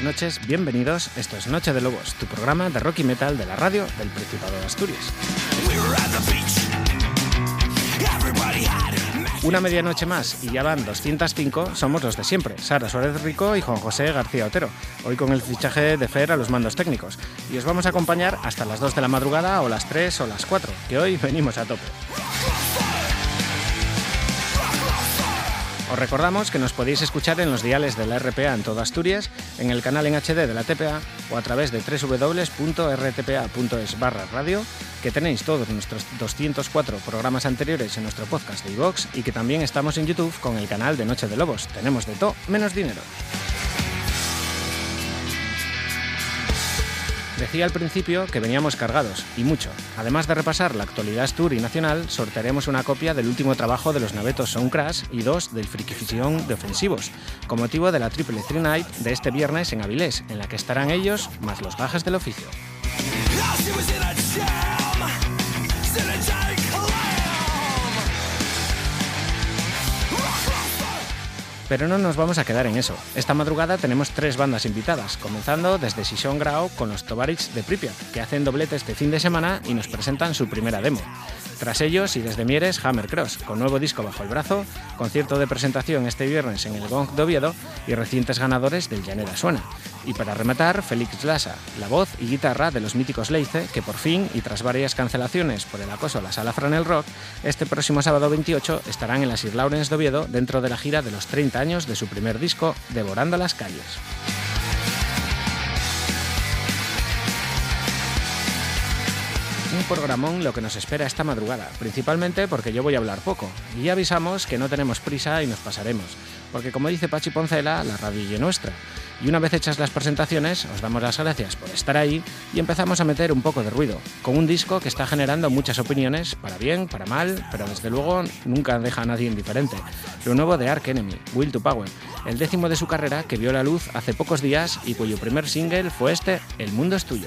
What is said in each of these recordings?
buenas noches, bienvenidos. Esto es Noche de Lobos, tu programa de rock y metal de la radio del Principado de Asturias. Una medianoche más y ya van 205, somos los de siempre, Sara Suárez Rico y Juan José García Otero, hoy con el fichaje de Fer a los mandos técnicos. Y os vamos a acompañar hasta las 2 de la madrugada o las 3 o las 4, que hoy venimos a tope. Os recordamos que nos podéis escuchar en los diales de la RPA en toda Asturias, en el canal en HD de la TPA o a través de www.rtpa.es barra radio, que tenéis todos nuestros 204 programas anteriores en nuestro podcast de iVox y que también estamos en YouTube con el canal de Noche de Lobos. Tenemos de todo menos dinero. Decía al principio que veníamos cargados, y mucho. Además de repasar la actualidad tour y nacional, sortearemos una copia del último trabajo de los navetos Soundcrash y dos del Frikifición de Ofensivos, con motivo de la Triple Three Night de este viernes en Avilés, en la que estarán ellos más los gajes del oficio. Pero no nos vamos a quedar en eso. Esta madrugada tenemos tres bandas invitadas, comenzando desde Sison Grau con los Tovarich de Pripyat, que hacen doblete este fin de semana y nos presentan su primera demo. Tras ellos y desde Mieres, Hammer Cross, con nuevo disco bajo el brazo, concierto de presentación este viernes en el Gong de Oviedo y recientes ganadores del Llanera Suena. Y para rematar, Félix Lassa, la voz y guitarra de los míticos Leice, que por fin, y tras varias cancelaciones por el acoso a la sala Franel Rock, este próximo sábado 28 estarán en las Sir Lawrence de Oviedo dentro de la gira de los 30 años de su primer disco, Devorando las calles. Un programón lo que nos espera esta madrugada, principalmente porque yo voy a hablar poco. Y avisamos que no tenemos prisa y nos pasaremos, porque como dice Pachi Poncela, la radio es nuestra. Y una vez hechas las presentaciones, os damos las gracias por estar ahí y empezamos a meter un poco de ruido, con un disco que está generando muchas opiniones, para bien, para mal, pero desde luego nunca deja a nadie indiferente. Lo nuevo de Ark Enemy, Will to Power, el décimo de su carrera que vio la luz hace pocos días y cuyo primer single fue este, El mundo es tuyo.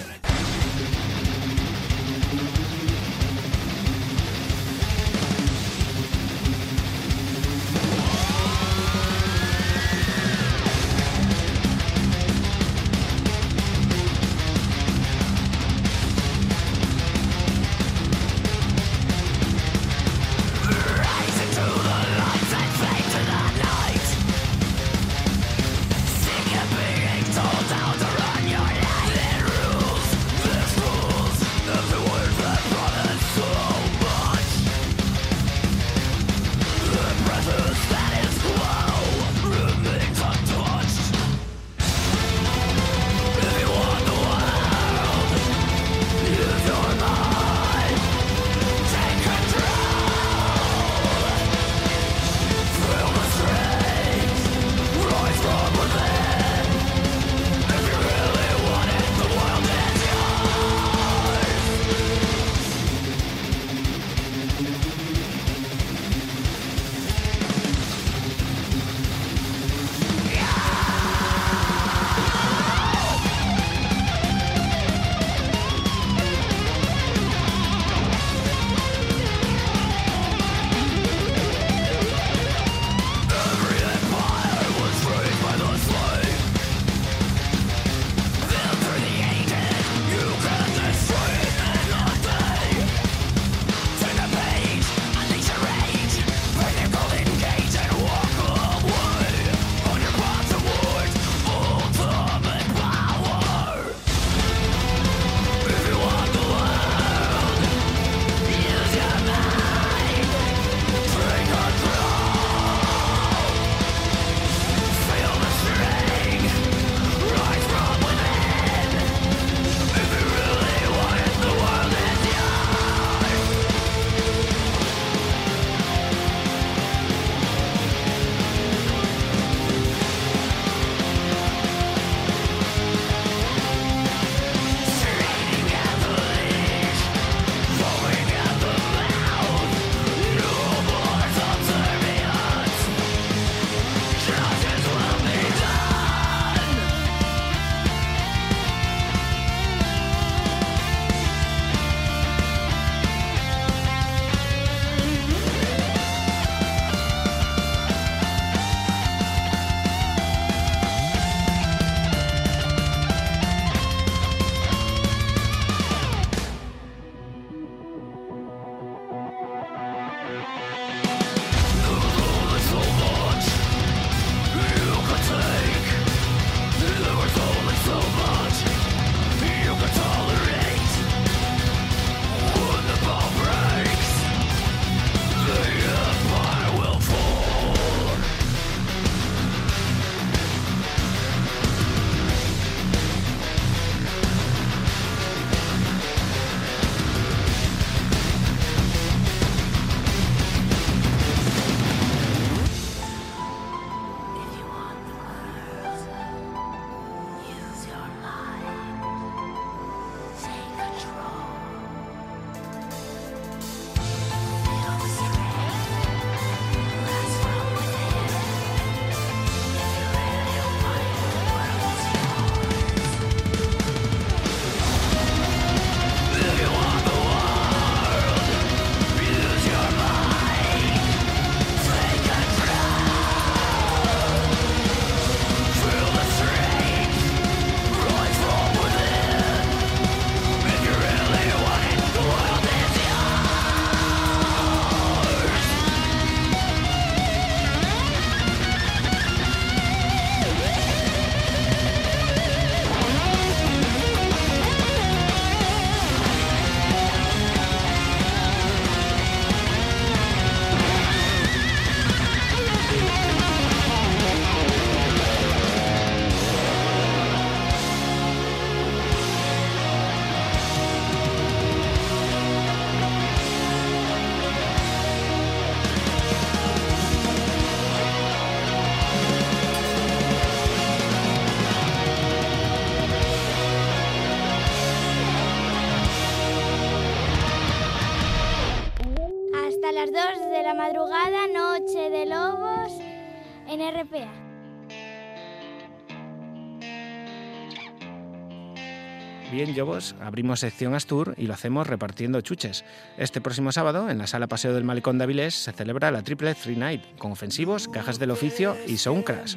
Abrimos sección Astur y lo hacemos repartiendo chuches. Este próximo sábado, en la sala Paseo del Malecón de Avilés, se celebra la Triple Three Night, con ofensivos, cajas del oficio y Soundcrash.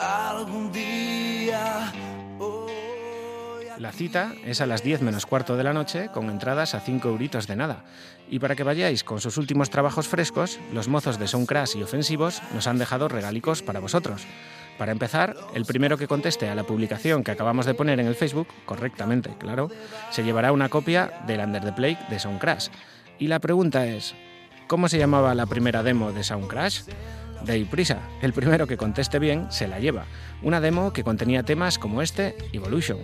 algún la cita es a las 10 menos cuarto de la noche, con entradas a 5 euritos de nada. Y para que vayáis con sus últimos trabajos frescos, los mozos de Soundcrash y Ofensivos nos han dejado regalicos para vosotros. Para empezar, el primero que conteste a la publicación que acabamos de poner en el Facebook, correctamente, claro, se llevará una copia del Under the Plague de Soundcrash. Y la pregunta es, ¿cómo se llamaba la primera demo de Soundcrash? De prisa, el primero que conteste bien se la lleva. Una demo que contenía temas como este, Evolution.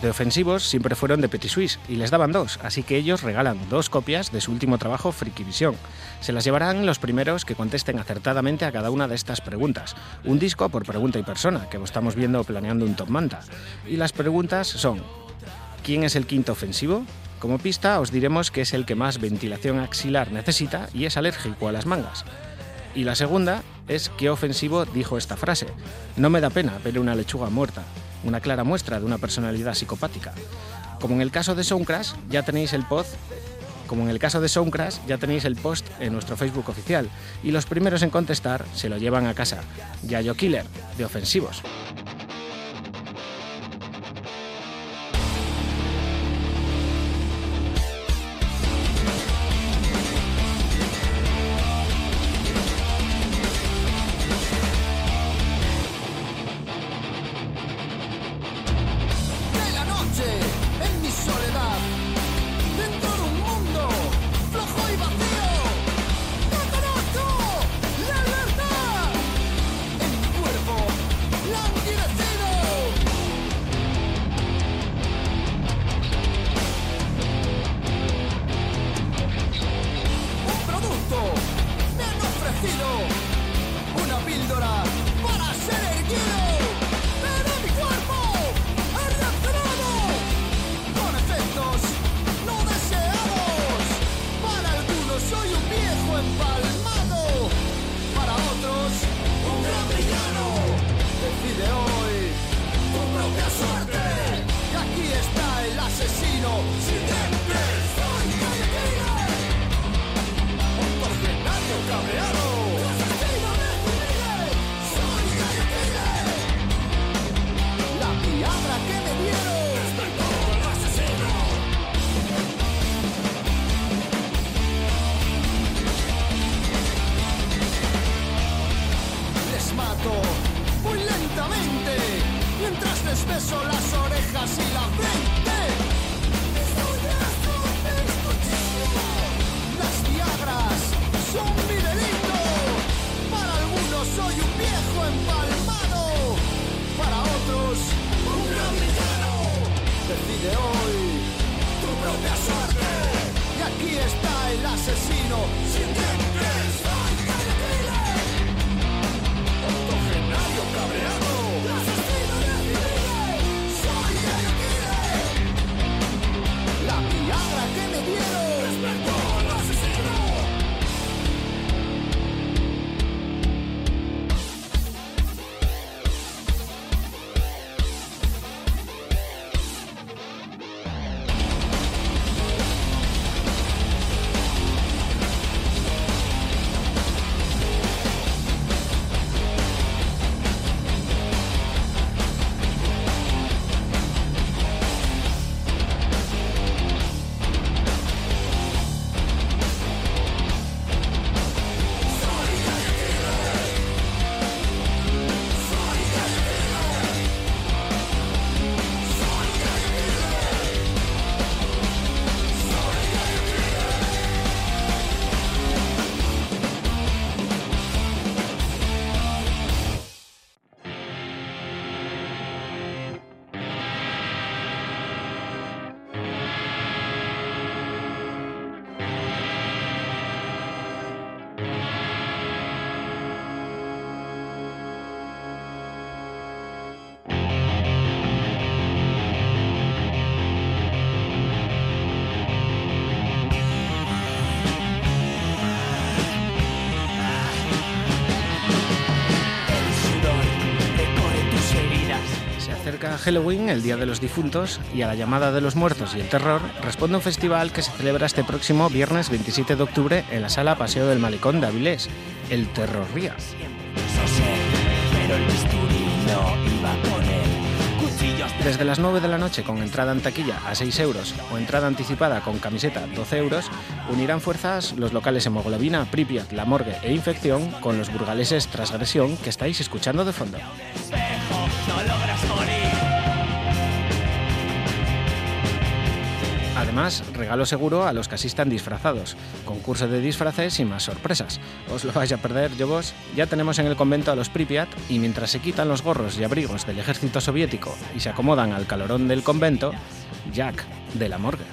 De ofensivos siempre fueron de Petit Suisse y les daban dos, así que ellos regalan dos copias de su último trabajo Frikivisión. Se las llevarán los primeros que contesten acertadamente a cada una de estas preguntas. Un disco por pregunta y persona, que estamos viendo planeando un top manta. Y las preguntas son, ¿quién es el quinto ofensivo? Como pista os diremos que es el que más ventilación axilar necesita y es alérgico a las mangas. Y la segunda es qué ofensivo dijo esta frase. No me da pena ver una lechuga muerta una clara muestra de una personalidad psicopática. Como en el caso de Soundcrash, ya tenéis el como en el caso de Soundcrash, ya tenéis el post en nuestro Facebook oficial y los primeros en contestar se lo llevan a casa. Yayo Killer, de Ofensivos. Halloween, el Día de los Difuntos, y a la llamada de los muertos y el terror, responde un festival que se celebra este próximo viernes 27 de octubre en la sala Paseo del Malecón de Avilés, el Terror Ría. Desde las 9 de la noche con entrada en taquilla a 6 euros o entrada anticipada con camiseta 12 euros, unirán fuerzas los locales Hemoglobina, Pripyat, La Morgue e Infección con los burgaleses Transgresión que estáis escuchando de fondo. Además, regalo seguro a los que asistan disfrazados, concurso de disfraces y más sorpresas. Os lo vais a perder, yo vos. Ya tenemos en el convento a los Pripyat y mientras se quitan los gorros y abrigos del ejército soviético y se acomodan al calorón del convento, Jack de la morgue.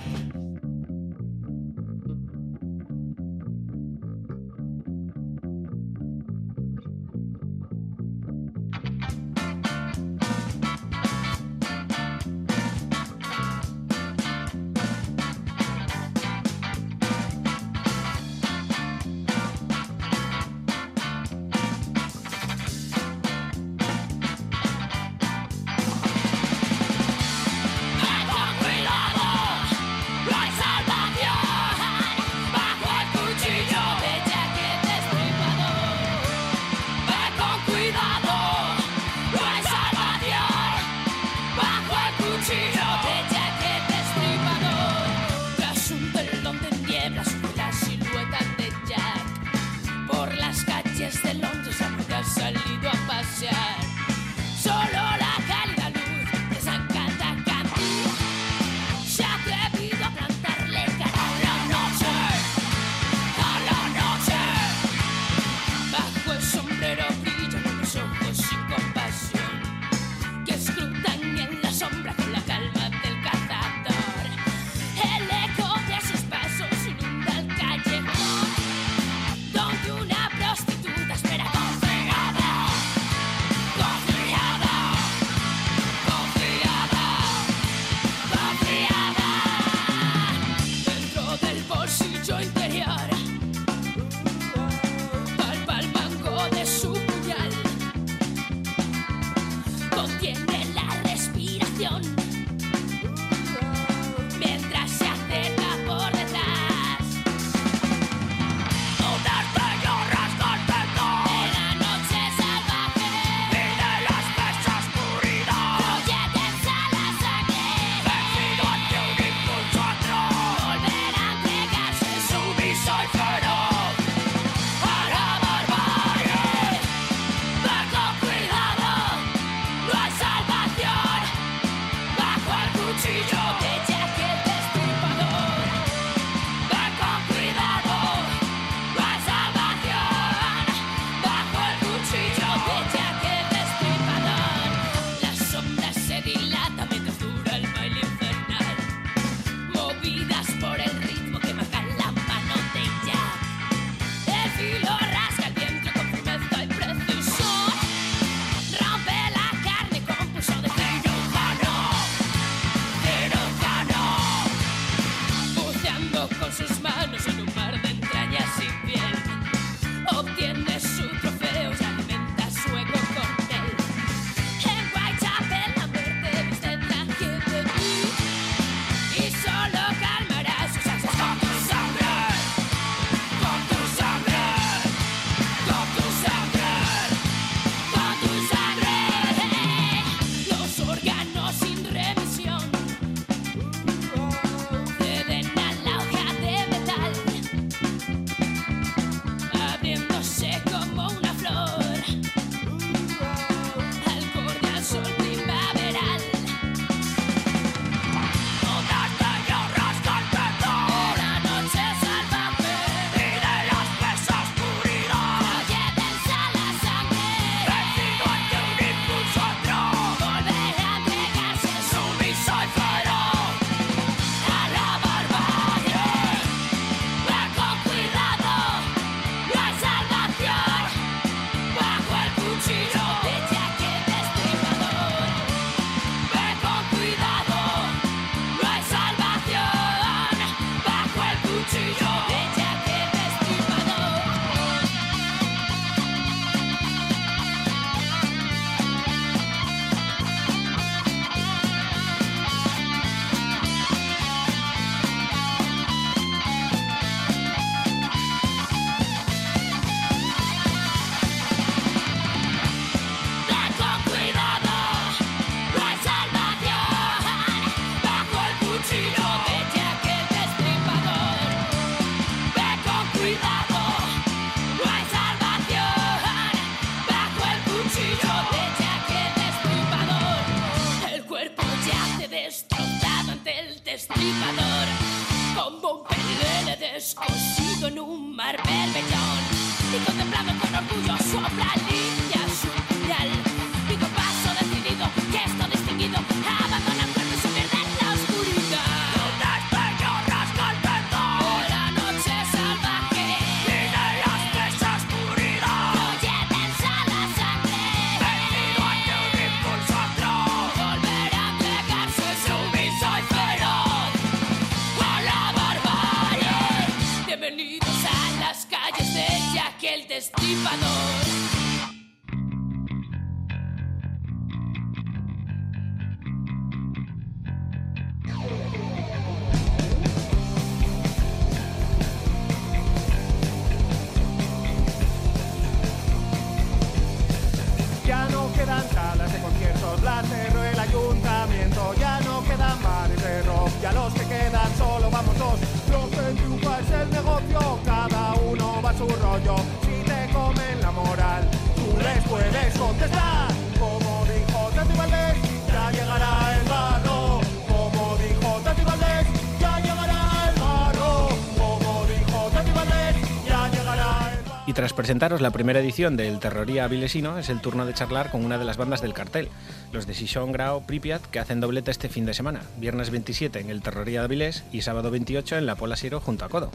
Presentaros la primera edición del Terroría Avilesino, es el turno de charlar con una de las bandas del cartel, los de Sison Grau Pripyat, que hacen doblete este fin de semana, viernes 27 en el Terroría de Avilés y sábado 28 en la Pola Siro junto a Codo.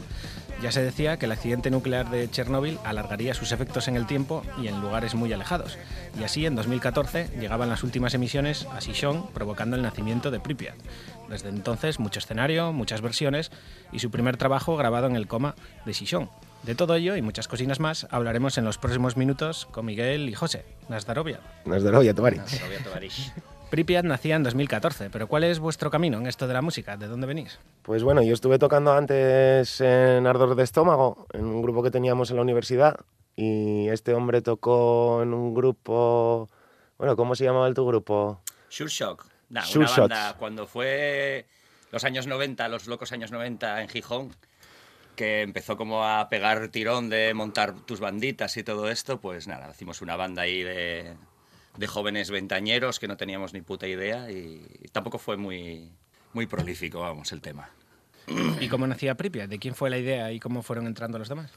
Ya se decía que el accidente nuclear de Chernóbil alargaría sus efectos en el tiempo y en lugares muy alejados, y así en 2014 llegaban las últimas emisiones a Sison, provocando el nacimiento de Pripyat. Desde entonces, mucho escenario, muchas versiones y su primer trabajo grabado en el coma de Sison. De todo ello y muchas cosinas más hablaremos en los próximos minutos con Miguel y José, Nazdarovia. Nazdarovia, Tovarich. Pripyat nacía en 2014, pero ¿cuál es vuestro camino en esto de la música? ¿De dónde venís? Pues bueno, yo estuve tocando antes en Ardor de Estómago, en un grupo que teníamos en la universidad, y este hombre tocó en un grupo... Bueno, ¿cómo se llamaba el tu grupo? Sure Shock. Nah, Sure una banda, cuando fue los años 90, los locos años 90 en Gijón, que empezó como a pegar tirón de montar tus banditas y todo esto, pues nada, hicimos una banda ahí de, de jóvenes ventañeros que no teníamos ni puta idea y, tampoco fue muy, muy prolífico, vamos, el tema. ¿Y cómo nacía Pripyat? ¿De quién fue la idea y cómo fueron entrando los demás?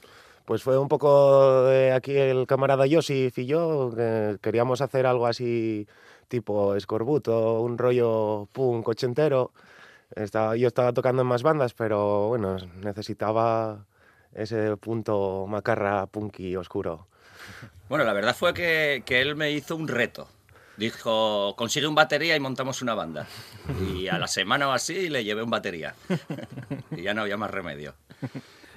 Pues fue un poco de aquí el camarada Josif y yo, que queríamos hacer algo así tipo escorbuto, un rollo punk ochentero. Estaba, yo estaba tocando en más bandas, pero bueno, necesitaba ese punto macarra, punky, oscuro. Bueno, la verdad fue que, que él me hizo un reto. Dijo, consigue un batería y montamos una banda. Y a la semana o así le llevé un batería. Y ya no había más remedio.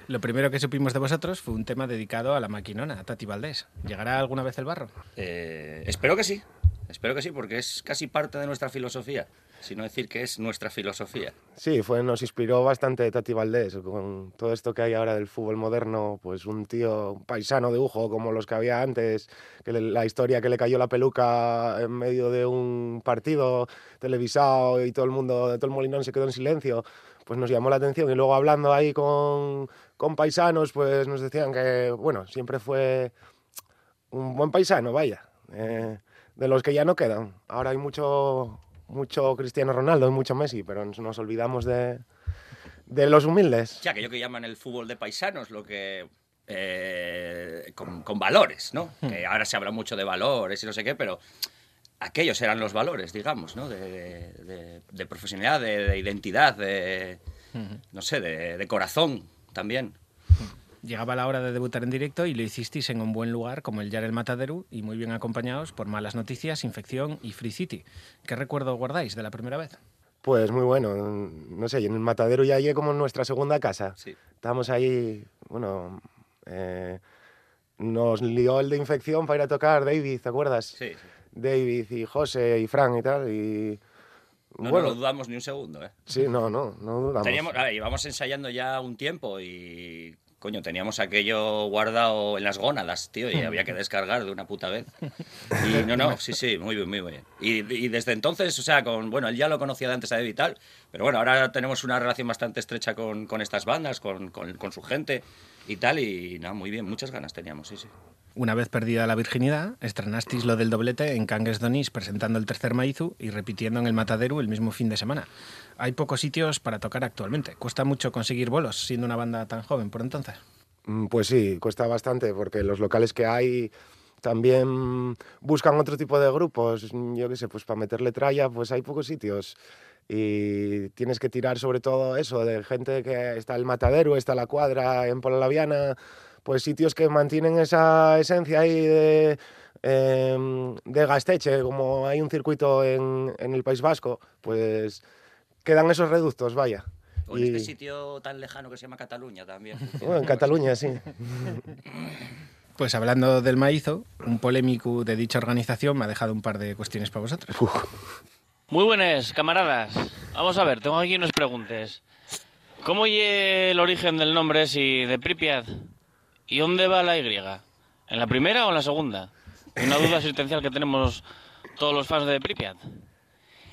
Lo primero que supimos de vosotros fue un tema dedicado a la maquinona, a Tati Valdés. ¿Llegará alguna vez el barro? Eh, espero que sí. Espero que sí, porque es casi parte de nuestra filosofía. Si no decir que es nuestra filosofía. Sí, fue, nos inspiró bastante Tati Valdés, con todo esto que hay ahora del fútbol moderno, pues un tío un paisano de lujo como los que había antes, que le- la historia que le cayó la peluca en medio de un partido televisado y todo el mundo, todo el molinón se quedó en silencio, pues nos llamó la atención y luego hablando ahí con, con paisanos, pues nos decían que, bueno, siempre fue un buen paisano, vaya, eh, de los que ya no quedan. Ahora hay mucho, mucho Cristiano Ronaldo y mucho Messi, pero nos, olvidamos de, de los humildes. Ya, aquello que llaman el fútbol de paisanos, lo que... eh, con, con valores, ¿no? Que ahora se habla mucho de valores y no sé qué, pero aquellos eran los valores, digamos, ¿no? De, de- de profesionalidad, de, de identidad, de... No sé, de, de corazón también. Llegaba la hora de debutar en directo y lo hicisteis en un buen lugar como el Yarel Mataderu y muy bien acompañados por Malas Noticias, Infección y Free City. ¿Qué recuerdo guardáis de la primera vez? Pues muy bueno, no sé, en el matadero ya llegué como en nuestra segunda casa. Sí. Estábamos ahí, bueno, eh, nos lió el de infección para ir a tocar David, ¿te acuerdas? Sí, sí. David y José y Frank y tal, y... No, bueno, no lo dudamos ni un segundo, ¿eh? sí, no, no, no dudamos. Teníamos, a ver, íbamos ensayando ya un tiempo y, coño, teníamos aquello guardado en las gónadas, tío, y había que descargar de una puta vez. Y no, no, sí, sí, muy bien, muy bien. Y, desde entonces, o sea, con, bueno, él ya lo conocía de antes a David y tal, pero bueno, ahora tenemos una relación bastante estrecha con, con estas bandas, con, con, su gente y tal, y nada, muy bien, muchas ganas teníamos, sí, sí. Una vez perdida la virginidad, estrenasteis lo del doblete en Cangues Donís presentando el tercer Maizu y repitiendo en el Matadero el mismo fin de semana. Hay pocos sitios para tocar actualmente. Cuesta mucho conseguir bolos siendo una banda tan joven por entonces. Mm, Pues sí, cuesta bastante porque los locales que hay también buscan otro tipo de grupos. Yo qué sé, pues para meterle tralla, pues hay pocos sitios. Y tienes que tirar sobre todo eso, de gente que está el Matadero, está la Cuadra en Pola Laviana, pues sitios que mantienen esa esencia ahí de, em, de Gasteche, como hay un circuito en, en el País Vasco, pues quedan esos reductos, vaya. O en Y- este sitio tan lejano que se llama Cataluña también. Bueno, en Cataluña, sí. Pues hablando del Maizo, un polémico de dicha organización me ha dejado un par de cuestiones para vosotros. Muy buenas, camaradas. Vamos a ver, tengo aquí unas preguntas. ¿Cómo es el origen del nombre si de Pripyat? ¿Y dónde va la Y? ¿En la primera o en la segunda? Una duda existencial que tenemos todos los fans de Pripyat.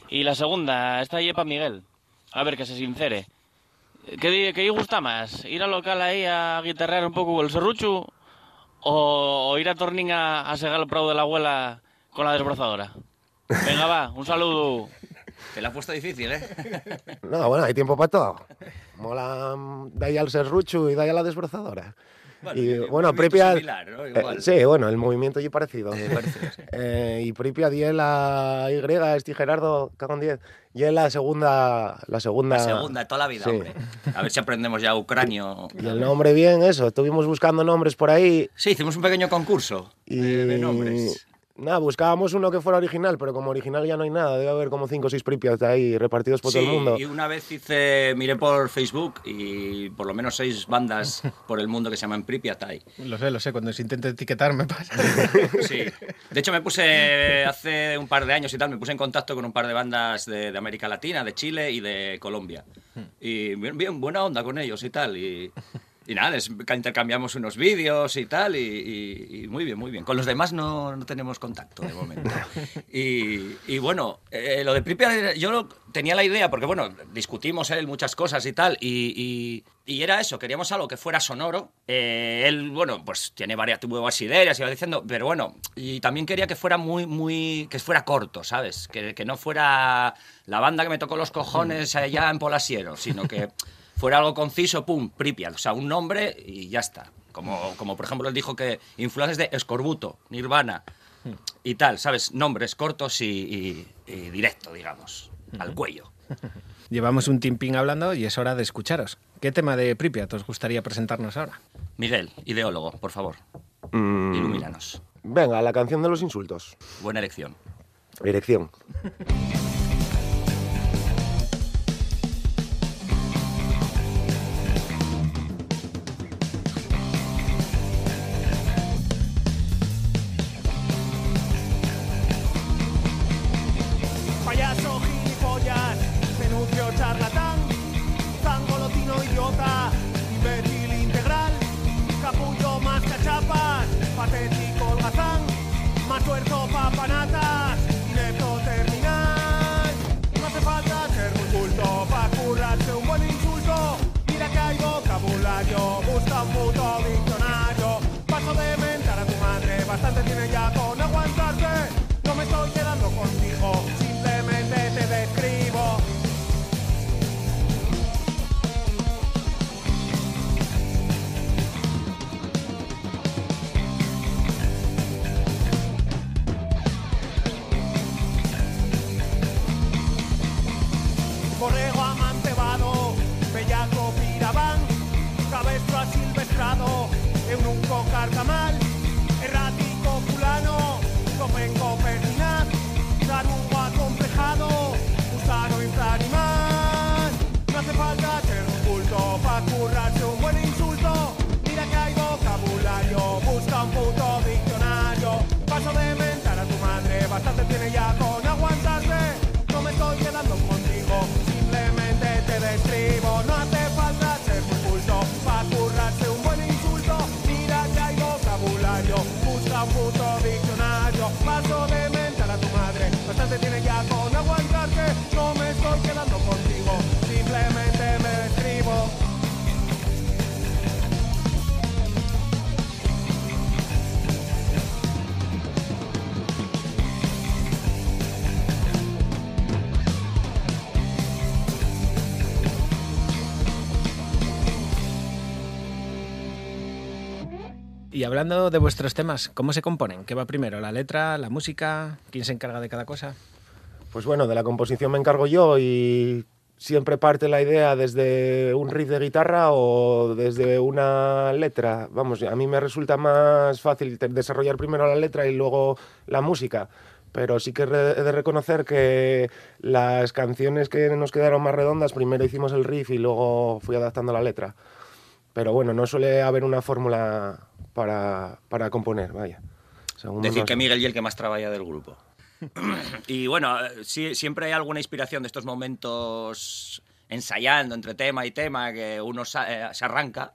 Y la segunda, esta para Miguel. A ver, que se sincere. ¿Qué, qué gusta más? ¿Ir al local ahí a guitarrear un poco el serrucho? ¿O, o ir a Tornín a, segar el prado de la abuela con la desbrozadora? Venga, va, un saludo. Te la ha puesto difícil, ¿eh? No, bueno, hay tiempo para todo. Mola mm, de ahí al serrucho y de ahí a la desbrozadora. Bueno, y bueno, Pripyat... similar, ¿no? eh, sí, bueno, el movimiento y parecido. Eh, sí. Eh, y Pripyat y la Y, este Gerardo, cago en 10. Y es la segunda... La segunda, La segunda de toda la vida, Sí. hombre. A ver si aprendemos ya ucranio. Y el nombre bien, eso. Estuvimos buscando nombres por ahí Sí, hicimos un pequeño concurso y... de nombres. Nada, buscábamos uno que fuera original, pero como original ya no hay nada. Debe haber como 5 o 6 Pripyat ahí repartidos por Sí, todo el mundo. y una vez hice, miré por Facebook y por lo menos seis bandas por el mundo que se llaman Pripyat hay. Lo sé, lo sé, cuando se intenta etiquetar me pasa. Sí. De hecho, me puse hace un par de años y tal, me puse en contacto con un par de bandas de, de América Latina, de Chile y de Colombia. Y bien, bien, buena onda con ellos y tal. Y, y nada, les intercambiamos unos vídeos y tal. Y, y- y muy bien, muy bien. Con los demás no, no tenemos contacto de momento. Y, y bueno, eh, lo de Pripyat, yo lo- tenía la idea, porque bueno, discutimos él muchas cosas y tal, y, era eso, queríamos algo que fuera sonoro. Eh, él, bueno, pues tiene varias nuevas ideas, iba diciendo, pero bueno, y también quería que fuera muy, muy, que fuera corto, ¿sabes? Que, que no fuera la banda que me tocó los cojones allá en Polasiero, sino que fuera algo conciso, pum, Pripyat, o sea, un nombre y ya está. Como, como por ejemplo él dijo que influencias de Escorbuto, Nirvana y tal, ¿sabes? Nombres cortos y, y- y directo, digamos, al cuello. Llevamos un tiempín hablando y es hora de escucharos. ¿Qué tema de Pripyat os gustaría presentarnos ahora? Miguel, ideólogo, por favor, Mm, ilumínanos. venga, la canción de los insultos. Buena elección. Dirección. hablando de vuestros temas, ¿cómo se componen? ¿Qué va primero? ¿La letra, la música? ¿Quién se encarga de cada cosa? Pues bueno, de la composición me encargo yo y siempre parte la idea desde un riff de guitarra o desde una letra. Vamos, a mí me resulta más fácil desarrollar primero la letra y luego la música. Pero sí que he de reconocer que las canciones que nos quedaron más redondas, primero hicimos el riff y luego fui adaptando la letra. Pero bueno, no suele haber una fórmula para, para componer, vaya. Decir que Miguel y el que más trabaja del grupo. y bueno, sí, siempre hay alguna inspiración de estos momentos ensayando entre tema y tema que uno eh, se arranca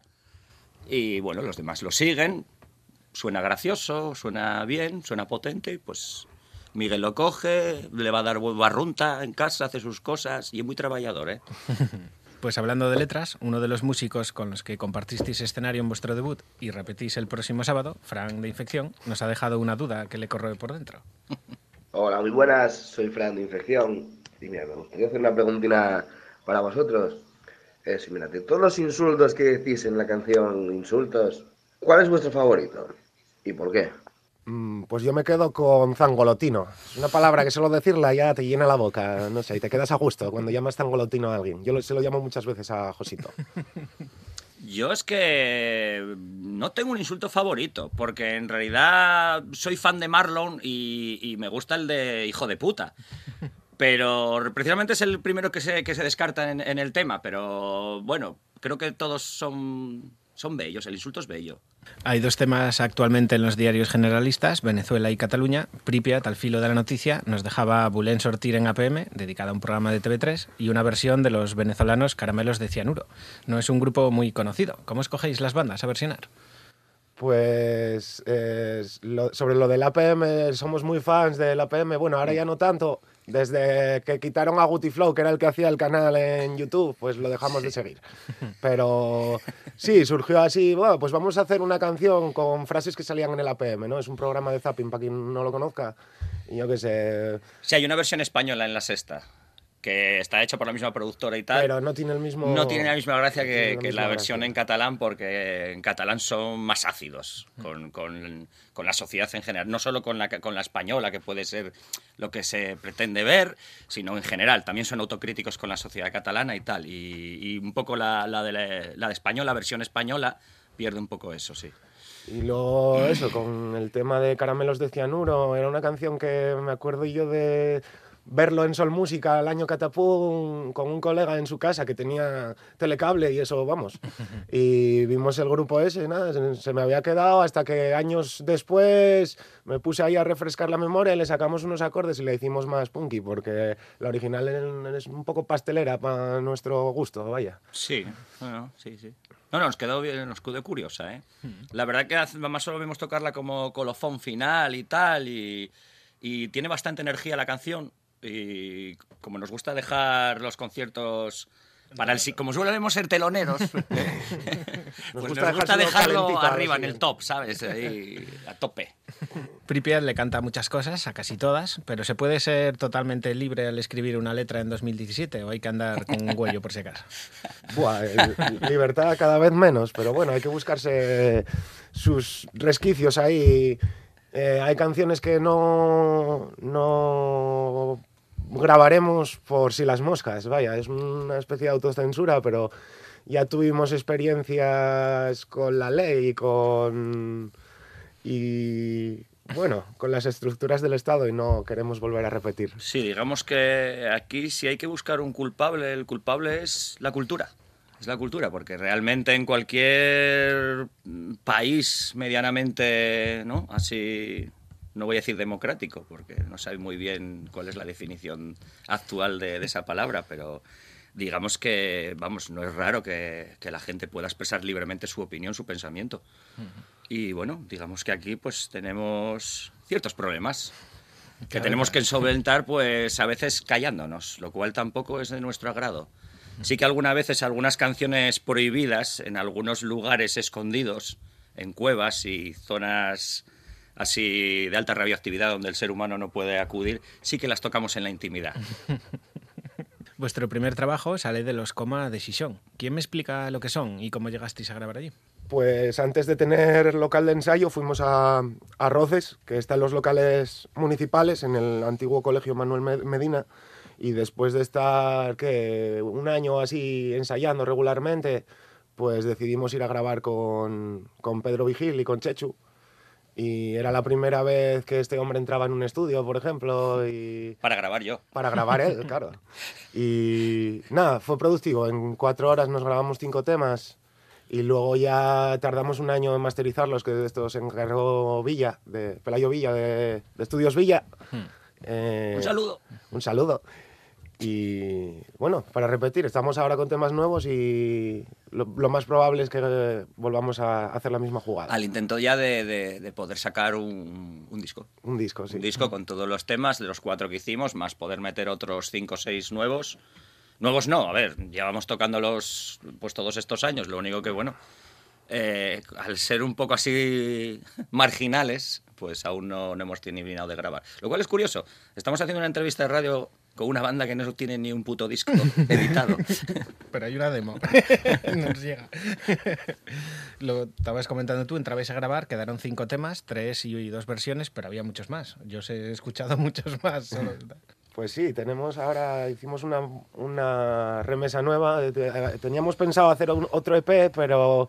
y bueno, los demás lo siguen. Suena gracioso, suena bien, suena potente, pues Miguel lo coge, le va a dar barrunta en casa, hace sus cosas y es muy trabajador, ¿eh? Pues hablando de letras, uno de los músicos con los que compartisteis escenario en vuestro debut y repetís el próximo sábado, Frank de Infección, nos ha dejado una duda que le corroe por dentro. Hola, muy buenas, soy Fran de Infección. Y mira, me gustaría hacer una preguntina para vosotros. Es, mira, de todos los insultos que decís en la canción Insultos, ¿cuál es vuestro favorito? ¿Y por qué? Mm, Pues yo me quedo con zangolotino. Es una palabra que solo decirla ya te llena la boca, no sé, y te quedas a gusto cuando llamas zangolotino a alguien. Yo se lo llamo muchas veces a Josito. Yo es que no tengo un insulto favorito, porque en realidad soy fan de Marlon y, me gusta el de hijo de puta. Pero precisamente es el primero que se, que se descarta en el tema, pero bueno, creo que todos son, son bellos, el insulto es bello. Hay dos temas actualmente en los diarios generalistas, Venezuela y Cataluña. Pripyat, al filo de la noticia, nos dejaba Bulén Sortir en APM, dedicada a un programa de TV3, y una versión de los venezolanos Caramelos de Cianuro. No es un grupo muy conocido. ¿Cómo escogéis las bandas a versionar? Pues eh, lo- sobre lo del APM, somos muy fans del APM. Bueno, ahora ya no tanto. Desde que quitaron a Guti Flow, que era el que hacía el canal en YouTube, pues lo dejamos de seguir. Pero sí, surgió así, bueno, pues vamos a hacer una canción con frases que salían en el APM, ¿no? Es un programa de zapping para quien no lo conozca. Y yo qué sé, Sí, hay una versión española en la sexta, que está hecha por la misma productora y tal. pero no tiene el mismo... No tiene la misma gracia no que, la que la versión gracia. en catalán, porque en catalán son más ácidos con, con- con la sociedad en general. No solo con la, con la española, que puede ser lo que se pretende ver, sino en general. También son autocríticos con la sociedad catalana y tal. Y, y un poco la, la de la, la de española, la versión española, pierde un poco eso, sí. Y luego eso, con el tema de Caramelos de Cianuro, era una canción que me acuerdo yo de verlo en Sol Música el año Catapum con un colega en su casa que tenía telecable y eso, vamos. Y vimos el grupo ese, nada, se- se me había quedado hasta que años después me puse ahí a refrescar la memoria y le sacamos unos acordes y le hicimos más punky, porque la original es un poco pastelera para nuestro gusto, vaya. Sí, bueno, sí, sí. No, no, nos quedó bien, nos quedó curiosa, ¿eh? La verdad que más solo vimos tocarla como colofón final y tal, y, y tiene bastante energía la canción, y como nos gusta dejar los conciertos para el si- como solemos ser teloneros, pues nos gusta dejarlo arriba en el top, ¿sabes? Ahí, a tope. Pripyat le canta muchas cosas, a casi todas, pero ¿se puede ser totalmente libre al escribir una letra en 2017 o hay que andar con un huello por si acaso? Buah, el- libertad cada vez menos, pero bueno, hay que buscarse sus resquicios ahí. Eh, hay canciones que no, no grabaremos por si las moscas, vaya, es una especie de autocensura, pero ya tuvimos experiencias con la ley y con... y bueno, con las estructuras del Estado y no queremos volver a repetir. Sí, digamos que aquí si hay que buscar un culpable, el culpable es la cultura. Es la cultura, porque realmente en cualquier país medianamente, ¿no? Así, no voy a decir democrático, porque no sé muy bien cuál es la definición actual de, de esa palabra, pero digamos que, vamos, no es raro que, que la gente pueda expresar libremente su opinión, su pensamiento. Y bueno, digamos que aquí pues tenemos ciertos problemas que tenemos que solventar pues a veces callándonos, lo cual tampoco es de nuestro agrado. Sí que algunas veces algunas canciones prohibidas en algunos lugares escondidos, en cuevas y zonas así de alta radioactividad donde el ser humano no puede acudir, sí que las tocamos en la intimidad. Vuestro primer trabajo sale de los Coma de Xixón. ¿Quién me explica lo que son y cómo llegasteis a grabar allí? Pues antes de tener local de ensayo fuimos a, a Roces, que está en los locales municipales, en el antiguo colegio Manuel Me- Medina, y después de estar ¿qué? un año así ensayando regularmente, pues decidimos ir a grabar con, con Pedro Vigil y con Chechu. Y era la primera vez que este hombre entraba en un estudio, por ejemplo, y Para grabar yo. para grabar él, claro. Y nada, fue productivo. En cuatro horas nos grabamos cinco temas y luego ya tardamos un año en masterizarlos, que de esto se encargó Villa, de Pelayo Villa, de, Estudios Villa. Eh, Un saludo. Un saludo. Y bueno, para repetir, estamos ahora con temas nuevos y lo, lo más probable es que eh, volvamos a hacer la misma jugada. Al intento ya de, de- de poder sacar un, un disco. Un disco, sí. Un disco con todos los temas de los cuatro que hicimos, más poder meter otros cinco o seis nuevos. Nuevos no, a ver, llevamos tocándolos pues todos estos años. Lo único que, bueno, eh, al ser un poco así marginales, pues aún no, no hemos terminado de grabar. Lo cual es curioso. Estamos haciendo una entrevista de radio con una banda que no tiene ni un puto disco editado. Pero hay una demo. Nos llega. Lo estabas comentando tú, entrabais a grabar, quedaron cinco temas, tres y dos versiones, pero había muchos más. Yo os he escuchado muchos más. solo- Pues sí, tenemos ahora, hicimos una, una remesa nueva. eh, eh, Teníamos pensado hacer un- otro EP, pero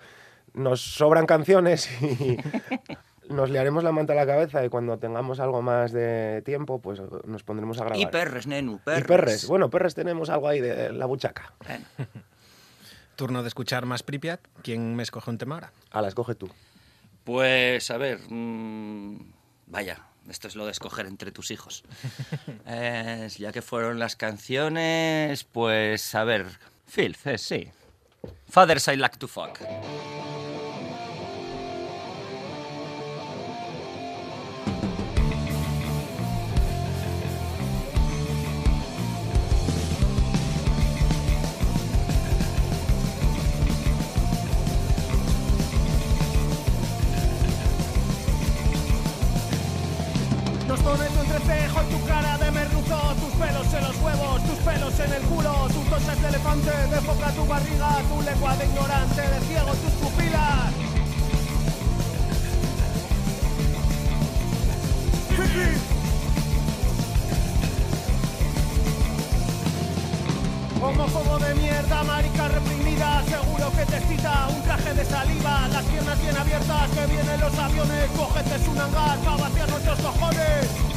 nos sobran canciones y nos liaremos la manta a la cabeza y cuando tengamos algo más de tiempo, pues nos pondremos a grabar. y perres, nenu, Y perres. perres. Bueno, perres tenemos algo ahí de la buchaca. Bueno. Turno de escuchar más Pripyat. ¿Quién me escoge un tema ahora? A la escoge tú. Pues, a ver, mm, vaya, esto es lo de escoger entre tus hijos. Eh, ya que fueron las canciones, pues, a ver, Filth, eh, sí. Fathers I Like to Fuck. Cosas de elefante, de foca tu barriga, tu lengua de ignorante, de ciego tus pupilas. Fifi. Homófobo de mierda, marica reprimida, seguro que te excita un traje de saliva, las piernas bien abiertas, que vienen los aviones, cógete un hangar para vaciar nuestros cojones.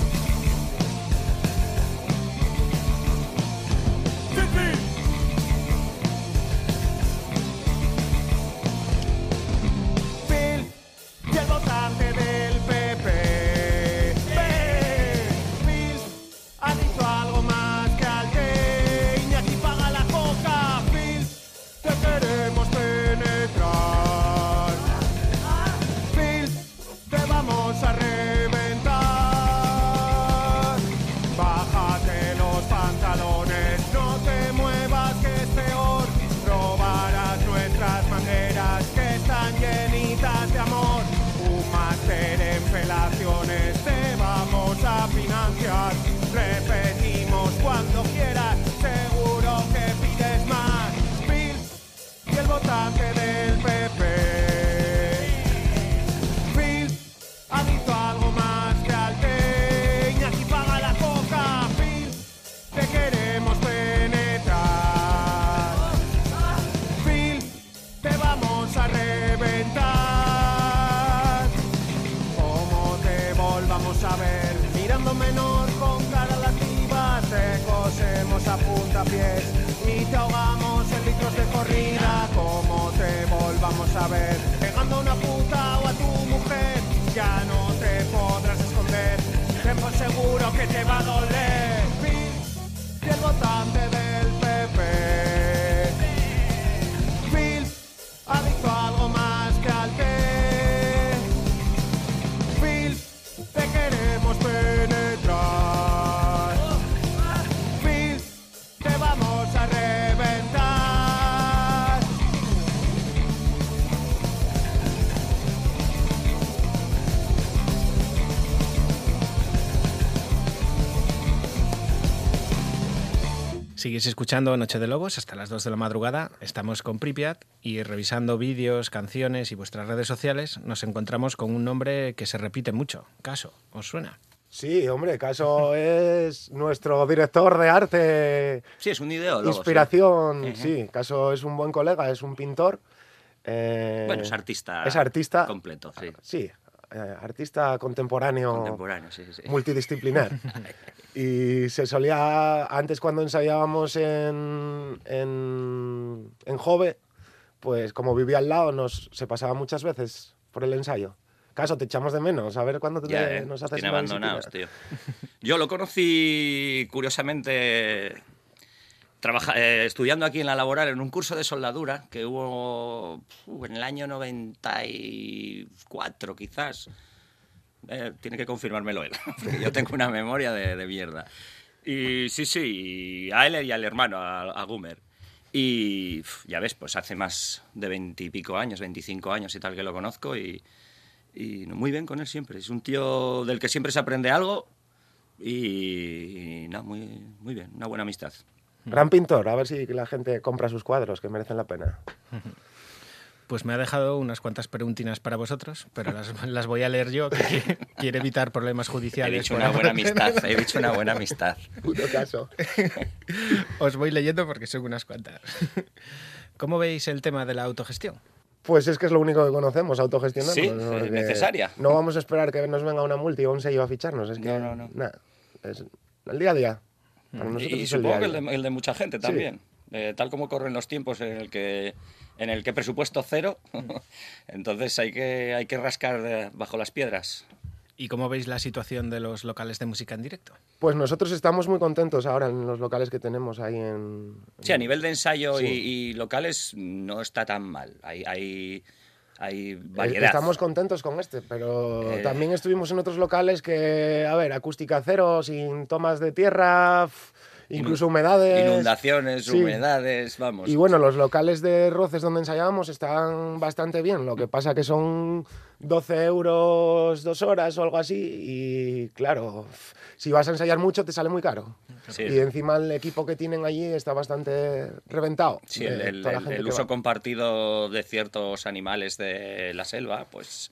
Ya no te podrás esconder. Ten por seguro que te va a doler. Sigues escuchando Noche de Lobos hasta las 2 de la madrugada. Estamos con Pripyat y revisando vídeos, canciones y vuestras redes sociales nos encontramos con un nombre que se repite mucho. Caso, ¿os suena? Sí, hombre, Caso es nuestro director de arte, Sí, es un ideólogo. sí. inspiración. Sí, Caso es un buen colega, es un pintor. eh, Bueno, es artista. Es artista. Completo, sí. Sí, eh, artista contemporáneo. Contemporáneo, sí, sí. multidisciplinar. y se solía, antes cuando ensayábamos en, en, en Jove, pues como vivía al lado, nos, se pasaba muchas veces por el ensayo. Caso, te echamos de menos, a ver cuándo te, Ya, eh, nos haces una abandonados, tío. Yo lo conocí, curiosamente, trabaja- eh, estudiando aquí en la laboral en un curso de soldadura que hubo uh, en el año 94, quizás. Eh, tiene que confirmármelo él, porque yo tengo una memoria de, de mierda. Y sí, sí, a él y al hermano, a, a Gumer. Y ya ves, pues hace más de veintipico años, 25 años y tal que lo conozco y, y muy bien con él siempre. Es un tío del que siempre se aprende algo y, y no, muy, muy bien, una buena amistad. Gran pintor, a ver si la gente compra sus cuadros, que merecen la pena. Pues me ha dejado unas cuantas preguntinas para vosotros, pero las, las voy a leer yo, que quiere, evitar problemas He judiciales. dicho por una buena amistad, he dicho una buena amistad. Puto caso. Os voy leyendo porque son unas cuantas. ¿Cómo veis el tema de la autogestión? Pues es que es lo único que conocemos, autogestionarnos. Sí, es necesaria. No vamos a esperar que nos venga una multi o un sello a ficharnos. Es que, No, no, no. nada, es el día a día. Para nosotros Y, y es el supongo día que el de, el de mucha gente también. Eh, tal como corren los tiempos en el que en el que presupuesto cero, entonces hay que, hay que rascar eh, bajo las piedras. ¿Y cómo veis la situación de los locales de música en directo? Pues nosotros estamos muy contentos ahora en los locales que tenemos ahí en... Sí, a nivel de ensayo Sí. y, y locales no está tan mal. Hay, hay, hay Eh, variedad. Estamos contentos con este, pero Eh. también estuvimos en otros locales que, a ver, acústica cero, sin tomas de tierra, f- incluso humedades. Inundaciones, Sí. humedades, vamos. Y bueno, los locales de roces donde ensayábamos están bastante bien. Lo que pasa que son 12 euros dos horas o algo así. Y claro, si vas a ensayar mucho te sale muy caro. Sí. Y encima el equipo que tienen allí está bastante reventado. Sí, el, uso va. compartido de ciertos animales de la selva, pues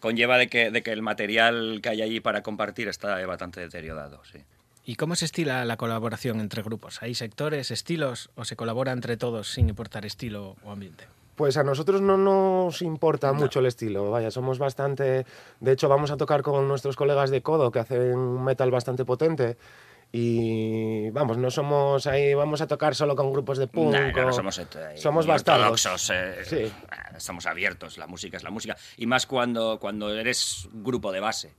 conlleva de que, de que el material que hay allí para compartir está bastante deteriorado. Sí. ¿Y cómo se estila la colaboración entre grupos? ¿Hay sectores, estilos o se colabora entre todos sin importar estilo o ambiente? Pues a nosotros no nos importa mucho el estilo, vaya, somos bastante... De hecho, vamos a tocar con nuestros colegas de Codo, que hacen un metal bastante potente, y vamos, no somos ahí, vamos a tocar solo con grupos de punk. Nah, no, no somos, eh, somos ortodoxos. eh, Sí. ah, Estamos abiertos, la música es la música. Y más cuando, cuando eres grupo de base.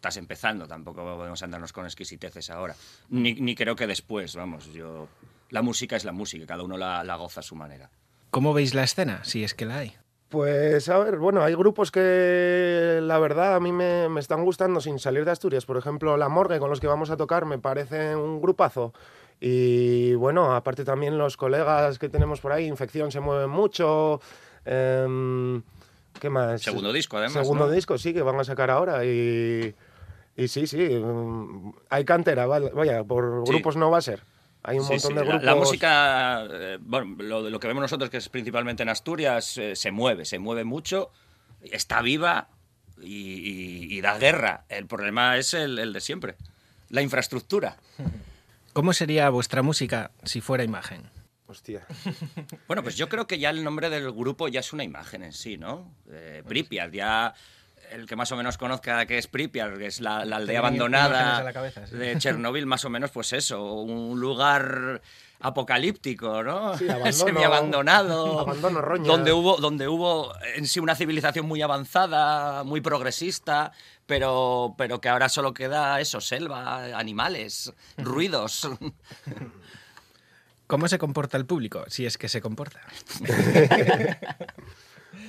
Estás empezando, tampoco podemos andarnos con exquisiteces ahora. Ni, ni creo que después, vamos. yo La música es la música, cada uno la, la goza a su manera. ¿Cómo veis la escena, si es que la hay? Pues a ver, bueno, hay grupos que la verdad a mí me, me están gustando sin salir de Asturias. Por ejemplo, La Morgue, con los que vamos a tocar, me parece un grupazo. Y bueno, aparte también los colegas que tenemos por ahí, Infección se mueven mucho. em, ¿Qué más? Segundo disco, además. Segundo ¿no? disco, sí, que van a sacar ahora. Y, y sí, sí, em, hay cantera, vaya, por Sí. grupos no va a ser. Hay un Sí, montón sí, de la- grupos. La, música, eh, bueno, lo, lo que vemos nosotros, que es principalmente en Asturias, eh, se mueve, se mueve mucho, está viva y, y- y da guerra. El problema es el, el de siempre, la infraestructura. ¿Cómo sería vuestra música si fuera imagen? Hostia. Bueno, pues yo creo que ya el nombre del grupo ya es una imagen en sí, ¿no? Eh, Pripyat, ya el que más o menos conozca que es Pripyat, que es la, la aldea abandonada en la cabeza, sí. de Chernóbil, más o menos pues eso, un lugar apocalíptico, ¿no? Sí, abandono- Semiabandonado, abandono, roña. donde hubo donde hubo en sí una civilización muy avanzada, muy progresista, pero pero que ahora solo queda eso, selva, animales, ruidos. ¿Cómo se comporta el público, si es que se comporta?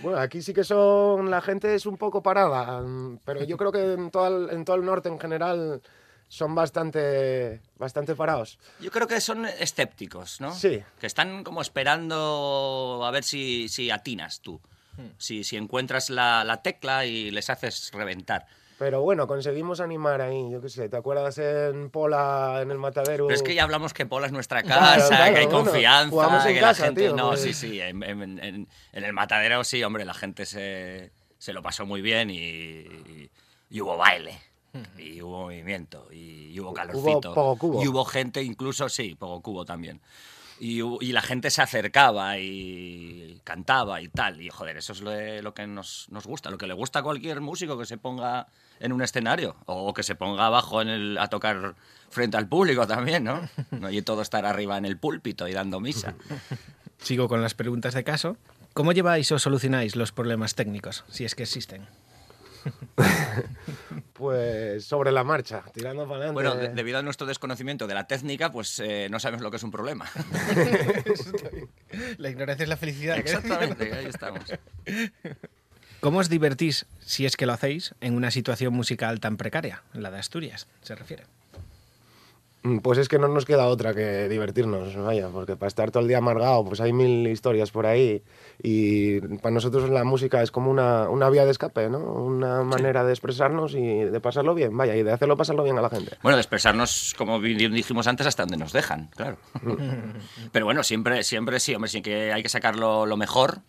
Bueno, aquí sí que son. La gente es un poco parada, pero yo creo que en todo el, en todo el norte en general son bastante, bastante parados. Yo creo que son escépticos, ¿no? Sí. Que están como esperando a ver si, si atinas tú. Si, si encuentras la, la tecla y les haces reventar. Pero bueno, conseguimos animar ahí, yo qué sé, ¿te acuerdas en Pola, en el matadero? Pero es que ya hablamos que Pola es nuestra casa, claro, que hay bueno, confianza, jugamos en que casa, la gente... tío, no, pues. sí, sí, en, en- en- en el matadero sí, hombre, la gente se, se lo pasó muy bien y, y hubo baile. Y hubo movimiento, y, hubo calorcito. poco cubo. Y hubo gente, incluso, sí, poco cubo también. Y, y la gente se acercaba y cantaba y tal. Y joder, eso es lo, lo que nos, nos gusta, lo que le gusta a cualquier músico que se ponga en un escenario o que se ponga abajo en el, a tocar frente al público también, ¿no? No y todo estar arriba en el púlpito y dando misa. Sigo con las preguntas de caso. ¿Cómo lleváis o solucionáis los problemas técnicos, si es que existen? Pues sobre la marcha, tirando para adelante. Bueno, de- debido a nuestro desconocimiento de la técnica, pues eh, no sabemos lo que es un problema. La ignorancia es la felicidad. Exactamente, ahí estamos. ¿Cómo os divertís, si es que lo hacéis, en una situación musical tan precaria, la de Asturias, se refiere? Mm, Pues es que no nos queda otra que divertirnos, vaya, porque para estar todo el día amargado, pues hay mil historias por ahí y para nosotros la música es como una, una vía de escape, ¿no? Una manera de expresarnos y de pasarlo bien, vaya, y de hacerlo pasarlo bien a la gente. Bueno, de expresarnos, como dijimos antes, hasta donde nos dejan, claro. Pero bueno, siempre, siempre sí, hombre, sí que hay que sacarlo lo mejor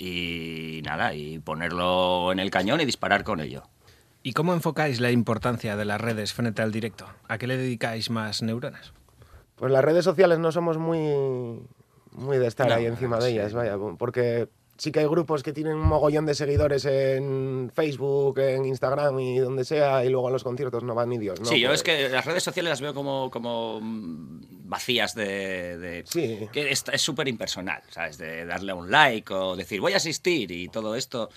y nada, y ponerlo en el cañón y disparar con ello. ¿Y cómo enfocáis la importancia de las redes frente al directo? ¿A qué le dedicáis más neuronas? Pues las redes sociales no somos muy, muy de estar No, ahí encima de sí. ellas, vaya, porque sí que hay grupos que tienen un mogollón de seguidores en Facebook, en Instagram y donde sea, y luego a los conciertos no van ni Dios, ¿no? sí, yo Pues- es que las redes sociales las veo como, como mm, vacías de... de- Sí. Que es es súper impersonal, ¿sabes? De darle a un like o decir voy a asistir y todo esto...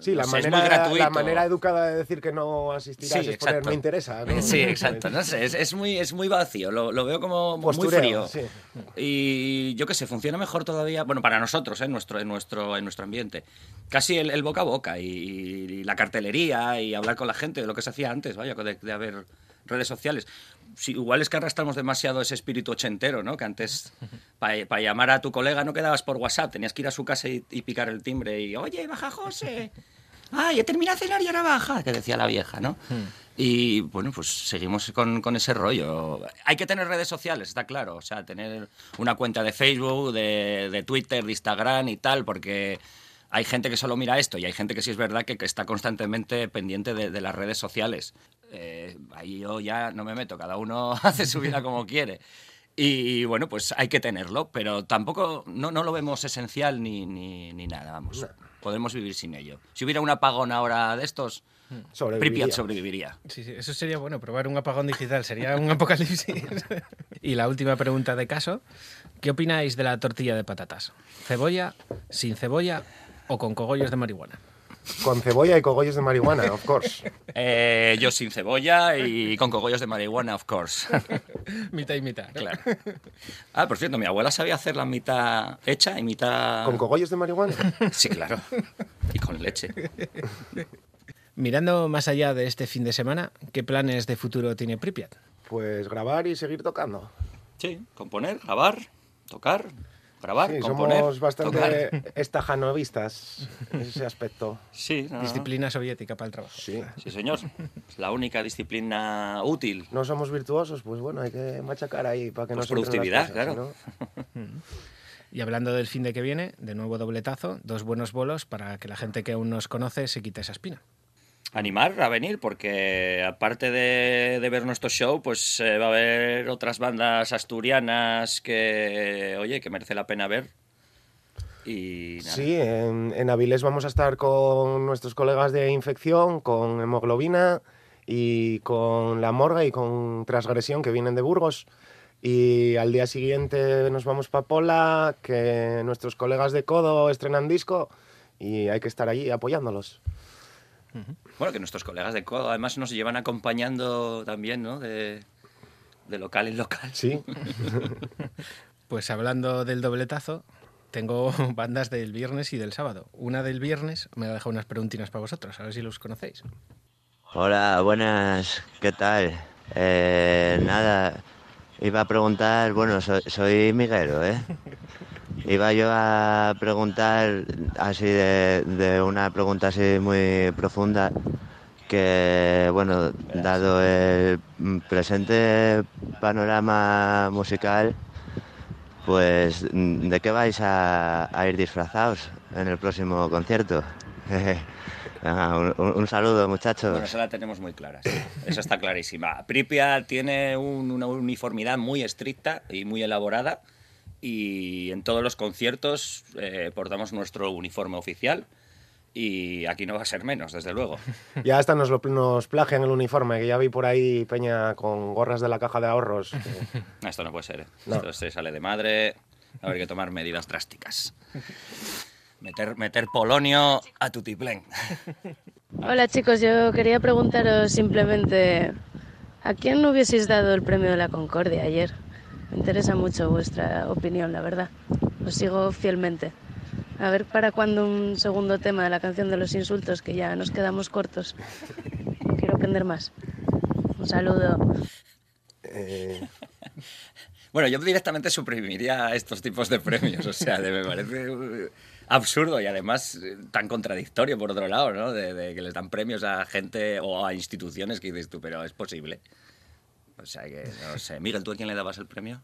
Sí, la no sé, es muy manera, gratuito. la manera educada de decir que no asistirás Sí, es poner me interesa. ¿no? Sí, exacto. No sé, es, es muy, es muy vacío. Lo, lo veo como muy Postureo, frío. sí. Y yo qué sé, funciona mejor todavía, bueno, para nosotros, ¿eh? en, nuestro, en, nuestro, en nuestro ambiente. Casi el, el boca a boca y, y la cartelería y hablar con la gente de lo que se hacía antes, vaya, de, de haber redes sociales. Sí, igual es que arrastramos demasiado ese espíritu ochentero, ¿no? Que antes, para llamar a tu colega no quedabas por WhatsApp, tenías que ir a su casa y, y picar el timbre y, oye, baja José. ¡Ay, he terminado de cenar y ahora baja! Que decía la vieja, ¿no? Y bueno, pues seguimos con, con ese rollo. Hay que tener redes sociales, está claro. O sea, tener una cuenta de Facebook, de, de Twitter, de Instagram y tal, porque hay gente que solo mira esto y hay gente que sí es verdad que, que está constantemente pendiente de, de las redes sociales. Eh, ahí yo ya no me meto, cada uno hace su vida como quiere. Y bueno, pues hay que tenerlo, pero tampoco no, no lo vemos esencial ni, ni, ni nada, vamos. Podemos vivir sin ello. Si hubiera un apagón ahora de estos, Sobreviviría. Pripyat sobreviviría. Sí, sí, eso sería bueno, probar un apagón digital, sería un apocalipsis. y la última pregunta de caso, ¿qué opináis de la tortilla de patatas? ¿Cebolla, sin cebolla o con cogollos de marihuana? Con cebolla y cogollos de marihuana, of course. Eh, yo sin cebolla y con cogollos de marihuana, of course. mitad y mitad. ¿no? claro. Ah, por cierto, mi abuela sabía hacer la mitad hecha y mitad... ¿Con cogollos de marihuana? Sí, claro. Y con leche. Mirando más allá de este fin de semana, ¿qué planes de futuro tiene Pripyat? Pues grabar y seguir tocando. Sí, componer, grabar, tocar, grabar, Sí, componer, somos bastante tocar. estajanovistas en ese aspecto. Sí, no, no. Disciplina soviética para el trabajo. Sí. Sí, señor. Es la única disciplina útil. No somos virtuosos, pues bueno, hay que machacar ahí para que Pues no se entren las productividad, cosas, claro. ¿no? Y hablando del fin de que viene, de nuevo dobletazo, dos buenos bolos para que la gente que aún nos conoce se quite esa espina. Animar a venir porque aparte de, de ver nuestro show, pues eh, va a haber otras bandas asturianas que, oye, que merece la pena ver. Y nada. Sí, en, en Avilés vamos a estar con nuestros colegas de infección, con hemoglobina y con la morga y con transgresión que vienen de Burgos. Y al día siguiente nos vamos para Pola, que nuestros colegas de Codo estrenan disco y hay que estar allí apoyándolos. Bueno, que nuestros colegas de Codo además nos llevan acompañando también, ¿no? De, de local en local. Sí, Pues hablando del dobletazo, tengo bandas del viernes y del sábado. Una del viernes me ha dejado unas preguntinas para vosotros, a ver si los conocéis. Hola, buenas, ¿qué tal? Eh, nada, iba a preguntar, bueno, soy, soy Miguelo, ¿eh? Iba yo a preguntar así de, una pregunta así muy profunda, que, bueno, dado el presente panorama musical, pues, ¿de qué vais a, ir disfrazados en el próximo concierto? Venga, un, saludo, muchachos. Bueno, esa la tenemos muy clara, sí. Esa está clarísima. Pripyat tiene un- una uniformidad muy estricta y muy elaborada y en todos los conciertos eh, portamos nuestro uniforme oficial y aquí no va a ser menos, desde luego. Ya hasta nos, lo, nos plagian el uniforme, que ya vi por ahí Peña con gorras de la caja de ahorros. que- Esto no puede ser. ¿eh? No. Esto se sale de madre. A haber que tomar medidas drásticas. Meter, meter polonio a tutiplén. Hola chicos, yo quería preguntaros simplemente ¿a quién no hubieseis dado el premio de la Concordia ayer? Me interesa mucho vuestra opinión, la verdad. Os sigo fielmente. A ver para cuándo un segundo tema de la canción de los insultos, que ya nos quedamos cortos. Quiero aprender más. Un saludo. eh, Bueno, yo directamente suprimiría estos tipos de premios. O sea, de- me parece absurdo y además eh, tan contradictorio por otro lado, ¿no? De, de que les dan premios a gente o a instituciones que dices tú, pero es posible. O sea que, no sé. Miguel, ¿tú a quién le dabas el premio?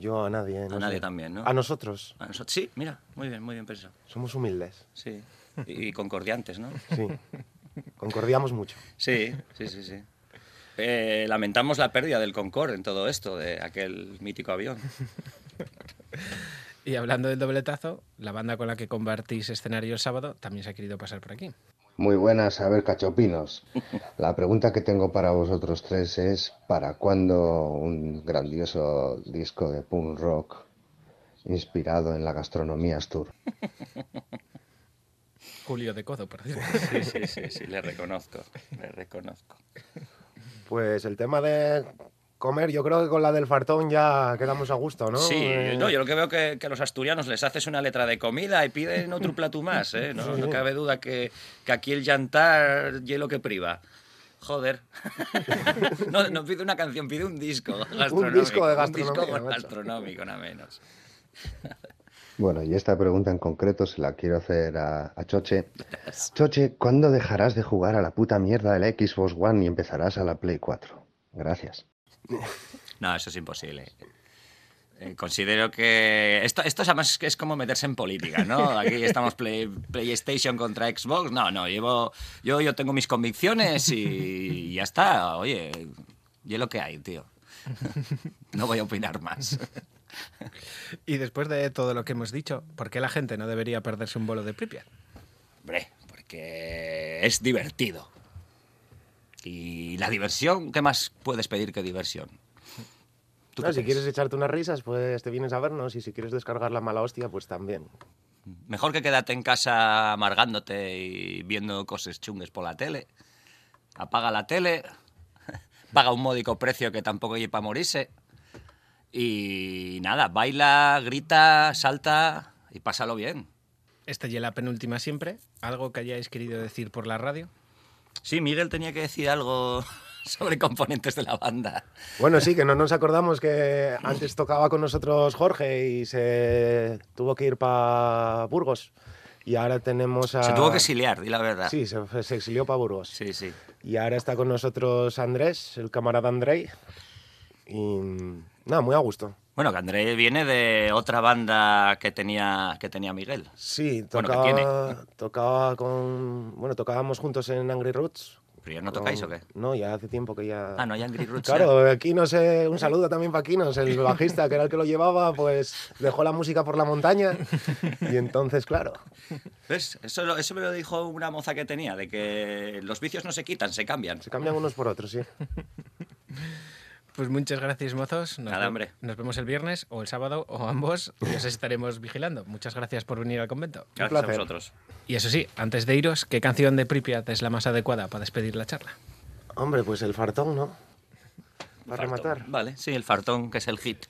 yo a nadie. no A nadie sé. también, ¿no? A nosotros. A nosotros. Sí, mira, muy bien, muy bien pensado. Somos humildes. Sí. Y, y concordiantes, ¿no? Sí. Concordiamos mucho. Sí, sí, sí, sí. Eh, lamentamos la pérdida del Concorde en todo esto, de aquel mítico avión. Y hablando del dobletazo, la banda con la que compartís escenario el sábado también se ha querido pasar por aquí. Muy buenas, a ver, cachopinos. La pregunta que tengo para vosotros tres es, ¿para cuándo un grandioso disco de punk rock inspirado en la gastronomía Astur? Julio de Codo, por cierto. Sí, sí, sí, sí, le reconozco, le reconozco. Pues el tema de comer, yo creo que con la del fartón ya quedamos a gusto, ¿no? Sí, Eh, no, yo lo que veo que, que a los asturianos les haces una letra de comida y piden otro plato más, ¿eh? No, Sí. no cabe duda que, que aquí el llantar hielo que priva. Joder. No, no pide una canción, pide un disco gastronómico. disco de Un gastronomía, disco macho. gastronómico, nada menos. Bueno, y esta pregunta en concreto se la quiero hacer a, a Choche. Choche, ¿cuándo dejarás de jugar a la puta mierda de la Xbox One y empezarás a la Play 4? Gracias. No, eso es imposible. Eh, considero que esto, esto es además es como meterse en política, ¿no? Aquí estamos Play- PlayStation contra Xbox. No, no, llevo, yo, yo tengo mis convicciones y ya está. Oye, y es lo que hay, tío. No voy a opinar más. Y después de todo lo que hemos dicho, ¿por qué la gente no debería perderse un bolo de Pripyat? Hombre, porque es divertido. Y la diversión, ¿qué más puedes pedir que diversión? ¿Tú no, si quieres echarte unas risas, pues te vienes a vernos. Y si quieres descargar la mala hostia, pues también. Mejor que quédate en casa amargándote y viendo cosas chungues por la tele. Apaga la tele, paga un módico precio que tampoco hay para morirse. Y nada, baila, grita, salta y pásalo bien. Esta y la penúltima siempre. ¿Algo que hayáis querido decir por la radio? Sí, Miguel tenía que decir algo sobre componentes de la banda. Bueno, sí, que no nos acordamos que antes tocaba con nosotros Jorge y se tuvo que ir para Burgos. Y ahora tenemos a... Se tuvo que exiliar, di la verdad. Sí, se, se exilió para Burgos. Sí, sí. Y ahora está con nosotros Andrés, el camarada Andrei. Y nada, muy a gusto. Bueno, que André viene de otra banda que tenía, que tenía Miguel. Sí, Bueno, tocaba, tiene. tocaba con... Bueno, tocábamos juntos en Angry Roots. ¿Pero ya no tocáis o qué? No, ya hace tiempo que ya... Ah, no hay Angry Roots. Claro, aquí no sé, un saludo también para Quinos, el bajista que era el que lo llevaba, pues dejó la música por la montaña y entonces, claro, ¿Ves? Eso, eso me lo dijo una moza que tenía, de que los vicios no se quitan, se cambian. se cambian unos por otros, sí. Pues muchas gracias, mozos. Nos Nada, hombre. Nos vemos el viernes o el sábado o ambos y os estaremos vigilando. Muchas gracias por venir al convento. Gracias a placer. vosotros. Y eso sí, antes de iros, ¿qué canción de Pripyat es la más adecuada para despedir la charla? Hombre, pues el fartón, ¿no? Para Fartón. rematar. Vale, sí, el fartón, que es el hit.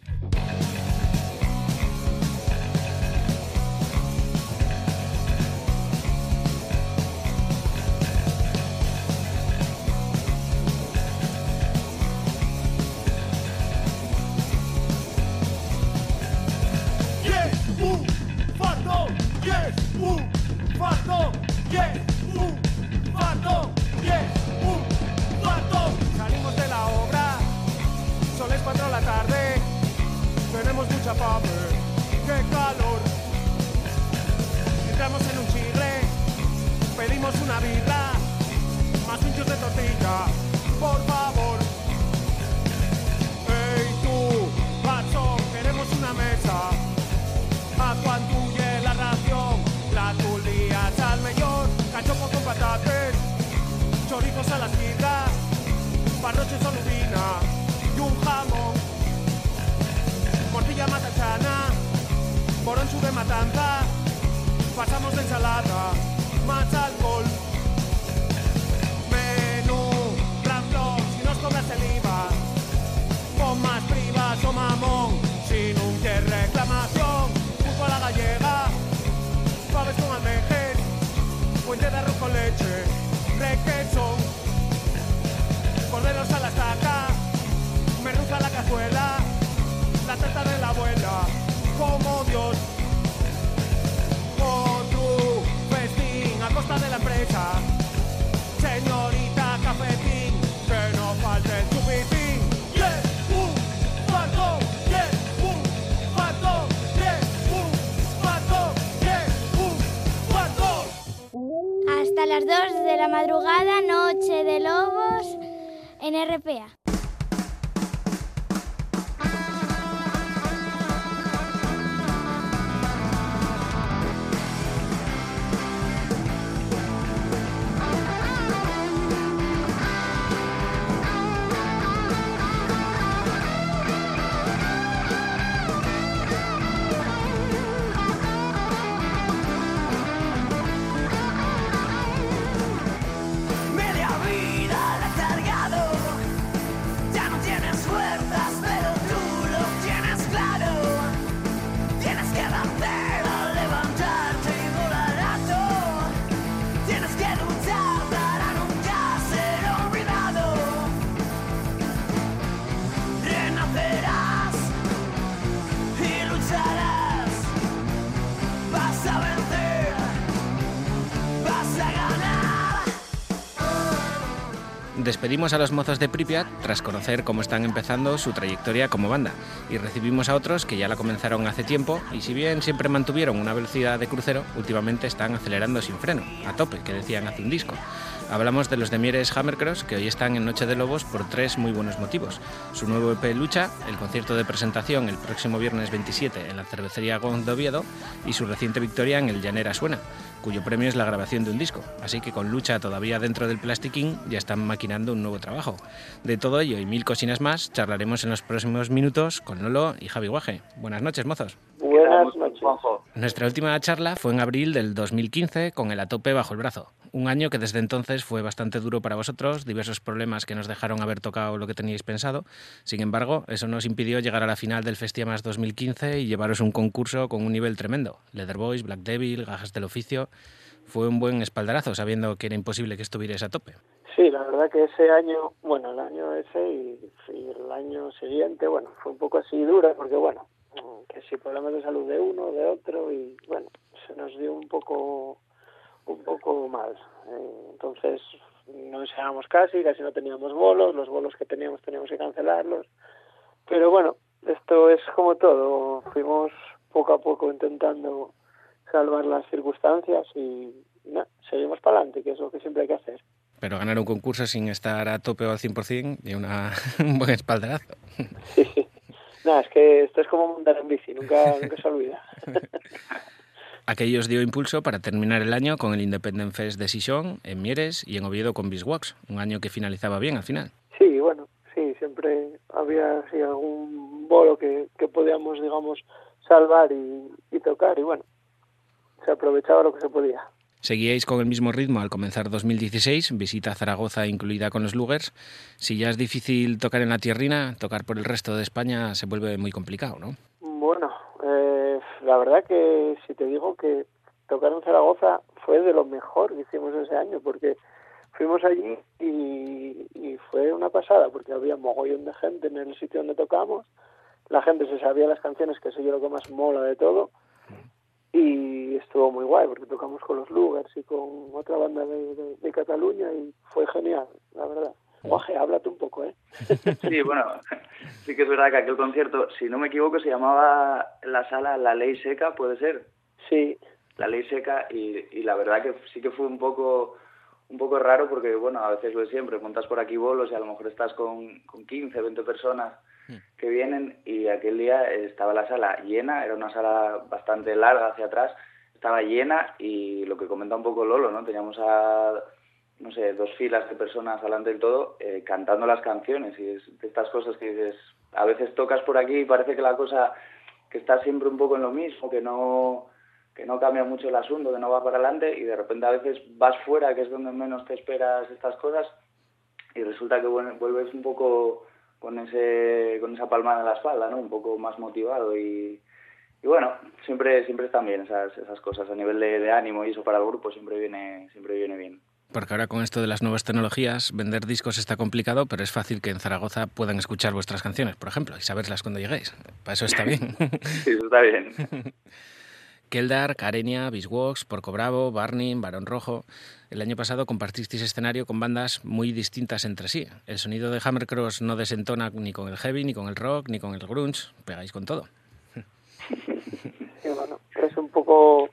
Despedimos a los mozos de Pripyat tras conocer cómo están empezando su trayectoria como banda y recibimos a otros que ya la comenzaron hace tiempo y si bien siempre mantuvieron una velocidad de crucero, últimamente están acelerando sin freno, a tope, que decían hace un disco. Hablamos de los de Mieres Hammercross que hoy están en Noche de Lobos por tres muy buenos motivos. Su nuevo EP Lucha, el concierto de presentación el próximo viernes 27 en la cervecería Gond de Oviedo y su reciente victoria en el Llanera Suena, cuyo premio es la grabación de un disco. Así que con Lucha todavía dentro del plastiquín ya están maquinando un nuevo trabajo. De todo ello y mil cocinas más charlaremos en los próximos minutos con Lolo y Javi Guaje. Buenas noches, mozos. Buenas noches. Nuestra última charla fue en abril del 2015 con el atope bajo el brazo. Un año que desde entonces fue bastante duro para vosotros, diversos problemas que nos dejaron haber tocado lo que teníais pensado. Sin embargo, eso nos impidió llegar a la final del Festiamas 2015 y llevaros un concurso con un nivel tremendo. Leather Boys, Black Devil, Gajas del Oficio. Fue un buen espaldarazo sabiendo que era imposible que estuvierais a tope. Sí, la verdad que ese año, bueno, el año ese y, y el año siguiente, bueno, fue un poco así dura porque, bueno, que sí, problemas de salud de uno, de otro y, bueno, se nos dio un poco, un poco mal. Eh, entonces, no ensayábamos casi, casi no teníamos bolos, los bolos que teníamos teníamos que cancelarlos. Pero bueno, esto es como todo, fuimos poco a poco intentando salvar las circunstancias y no, seguimos para adelante, que es lo que siempre hay que hacer. Pero ganar un concurso sin estar a tope o al 100% y una, un buen espaldarazo. Nada, es que esto es como montar en bici, nunca, nunca se olvida. Aquello os dio impulso para terminar el año con el Independent Fest de Sison, en Mieres y en Oviedo con Biswax, un año que finalizaba bien al final. Sí, bueno, sí, siempre había sí, algún bolo que, que podíamos, digamos, salvar y, y tocar y bueno, se aprovechaba lo que se podía. Seguíais con el mismo ritmo al comenzar 2016, visita a Zaragoza incluida con los Lugers. Si ya es difícil tocar en la tierrina, tocar por el resto de España se vuelve muy complicado, ¿no? La verdad que si te digo que tocar en Zaragoza fue de lo mejor que hicimos ese año, porque fuimos allí y, fue una pasada, porque había mogollón de gente en el sitio donde tocamos, la gente se sabía las canciones, que eso yo lo que más mola de todo, y estuvo muy guay porque tocamos con los Lugers y con otra banda de Cataluña y fue genial, la verdad. Guaje, háblate un poco, ¿eh? Sí, bueno, sí que es verdad que aquel concierto, si no me equivoco, se llamaba la sala La Ley Seca, ¿puede ser? Sí. La Ley Seca y, y la verdad que sí que fue un poco un poco raro porque, bueno, a veces lo es siempre, montas por aquí bolos y a lo mejor estás con, con 15, 20 personas que vienen y aquel día estaba la sala llena, era una sala bastante larga hacia atrás, estaba llena y lo que comenta un poco Lolo, ¿no? Teníamos a, no sé, dos filas de personas delante del todo eh, cantando las canciones y es de estas cosas que dices, a veces tocas por aquí y parece que la cosa, que está siempre un poco en lo mismo, que no que no cambia mucho el asunto, que no va para adelante y de repente a veces vas fuera, que es donde menos te esperas estas cosas y resulta que vuelves un poco con ese con esa palmada en la espalda, ¿no? Un poco más motivado y, y bueno, siempre siempre están bien esas, esas cosas a nivel de, de ánimo y eso para el grupo siempre viene siempre viene bien. Porque ahora con esto de las nuevas tecnologías, vender discos está complicado, pero es fácil que en Zaragoza puedan escuchar vuestras canciones, por ejemplo, y saberlas cuando lleguéis. Para eso está bien. Eso está bien. Keldar, Carenia, Biswox, Porco Bravo, Barney, Barón Rojo. El año pasado compartisteis escenario con bandas muy distintas entre sí. El sonido de Hammercross no desentona ni con el heavy, ni con el rock, ni con el grunge. Pegáis con todo. Sí, bueno, es un poco...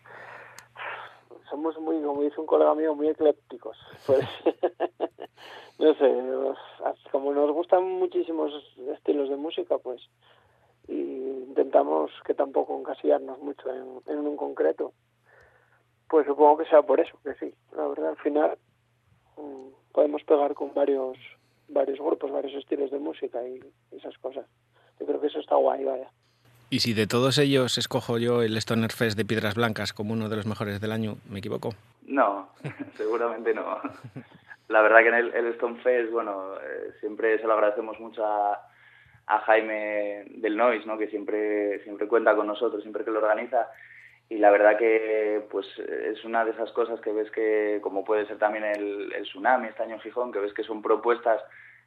Somos muy, como dice un colega mío, muy eclépticos. Pues, no sé, nos- como nos gustan muchísimos estilos de música, pues y intentamos que tampoco encasillarnos mucho en, en un concreto. Pues supongo que sea por eso, que sí. La verdad, al final mm, podemos pegar con varios varios grupos, varios estilos de música y esas cosas. Yo creo que eso está guay, vaya. Y si de todos ellos escojo yo el Stoner Fest de Piedras Blancas como uno de los mejores del año, ¿me equivoco? No, seguramente no. La verdad que en el, el Stone Fest, bueno, eh, siempre se lo agradecemos mucho a, a Jaime del Noise, ¿no? que siempre, siempre cuenta con nosotros, siempre que lo organiza. Y la verdad que pues es una de esas cosas que ves que, como puede ser también el, el Tsunami este año en Gijón, que ves que son propuestas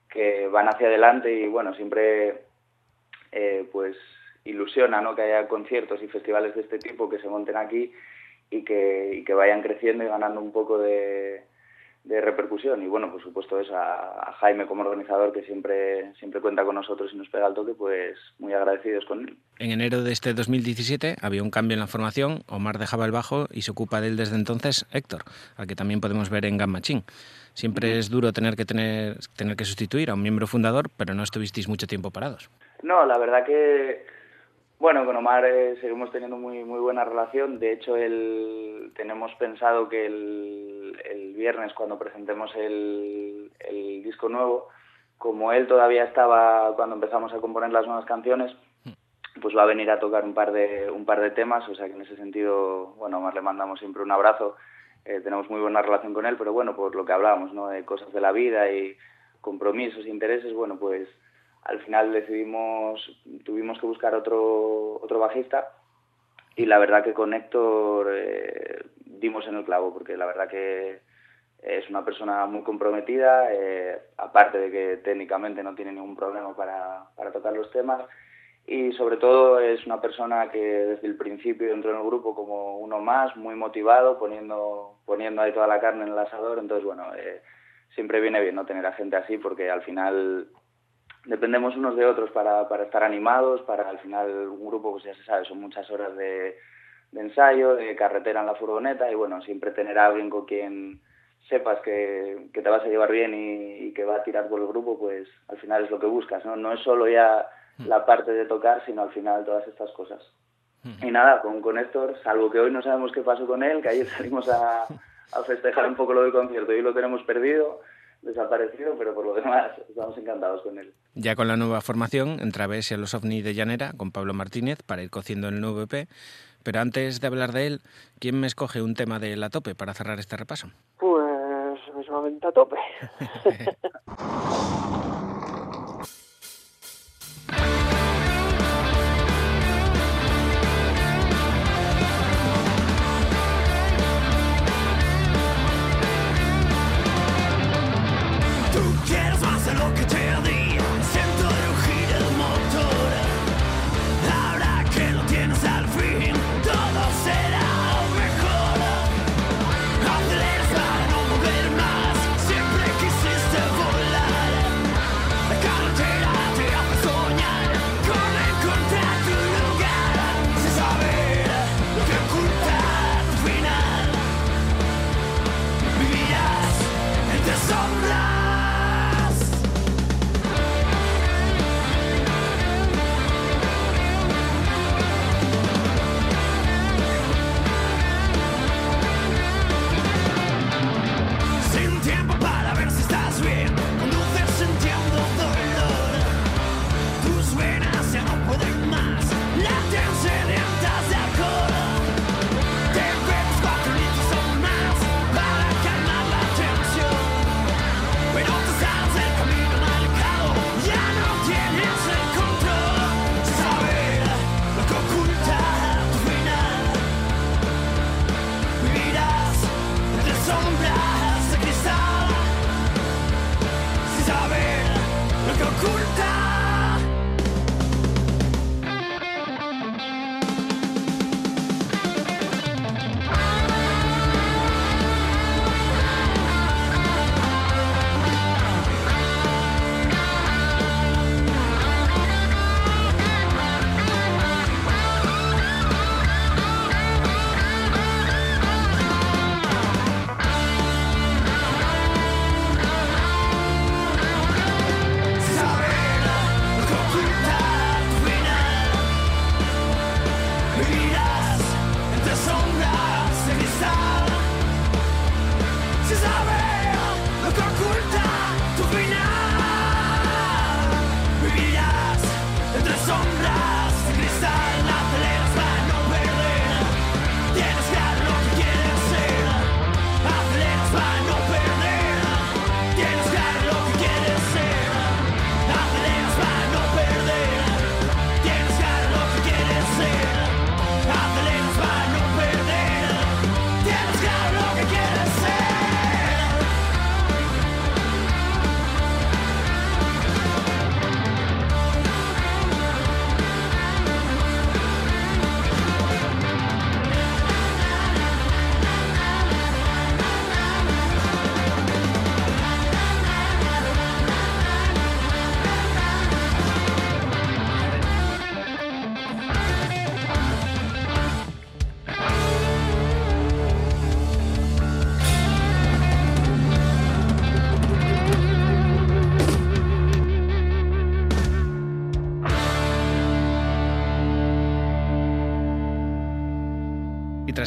que van hacia adelante y bueno, siempre eh, pues ilusiona ¿no? que haya conciertos y festivales de este tipo que se monten aquí y que, y que vayan creciendo y ganando un poco de, de repercusión. Y bueno, por supuesto es a, a Jaime como organizador que siempre, siempre cuenta con nosotros y nos pega el toque, pues muy agradecidos con él. En enero de este 2017 había un cambio en la formación, Omar dejaba el bajo y se ocupa de él desde entonces Héctor, al que también podemos ver en Gamma Chin. Siempre es duro tener que, tener, tener que sustituir a un miembro fundador, pero no estuvisteis mucho tiempo parados. No, la verdad que, bueno, con Omar eh, seguimos teniendo muy, muy buena relación. De hecho, el, tenemos pensado que el, el viernes, cuando presentemos el, el disco nuevo, como él todavía estaba cuando empezamos a componer las nuevas canciones, pues va a venir a tocar un par de, un par de temas. O sea que en ese sentido, bueno, a Omar le mandamos siempre un abrazo. Eh, tenemos muy buena relación con él, pero bueno, por lo que hablábamos, ¿no? De cosas de la vida y compromisos, intereses, bueno, pues al final decidimos, tuvimos que buscar otro, otro bajista y la verdad que con Héctor eh, dimos en el clavo, porque la verdad que es una persona muy comprometida, eh, aparte de que técnicamente no tiene ningún problema para, para tocar los temas y sobre todo es una persona que desde el principio entró en el grupo como uno más, muy motivado, poniendo, poniendo ahí toda la carne en el asador, entonces bueno, eh, siempre viene bien no tener a gente así porque al final dependemos unos de otros para, para estar animados, para al final un grupo, pues ya se sabe, son muchas horas de, de ensayo, de carretera en la furgoneta y bueno, siempre tener a alguien con quien sepas que, que te vas a llevar bien y, y, que va a tirar por el grupo, pues al final es lo que buscas, ¿no? No es solo ya la parte de tocar, sino al final todas estas cosas. Y nada, con, con Héctor, salvo que hoy no sabemos qué pasó con él, que ayer salimos a, a festejar un poco lo del concierto y lo tenemos perdido, desaparecido, pero por lo demás estamos encantados con él. Ya con la nueva formación, entra Bes y a los OVNI de Llanera con Pablo Martínez para ir cociendo el nuevo EP. Pero antes de hablar de él, ¿quién me escoge un tema de La Tope para cerrar este repaso? Pues mismamente a tope.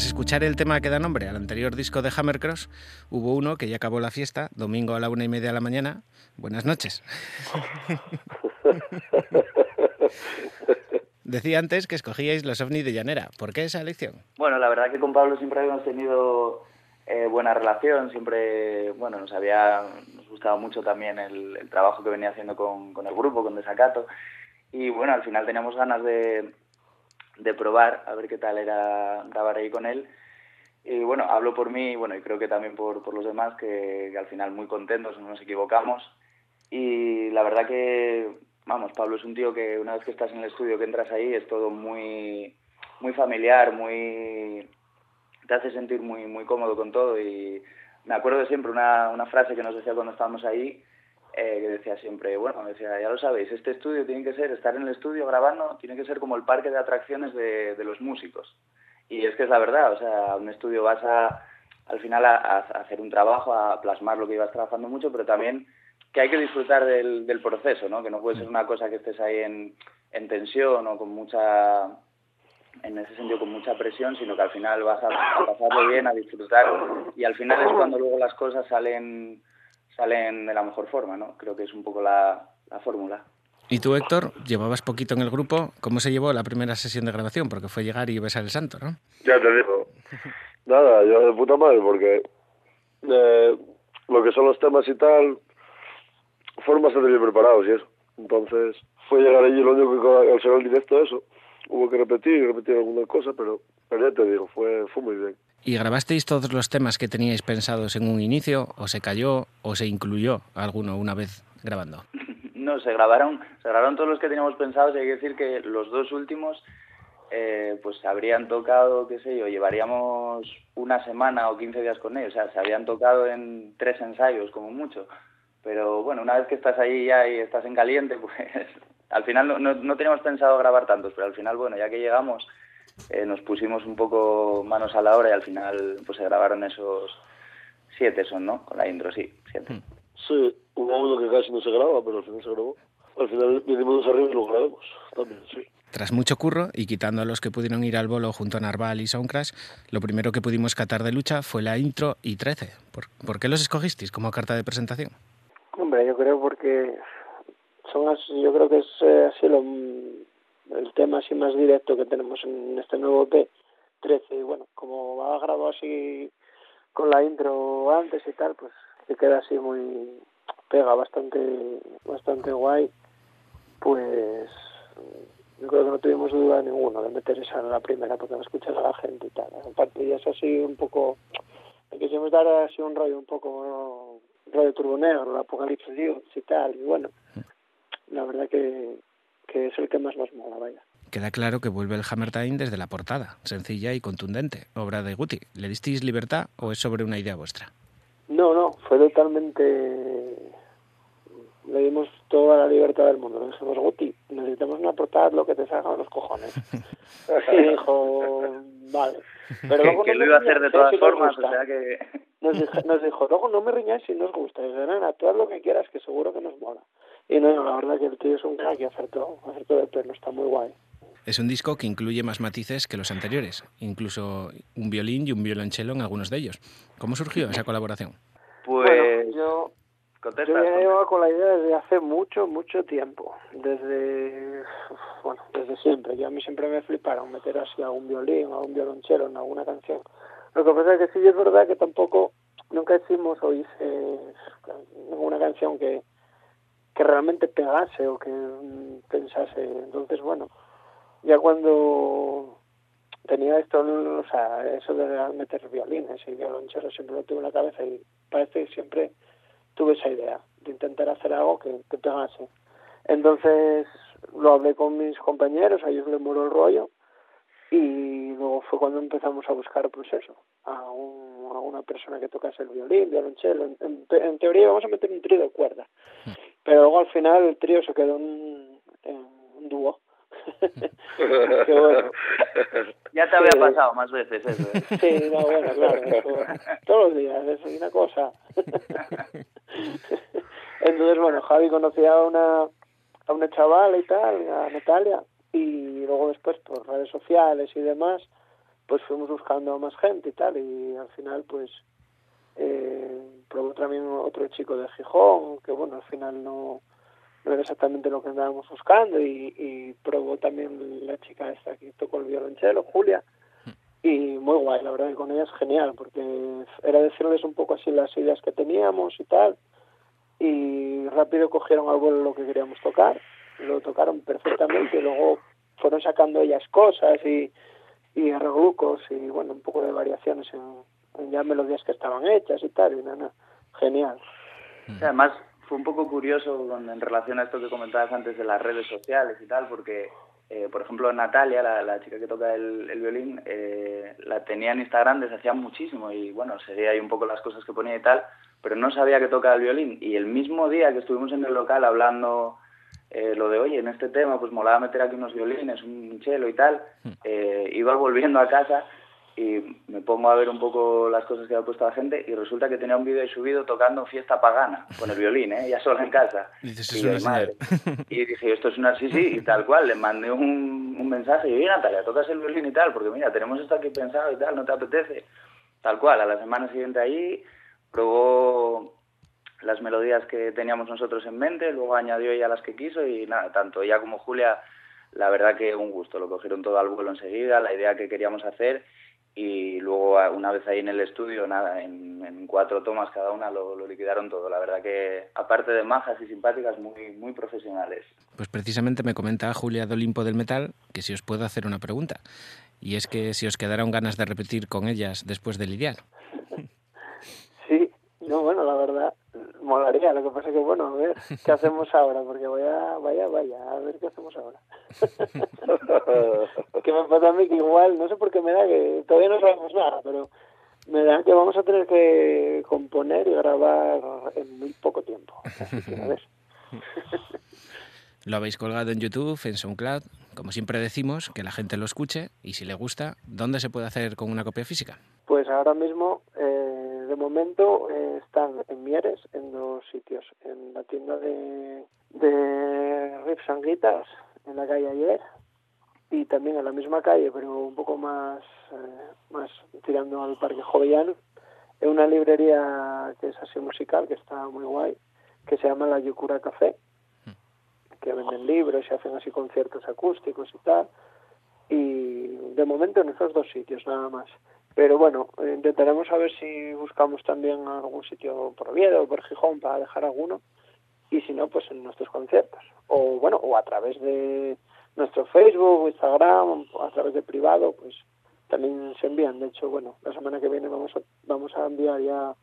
tras escuchar el tema que da nombre al anterior disco de Hammercross, hubo uno que ya acabó la fiesta, domingo a la una y media de la mañana. Buenas noches. Decía antes que escogíais los ovnis de Llanera. ¿Por qué esa elección? Bueno, la verdad que con Pablo siempre habíamos tenido eh, buena relación, siempre, bueno, nos había, nos gustaba mucho también el, el trabajo que venía haciendo con, con el grupo, con Desacato, y bueno, al final teníamos ganas de, de probar, a ver qué tal era grabar ahí con él, y bueno, hablo por mí, bueno, y creo que también por, por los demás, que, que al final muy contentos, no nos equivocamos, y la verdad que, vamos, Pablo es un tío que una vez que estás en el estudio, que entras ahí, es todo muy, muy familiar, muy te hace sentir muy muy cómodo con todo. Y me acuerdo de siempre una, una frase que nos decía cuando estábamos ahí eh, que decía siempre, bueno, decía, ya lo sabéis, este estudio tiene que ser, estar en el estudio grabando, tiene que ser como el parque de atracciones de, de los músicos. Y es que es la verdad, o sea, un estudio vas a, al final a, a hacer un trabajo, a plasmar lo que ibas trabajando mucho, pero también que hay que disfrutar del, del proceso, ¿no? Que no puede ser una cosa que estés ahí en, en tensión o con mucha en ese sentido con mucha presión, sino que al final vas a, a, pasarlo bien, a disfrutar y al final es cuando luego las cosas salen salen de la mejor forma, ¿no? Creo que es un poco la, la fórmula. Y tú, Héctor, llevabas poquito en el grupo. ¿Cómo se llevó la primera sesión de grabación? Porque fue llegar y besar el santo, ¿no? Ya te digo. Nada, yo de puta madre, porque eh, lo que son los temas y tal, fueron bastante bien preparados y eso. Entonces, fue llegar allí, lo único que al ser el directo, eso, hubo que repetir, repetir alguna cosa, pero, pero ya te digo, fue, fue muy bien. ¿Y grabasteis todos los temas que teníais pensados en un inicio, o se cayó, o se incluyó alguno una vez grabando? No, se grabaron, se grabaron todos los que teníamos pensados y hay que decir que los dos últimos eh, pues se habrían tocado, qué sé yo, llevaríamos una semana o 15 días con ellos, o sea, se habían tocado en tres ensayos como mucho. Pero bueno, una vez que estás ahí ya y estás en caliente, pues al final no, no, no teníamos pensado grabar tantos, pero al final, bueno, ya que llegamos, eh, nos pusimos un poco manos a la obra y al final pues se grabaron esos siete son, ¿no? Con la intro, sí, siete. Sí, hubo uno que casi no se graba, pero al final se grabó. Al final vinimos arriba y lo grabamos también, sí. Tras mucho curro y quitando a los que pudieron ir al bolo junto a Narval y Soundcrash, lo primero que pudimos catar de lucha fue la intro y 13. ¿Por, ¿Por, qué los escogisteis como carta de presentación? Hombre, yo creo porque son así, yo creo que es eh, así lo, el tema así más directo que tenemos en este nuevo EP 13 y bueno, como va grabado así con la intro antes y tal, pues se queda así muy pega bastante bastante guay pues yo creo que no tuvimos duda ninguno de meter esa en la primera porque no escuchar a la gente y tal aparte ya es así un poco le quisimos dar así un rollo un poco ¿no? rollo turbo negro, el apocalipsis Dios y tal y bueno la verdad que, que es el que más nos mola vaya Queda claro que vuelve el Hammer Time desde la portada, sencilla y contundente, obra de Guti. ¿Le disteis libertad o es sobre una idea vuestra? No, no, fue totalmente... Le dimos toda la libertad del mundo. Le dijimos, Guti, necesitamos una portada lo que te salga los cojones. y dijo, vale. Pero luego que no lo iba a hacer de todas si formas, o sea que... Nos dijo, nos dijo, luego no me riñáis si no os gusta. Y dije, nena, tú haz lo que quieras, que seguro que nos mola. Y no, la verdad que el tío es un crack y acertó, acertó de pleno, está muy guay. Es un disco que incluye más matices que los anteriores, incluso un violín y un violonchelo en algunos de ellos. ¿Cómo surgió esa colaboración? Pues bueno, yo, yo ya llevaba con la idea desde hace mucho, mucho tiempo. Desde, bueno, desde siempre. Yo a mí siempre me fliparon meter así a un violín, a un violonchelo en alguna canción. Lo que pasa es que sí es verdad que tampoco, nunca hicimos o hice ninguna canción que, que realmente pegase o que pensase. Entonces, bueno, ya cuando tenía esto, o sea, eso de meter violines y violoncheros siempre lo tuve en la cabeza y parece que siempre tuve esa idea de intentar hacer algo que, que pegase. Entonces lo hablé con mis compañeros, a ellos les moló el rollo y luego fue cuando empezamos a buscar pues eso, a, un, a una persona que tocase el violín, violonchelo. En, teoría íbamos a meter un trío de cuerda, pero luego al final el trío se quedó en, en un dúo. Qué bueno. Ya te había sí. pasado más veces eso. ¿eh? Sí, no, bueno, claro. Eso, todos los días, eso es una cosa. Entonces, bueno, Javi conocía a una, a una chavala y tal, a Natalia, y luego después por redes sociales y demás, pues fuimos buscando a más gente y tal, y al final pues eh, probó también otro chico de Gijón, que bueno, al final no, no era exactamente lo que andábamos buscando, y, y probó también la chica esta que tocó el violonchelo, Julia, y muy guay, la verdad que con ella es genial, porque era decirles un poco así las ideas que teníamos y tal, y rápido cogieron al vuelo lo que queríamos tocar, lo tocaron perfectamente, y luego fueron sacando ellas cosas y, y arreglucos y bueno, un poco de variaciones en, en ya melodías que estaban hechas y tal, y nada, genial. Sí, además, fue un poco curioso con- en relación a esto que comentabas antes de las redes sociales y tal, porque, eh, por ejemplo, Natalia, la, la chica que toca el, el violín, eh, la tenía en Instagram desde hacía muchísimo y, bueno, seguía ahí un poco las cosas que ponía y tal, pero no sabía que toca el violín. Y el mismo día que estuvimos en el local hablando eh, lo de, oye, en este tema, pues molaba meter aquí unos violines, un cello y tal, eh, iba volviendo a casa y me pongo a ver un poco las cosas que había puesto la gente y resulta que tenía un vídeo ahí subido tocando fiesta pagana con el violín, ¿eh? ya sola en casa. Dices, Y es una. Y dije, esto es una sí, sí, y tal cual. Le mandé un, un mensaje y, oye, Natalia, tocas el violín y tal, porque mira, tenemos esto aquí pensado y tal, ¿no te apetece? Tal cual, a la semana siguiente allí probó las melodías que teníamos nosotros en mente, luego añadió ella las que quiso y nada, tanto ella como Julia, la verdad que un gusto, lo cogieron todo al vuelo enseguida, la idea que queríamos hacer y luego a- una vez ahí en el estudio, nada, en, en cuatro tomas cada una lo, lo liquidaron todo, la verdad que aparte de majas y simpáticas, muy, muy profesionales. Pues precisamente me comenta Julia de Olimpo del Metal que si os puedo hacer una pregunta. Y es que si os quedaron ganas de repetir con ellas después de lidiar. Sí, no, bueno, la verdad, molaría. Lo que pasa que, bueno, a ver, ¿qué hacemos ahora? Porque vaya, vaya, vaya, a ver qué hacemos ahora. que me pasa a mí que igual, no sé por qué me da que todavía no sabemos nada, pero me da que vamos a tener que componer y grabar en muy poco tiempo. Así que, a ver. Lo habéis colgado en YouTube, en SoundCloud. Como siempre decimos, que la gente lo escuche y si le gusta, ¿dónde se puede hacer con una copia física? Pues ahora mismo, eh, de momento, eh, están en Mieres, en dos sitios. En la tienda de, de Riffs and Guitars, en la calle Ayer, y también en la misma calle, pero un poco más, eh, más tirando al Parque Jovellano, en una librería que es así musical, que está muy guay, que se llama La Yukura Café, que venden libros y hacen así conciertos acústicos y tal. Y de momento en esos dos sitios nada más. Pero bueno, intentaremos a ver si buscamos también algún sitio por Oviedo o por Gijón para dejar alguno. Y si no, pues en nuestros conciertos. O bueno, o a través de nuestro Facebook, Instagram, o a través de privado, pues también se envían. De hecho, bueno, la semana que viene vamos a, vamos a enviar ya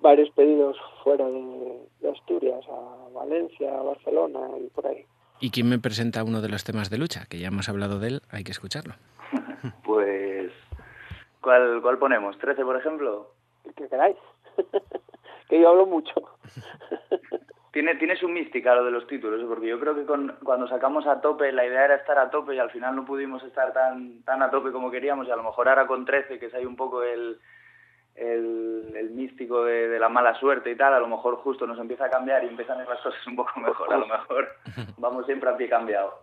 varios pedidos fuera de, de Asturias, a Valencia, a Barcelona y por ahí. ¿Y quién me presenta uno de los temas de lucha? Que ya hemos hablado de él, hay que escucharlo. Pues, ¿cuál, cuál ponemos? ¿13, por ejemplo? El que queráis. que yo hablo mucho. Tiene, tiene su mística lo de los títulos, ¿eh? porque yo creo que con, cuando sacamos a tope, la idea era estar a tope y al final no pudimos estar tan, tan a tope como queríamos y a lo mejor ahora con 13, que es ahí un poco el, el, el místico de, de la mala suerte y tal, a lo mejor justo nos empieza a cambiar y empiezan a ir las cosas un poco mejor, a lo mejor vamos siempre a pie cambiado.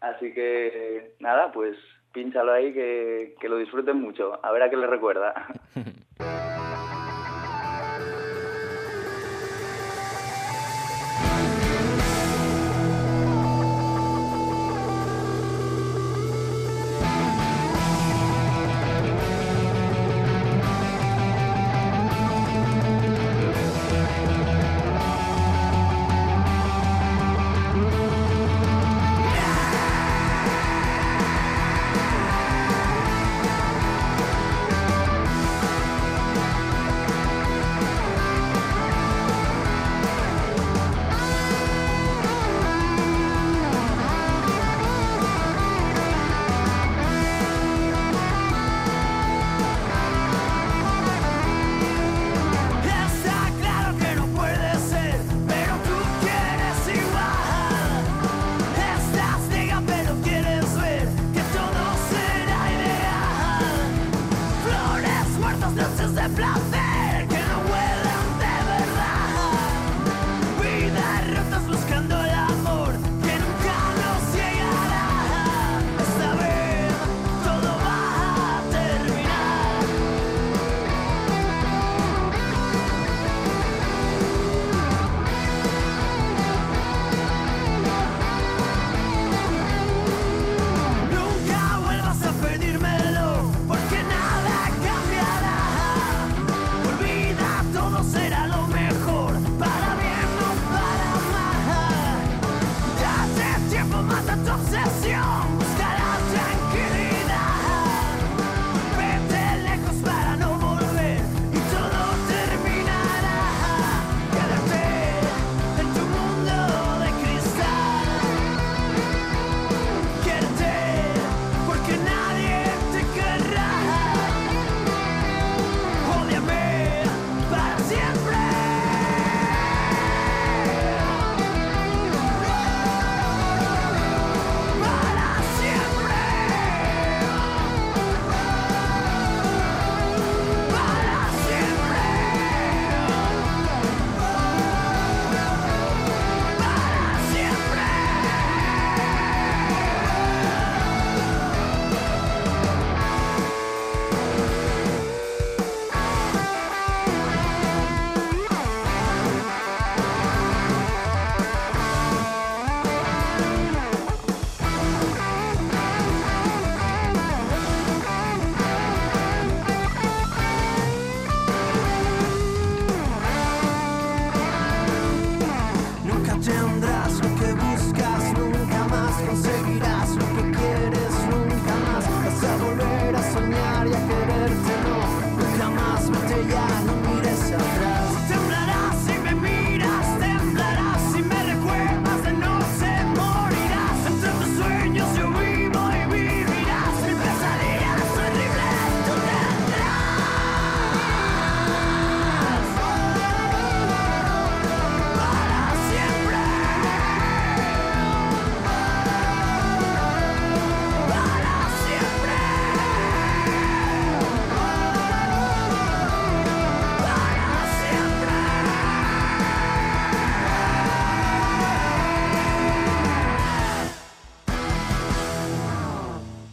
Así que nada, pues pínchalo ahí que, que lo disfruten mucho, a ver a qué les recuerda.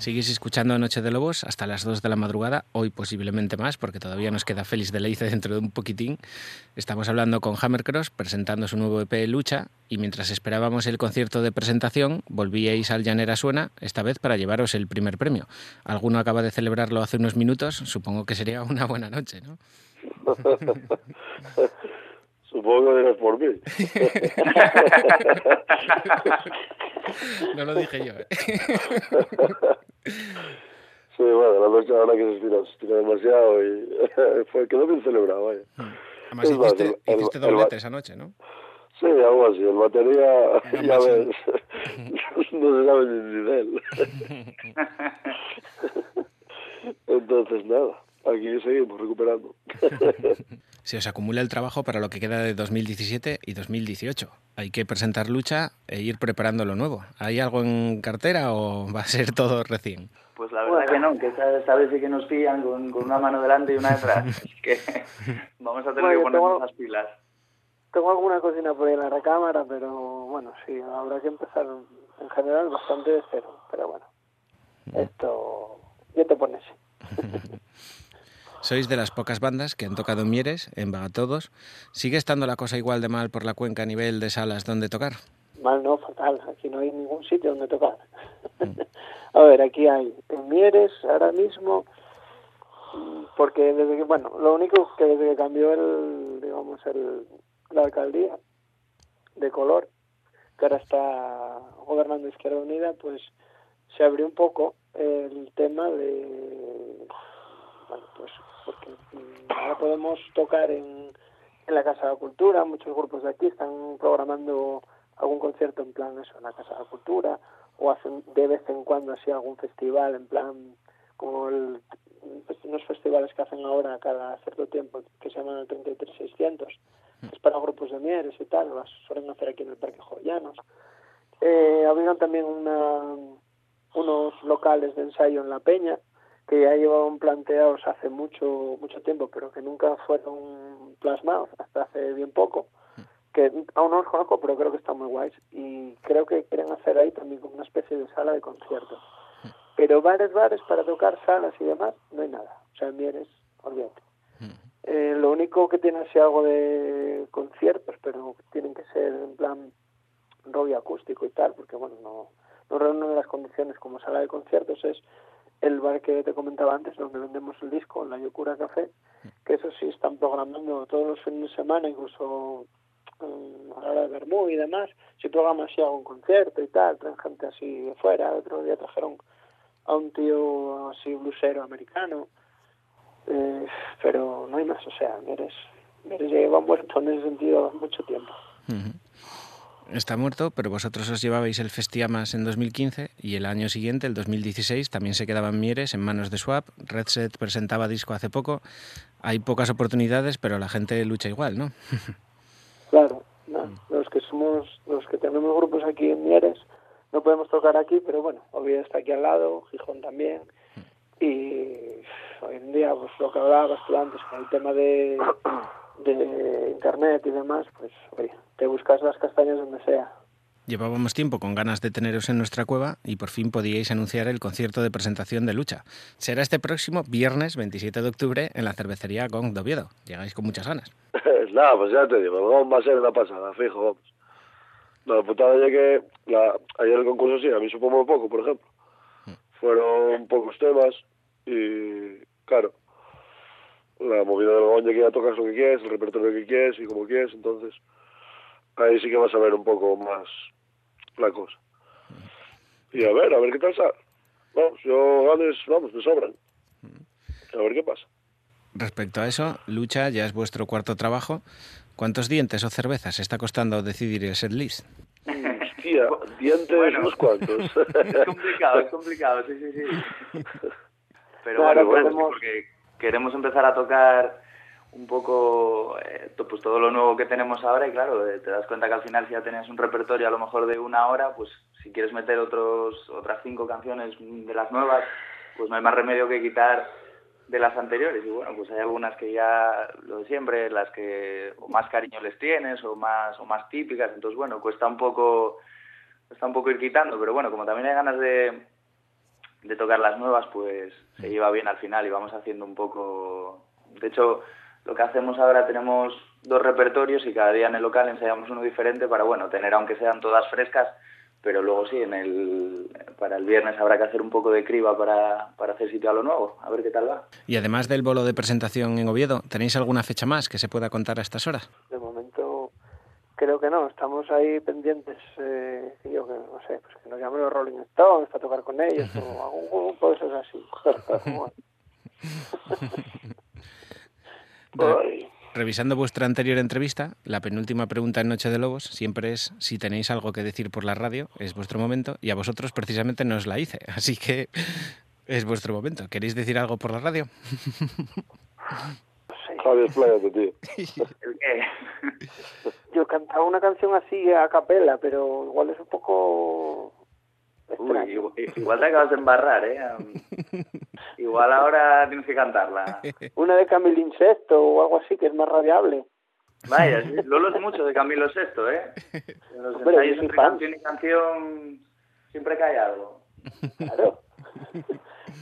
Seguís escuchando Noche de Lobos hasta las 2 de la madrugada, hoy posiblemente más, porque todavía nos queda Félix de Leice dentro de un poquitín. Estamos hablando con Hammercross, presentando su nuevo EP Lucha, y mientras esperábamos el concierto de presentación, volvíais al Llanera Suena, esta vez para llevaros el primer premio. Alguno acaba de celebrarlo hace unos minutos, supongo que sería una buena noche, ¿no? Supongo que dirás por mí. no lo dije yo. ¿eh? Sí, bueno, la noche ahora que se estira, se estira demasiado y fue, quedó bien celebrado, vaya. Además, Es hiciste, el- hiciste el doblete esa noche, ¿no? Sí, algo así. El batería, ya ves, no se sabe ni, ni de él. Entonces, nada, aquí seguimos recuperando. Se os acumula el trabajo para lo que queda de 2017 y 2018. Hay que presentar lucha e ir preparando lo nuevo. ¿Hay algo en cartera o va a ser todo recién? Pues la verdad que no, que esta, esta vez sí que nos pillan con, con una mano delante y una detrás. Que vamos a tener Bueno, que ponernos tengo- las pilas. Tengo alguna cocina por ahí en la recámara, pero bueno, sí, habrá que empezar en general bastante de cero. Pero bueno, esto ya te pones. Sois de las pocas bandas que han tocado en Mieres, en Bagatodos. ¿Sigue estando la cosa igual de mal por la cuenca a nivel de salas donde tocar? Mal no, fatal. Aquí no hay ningún sitio donde tocar. a ver, aquí hay en Mieres ahora mismo, mm, porque desde que, bueno, lo único que desde que cambió el, digamos, el, la alcaldía de color, que ahora está gobernando Izquierda Unida, pues se abrió un poco el tema de, bueno, pues porque mm, ahora podemos tocar en, en la Casa de la Cultura, muchos grupos de aquí están programando algún concierto en plan eso, en la Casa de la Cultura, o hacen de vez en cuando así algún festival en plan como el, unos festivales que hacen ahora cada cierto tiempo que se llaman el 33600 que es para grupos de Mieres y tal, las suelen hacer aquí en el Parque Joyanos. Eh, abrieron también una, unos locales de ensayo en La Peña que ya llevaban planteados hace mucho mucho tiempo, pero que nunca fueron plasmados hasta hace bien poco, que aún no los conozco, pero creo que están muy guays y creo que quieren hacer ahí también como una especie de sala de conciertos. Pero bares, bares para tocar salas y demás, no hay nada. O sea, en Mieres, olvídate. Eh, lo único que tiene así algo de conciertos, pero tienen que ser en plan rollo acústico y tal, porque bueno, no, no reúnen las condiciones como sala de conciertos, es el bar que te comentaba antes, donde vendemos el disco, la Yokura Café, que eso sí están programando todos los fines de semana, incluso mm, a la hora de Bermú y demás, si programan así algún concierto y tal, traen gente así de fuera, otro día trajeron a un tío así blusero americano, eh, pero no hay más, o sea, Mieres, Mieres lleva muerto en ese sentido mucho tiempo. Está muerto, pero vosotros os llevabais el Festiamas en 2015 y el año siguiente, el 2016, también se quedaban Mieres en manos de Swap. Red Set presentaba disco hace poco. Hay pocas oportunidades, pero la gente lucha igual, ¿no? Claro, no, los que somos, los que tenemos grupos aquí en Mieres, no podemos tocar aquí, pero bueno, Oviedo está aquí al lado, Gijón también, y hoy en día, pues lo que hablabas tú antes, con el tema de, de internet y demás, pues oye, te buscas las castañas donde sea. Llevábamos tiempo con ganas de teneros en nuestra cueva y por fin podíais anunciar el concierto de presentación de Lucha. Será este próximo viernes 27 de octubre en la cervecería Gong de Oviedo. Llegáis con muchas ganas. Nada, pues ya te digo, el gong va a ser una pasada, fijo, vamos. La putada ya que la, ayer el concurso sí, a mí supo muy poco, por ejemplo. Fueron pocos temas y, claro, la movida del gong ya que ya tocas lo que quieres, el repertorio que quieres y como quieres, entonces ahí sí que vas a ver un poco más la cosa. Y a ver, a ver qué tal sale. Vamos, yo ganes, vamos, me sobran. A ver qué pasa. Respecto a eso, Lucha ya es vuestro cuarto trabajo. ¿Cuántos dientes o cervezas está costando decidir el setlist? Hostia, dientes Bueno. unos cuantos. Es complicado, es complicado, sí, sí, sí. Pero Claro, bueno, podemos- porque queremos empezar a tocar un poco eh, pues todo lo nuevo que tenemos ahora y claro, eh, te das cuenta que al final si ya tenías un repertorio a lo mejor de una hora, pues si quieres meter otros otras cinco canciones de las nuevas, pues no hay más remedio que quitar de las anteriores. Y bueno, pues hay algunas que ya lo de siempre, las que o más cariño les tienes o más o más típicas, entonces bueno, cuesta un poco está un poco ir quitando, pero bueno, como también hay ganas de, de tocar las nuevas, pues se lleva bien al final y vamos haciendo un poco... De hecho, lo que hacemos ahora tenemos dos repertorios y cada día en el local ensayamos uno diferente para, bueno, tener aunque sean todas frescas, pero luego sí, en el, para el viernes habrá que hacer un poco de criba para, para hacer sitio a lo nuevo, a ver qué tal va. Y además del bolo de presentación en Oviedo, ¿tenéis alguna fecha más que se pueda contar a estas horas? De creo que no, estamos ahí pendientes, eh, yo que no sé, pues que nos llamen los Rolling Stones para tocar con ellos o algún grupo de esos así. Re- Revisando vuestra anterior entrevista, la penúltima pregunta en Noche de Lobos siempre es si tenéis algo que decir por la radio, es vuestro momento, y a vosotros precisamente no os la hice, así que es vuestro momento. ¿Queréis decir algo por la radio? Javi, expláyate, tío. ¿El qué? Yo cantaba una canción así a capela, pero igual es un poco Uy, igual, te acabas de embarrar, ¿eh? Igual ahora tienes que cantarla. una de Camilo Insecto o algo así que es más radiable. Vaya, Lolo es mucho de Camilo Sesto, ¿eh? En los Hombre, yo ensayos entre canción y canción siempre cae algo. Claro.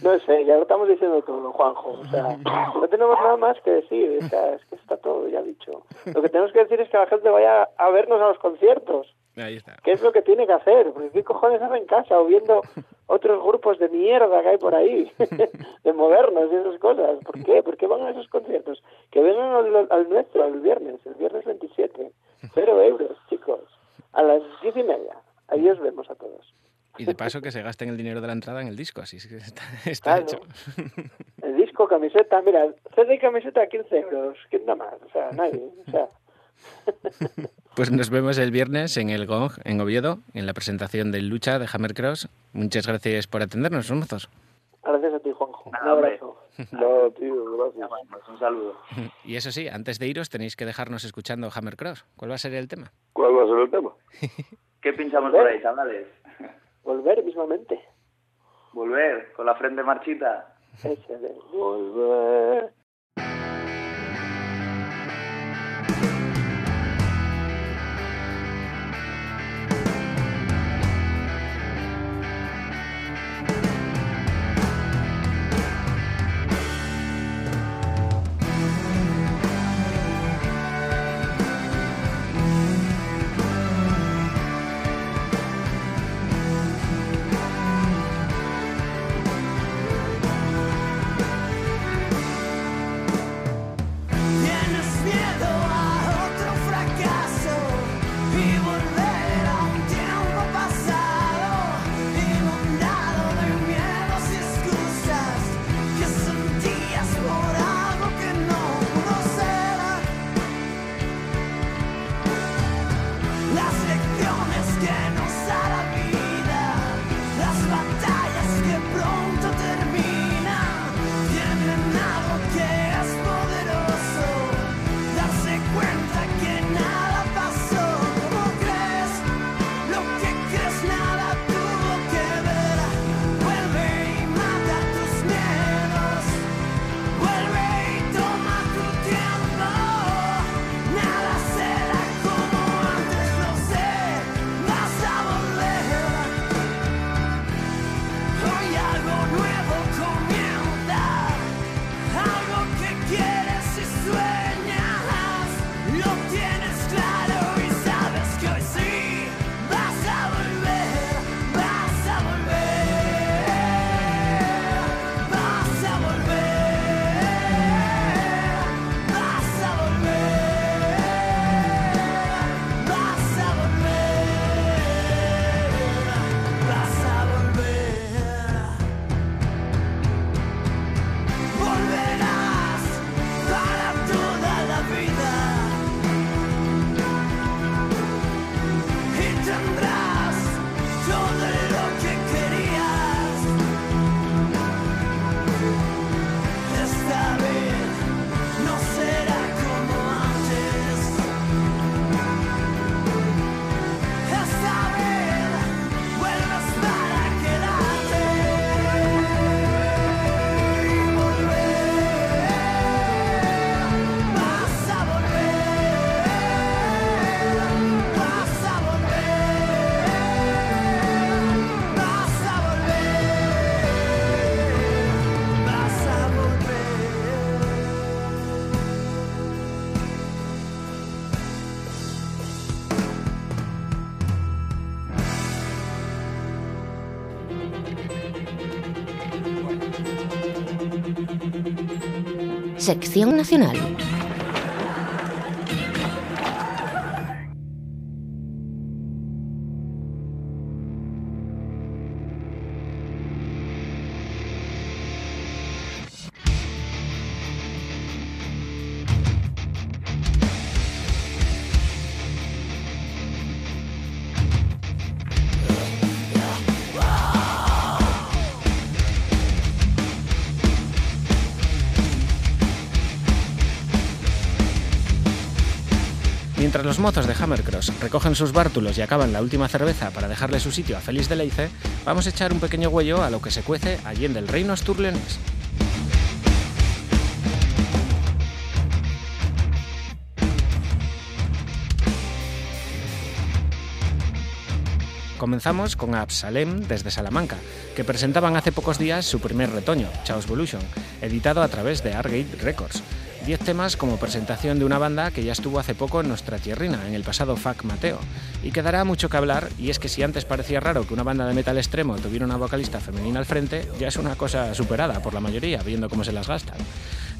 No sé, ya lo estamos diciendo todo, Juanjo. O sea, no tenemos nada más que decir. O sea, es que está todo ya dicho. Lo que tenemos que decir es que la gente vaya a vernos a los conciertos. Ahí está. ¿Qué es lo que tiene que hacer? Porque qué cojones hace en casa o viendo otros grupos de mierda que hay por ahí, de modernos y esas cosas. ¿Por qué? ¿Por qué van a esos conciertos? Que vengan al, al nuestro, el viernes, el viernes 27. Cero euros, chicos. A las diez y media. Ahí os vemos a todos. Y de paso que se gasten el dinero de la entrada en el disco, así que está, está Claro. hecho. El disco, camiseta, mira, CD y camiseta 15 euros. ¿Quién da más? O sea, nadie. O sea, Pues nos vemos el viernes en el Gong, en Oviedo, en la presentación del Lucha de Hammer Cross. Muchas gracias por atendernos, mozos. gracias a ti, Juanjo. Nada, Un abrazo. No, tío, gracias. Un saludo. Y eso sí, antes de iros tenéis que dejarnos escuchando Hammer Cross. ¿Cuál va a ser el tema? ¿Cuál va a ser el tema? ¿Qué pinchamos por ahí, chavales? Volver mismamente. Volver, con la frente marchita. Ese de volver. Volver Nacional. Mientras los mozos de Hammercross recogen sus bártulos y acaban la última cerveza para dejarle su sitio a Félix de Leice, vamos a echar un pequeño huello a lo que se cuece allí en del reino asturleonés. Comenzamos con Absalem desde Salamanca, que presentaban hace pocos días su primer retoño, Chaos Evolution, editado a través de Argate Records. Diez temas como presentación de una banda que ya estuvo hace poco en nuestra tierrina, en el pasado FAC Mateo, y que dará mucho que hablar, y es que si antes parecía raro que una banda de metal extremo tuviera una vocalista femenina al frente, ya es una cosa superada por la mayoría, viendo cómo se las gastan.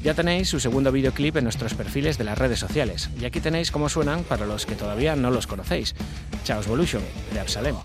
Ya tenéis su segundo videoclip en nuestros perfiles de las redes sociales, y aquí tenéis cómo suenan para los que todavía no los conocéis. Chaos Evolution, de Absalem.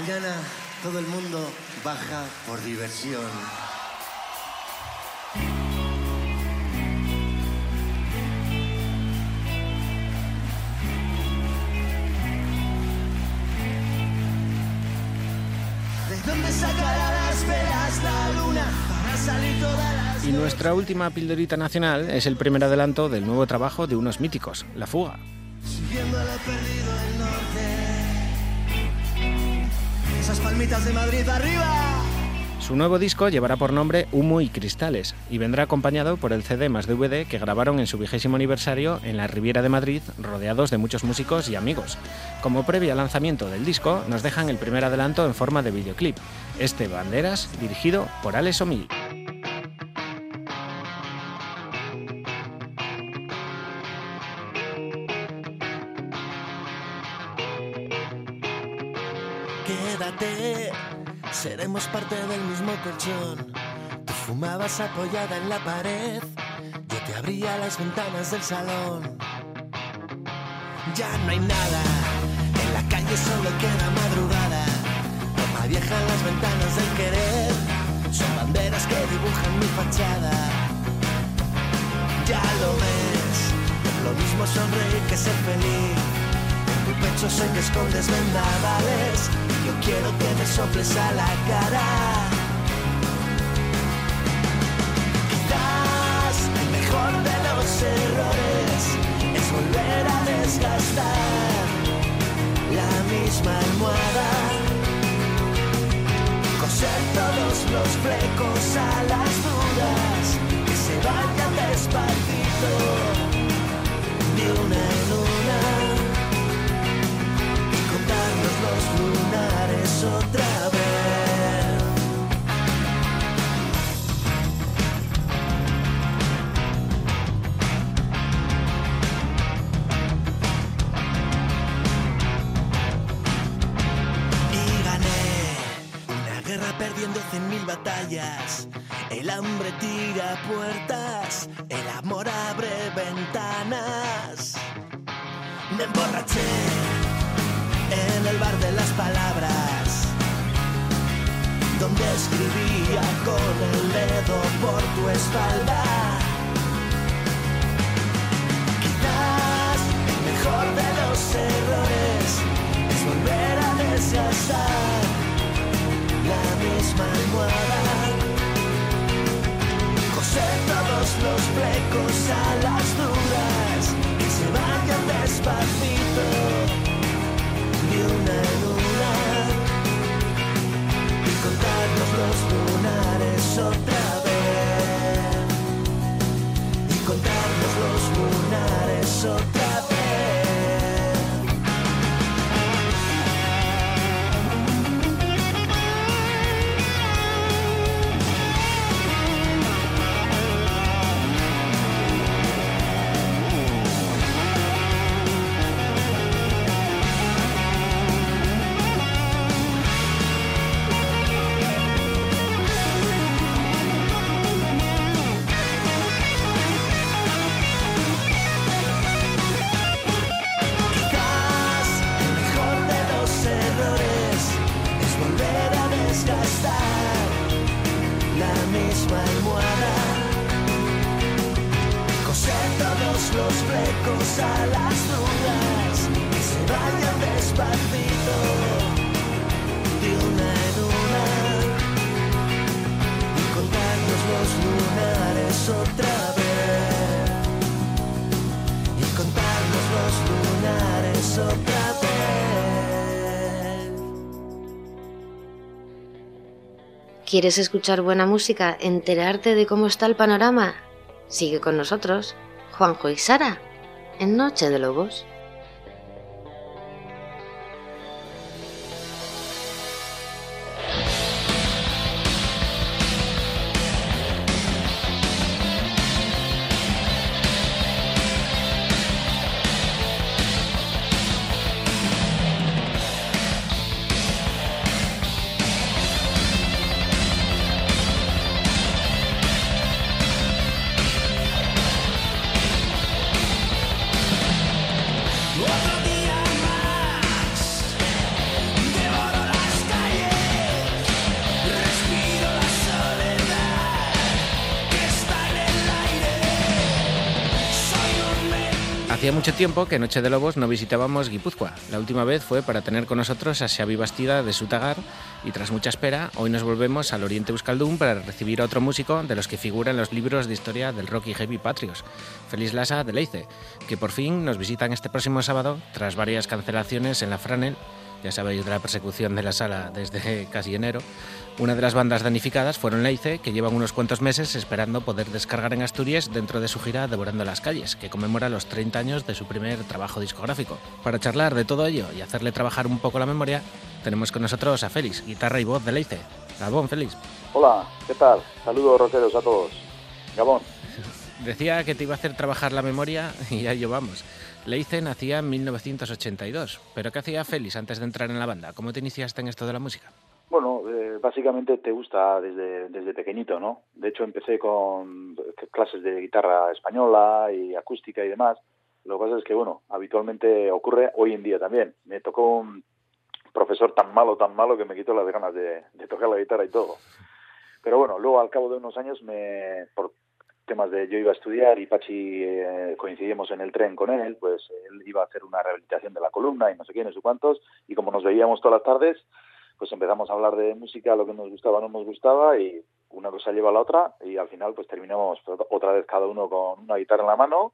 Mañana todo el mundo baja por diversión. ¿De dónde sacará las velas la luna para salir Y nuestra última pildorita nacional es el primer adelanto del nuevo trabajo de unos míticos, La Fuga. Siguiendo lo perdido Esas palmitas de Madrid arriba. Su nuevo disco llevará por nombre Humo y Cristales y vendrá acompañado por el CD más DVD que grabaron en su vigésimo aniversario en la Riviera de Madrid, rodeados de muchos músicos y amigos. Como previa al lanzamiento del disco, nos dejan el primer adelanto en forma de videoclip, este Banderas, dirigido por Alex O'Mill. Seremos parte del mismo colchón. Tú fumabas apoyada en la pared, yo te abría las ventanas del salón. Ya no hay nada, en la calle solo queda madrugada. Toma vieja las ventanas del querer, son banderas que dibujan mi fachada. Ya lo ves, lo mismo sonreír que ser feliz. Pecho sé que escondes. Yo quiero que me soples a la cara. Quizás el mejor de los errores es volver a desgastar la misma almohada. Coser todos los flecos a las dudas que se vayan despacito de una en una los lunares otra vez. Perdiendo cien mil batallas. El hambre tira puertas, el amor abre ventanas. Me emborraché en el bar de las palabras, donde escribía con el dedo por tu espalda. Quizás el mejor de los errores es volver a desgastar la misma almohada. Coser todos los flecos a las dudas que se vayan despacito otra vez y contarnos los lunares otra vez. ¿Quieres escuchar buena música? ¿Enterarte de cómo está el panorama? Sigue con nosotros, Juanjo y Sara, en Noche de Lobos. Mucho tiempo que Noche de Lobos no visitábamos Guipúzcoa. La última vez fue para tener con nosotros a Xavi Bastida de Sutagar y tras mucha espera, hoy nos volvemos al Oriente Euskaldun para recibir a otro músico de los que figura en los libros de historia del rock y heavy patrios, Feliz Lasa de Leice, que por fin nos visitan este próximo sábado tras varias cancelaciones en la Franel, ya sabéis de la persecución de la sala desde casi enero. Una de las bandas danificadas fueron Leice, que llevan unos cuantos meses esperando poder descargar en Asturias dentro de su gira Devorando las Calles, que conmemora los 30 años de su primer trabajo discográfico. Para charlar de todo ello y hacerle trabajar un poco la memoria, tenemos con nosotros a Félix, guitarra y voz de Leice. Gabón, Félix. Hola, ¿qué tal? Saludos rockeros a todos. Gabón. Decía que te iba a hacer trabajar la memoria y ya llevamos. Leice nacía en 1982, pero ¿qué hacía Félix antes de entrar en la banda? ¿Cómo te iniciaste en esto de la música? Bueno, eh, básicamente te gusta desde, desde pequeñito, ¿no? De hecho, empecé con clases de guitarra española y acústica y demás. Lo que pasa es que, bueno, habitualmente ocurre hoy en día también. Me tocó un profesor tan malo, tan malo, que me quitó las ganas de, tocar la guitarra y todo. Pero bueno, luego al cabo de unos años, me, temas de yo iba a estudiar y Pachi eh, coincidimos en el tren con él, pues él iba a hacer una rehabilitación de la columna y no sé quién, no sé cuántos, y como nos veíamos todas las tardes, pues empezamos a hablar de música, lo que nos gustaba, no nos gustaba, y una cosa lleva a la otra, y al final pues terminamos otra vez cada uno con una guitarra en la mano,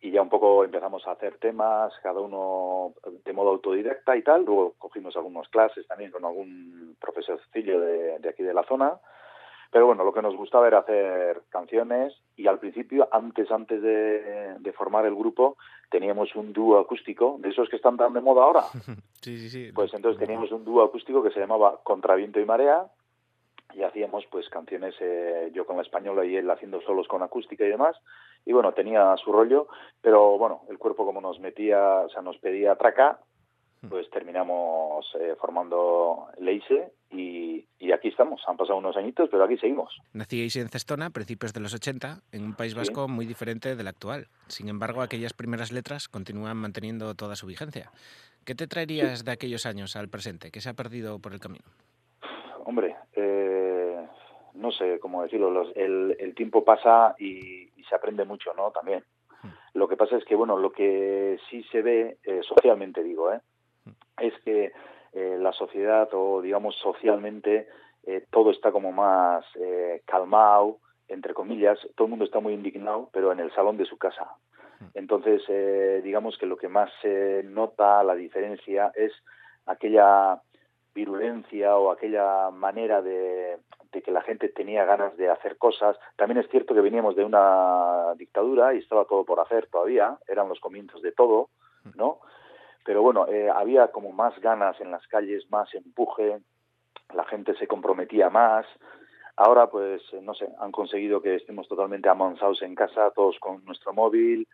y ya un poco empezamos a hacer temas, cada uno de modo autodidacta y tal, luego cogimos algunas clases también con algún profesorcillo de, de aquí de la zona, pero bueno, lo que nos gustaba era hacer canciones y al principio, antes antes de, de formar el grupo, teníamos un dúo acústico, de esos que están tan de moda ahora. Sí, sí, sí. Pues entonces teníamos un dúo acústico que se llamaba Contraviento y Marea y hacíamos pues canciones eh, yo con la española y él haciendo solos con acústica y demás y bueno tenía su rollo pero bueno el cuerpo como nos metía o sea nos pedía traca pues terminamos eh, formando Leise y, y aquí estamos han pasado unos añitos pero aquí seguimos Nacíais en Cestona principios de los 80, en un País Sí. Vasco muy diferente del actual. Sin embargo, aquellas primeras letras continúan manteniendo toda su vigencia. ¿Qué te traerías de aquellos años al presente? ¿Qué se ha perdido por el camino? Hombre, eh, no sé cómo decirlo, los- el, el tiempo pasa y, y se aprende mucho, ¿no? También. Lo que pasa es que, bueno, lo que sí se ve, eh, socialmente digo, ¿eh? es que eh, la sociedad o, digamos, socialmente eh, todo está como más eh, calmado, entre comillas, todo el mundo está muy indignado, pero en el salón de su casa. Entonces, eh, digamos que lo que más se nota, la diferencia, es aquella virulencia o aquella manera de, de que la gente tenía ganas de hacer cosas. También es cierto que veníamos de una dictadura y estaba todo por hacer todavía, eran los comienzos de todo, ¿no? Pero bueno, eh, había como más ganas en las calles, más empuje, la gente se comprometía más. Ahora, pues, eh, no sé, han conseguido que estemos totalmente amansados en casa, todos con nuestro móvil,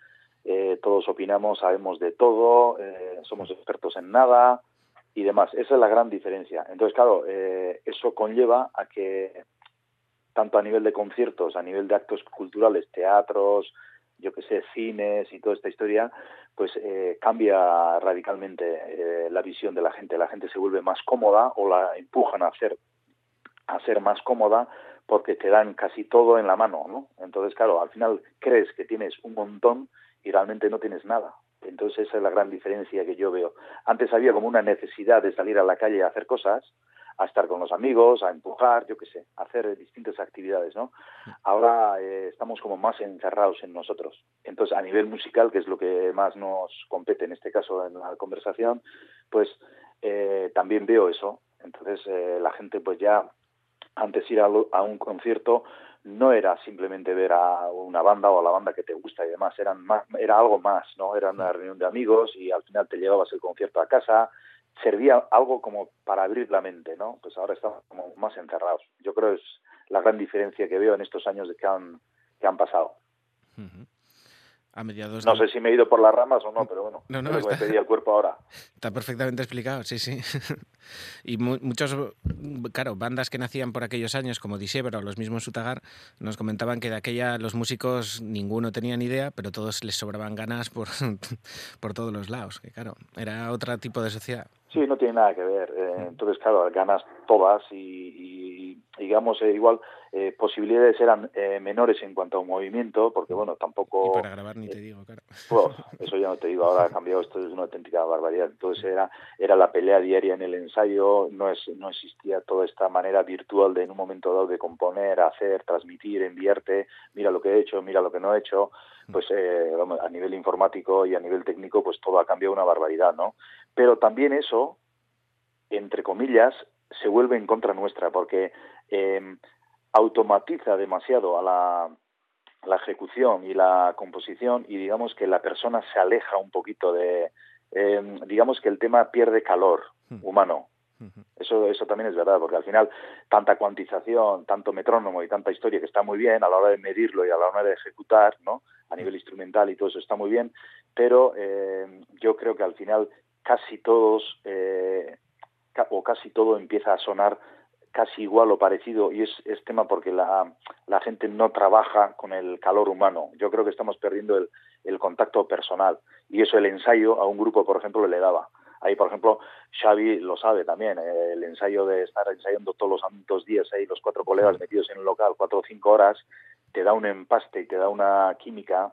eh, todos opinamos, sabemos de todo, eh, somos expertos en nada y demás. Esa es la gran diferencia. Entonces, claro, eh, eso conlleva a que tanto a nivel de conciertos, a nivel de actos culturales, teatros, yo que sé, cines y toda esta historia, pues eh, cambia radicalmente eh, la visión de la gente. La gente se vuelve más cómoda o la empujan a hacer a ser más cómoda porque te dan casi todo en la mano, ¿no? Entonces, claro, al final crees que tienes un montón y realmente no tienes nada. Entonces esa es la gran diferencia que yo veo. Antes había como una necesidad de salir a la calle a hacer cosas, a estar con los amigos, a empujar, yo qué sé, a hacer distintas actividades, ¿no? Ahora eh, estamos como más encerrados en nosotros. Entonces, a nivel musical, que es lo que más nos compete en este caso en la conversación, pues eh, también veo eso. Entonces, eh, la gente pues ya antes ir a, lo- a un concierto no era simplemente ver a una banda o a la banda que te gusta y demás, eran más, era algo más, ¿no? Era una reunión de amigos y al final te llevabas el concierto a casa, servía algo como para abrir la mente, ¿no? Pues ahora estamos como más encerrados. Yo creo que es la gran diferencia que veo en estos años de que han, que han pasado. A mediados No sé si me he ido por las ramas o no, pero bueno, No, no, que me está- pedía el cuerpo ahora. Está perfectamente explicado, sí, sí. y mu- muchos, claro, bandas que nacían por aquellos años, como Disebra o los mismos Sutagar, nos comentaban que de aquella los músicos ninguno tenía ni idea, pero todos les sobraban ganas por, por todos los lados. Que claro, era otro tipo de sociedad. Sí, no tiene nada que ver. Eh, entonces, claro, ganas todas y, y digamos, eh, igual eh, posibilidades eran eh, menores en cuanto a movimiento, porque bueno, tampoco... Y para grabar ni te digo, claro. Bueno, eso ya no te digo, ahora ha cambiado, esto es una auténtica barbaridad. Entonces era, era la pelea diaria en el ensayo, no, es, no existía toda esta manera virtual de en un momento dado de componer, hacer, transmitir, enviarte, mira lo que he hecho, mira lo que no he hecho, pues eh, vamos, a nivel informático y a nivel técnico, pues todo ha cambiado una barbaridad, ¿no? Pero también eso, entre comillas, se vuelve en contra nuestra, porque eh, automatiza demasiado a la, la ejecución y la composición y digamos que la persona se aleja un poquito de, eh, digamos que el tema pierde calor humano. Eso, eso también es verdad, porque al final tanta cuantización, tanto metrónomo y tanta historia que está muy bien a la hora de medirlo y a la hora de ejecutar, ¿no? A nivel instrumental y todo eso está muy bien, pero eh, yo creo que al final casi todos eh, o casi todo empieza a sonar casi igual o parecido y es, es tema porque la, la gente no trabaja con el calor humano. Yo creo que estamos perdiendo el, el contacto personal y eso el ensayo a un grupo, por ejemplo, le daba. Ahí, por ejemplo, Xavi lo sabe también, eh, el ensayo de estar ensayando todos los santos días ahí, los cuatro colegas metidos en el local, cuatro o cinco horas, te da un empaste y te da una química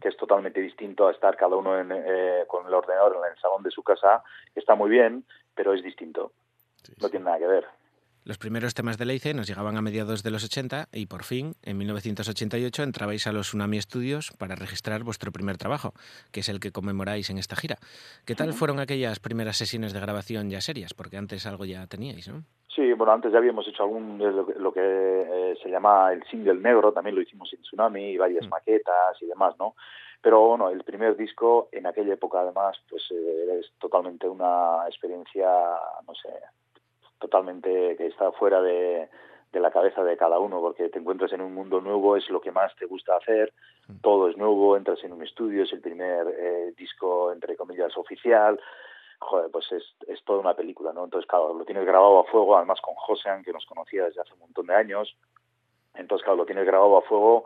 que es totalmente distinto a estar cada uno en, eh, con el ordenador en el salón de su casa, está muy bien, pero es distinto. No tiene nada que ver. Los primeros temas de Leice nos llegaban a mediados de los 80 y por fin, en 1988, entrabais a los Tsunami Studios para registrar vuestro primer trabajo, que es el que conmemoráis en esta gira. ¿Qué tal fueron aquellas primeras sesiones de grabación ya serias? Porque antes algo ya teníais, ¿no? Sí, bueno, antes ya habíamos hecho algún, lo que, eh, se llama el single negro, también lo hicimos en Tsunami, y varias maquetas y demás, ¿no? Pero bueno, el primer disco en aquella época además, pues eh, es totalmente una experiencia, no sé, totalmente que está fuera de, de la cabeza de cada uno, porque te encuentras en un mundo nuevo, es lo que más te gusta hacer, todo es nuevo, entras en un estudio, es el primer eh, disco, entre comillas, oficial, joder, pues es, es toda una película, ¿no? Entonces, claro, lo tienes grabado a fuego, además con Josean, que nos conocía desde hace un montón de años, entonces, claro, lo tienes grabado a fuego,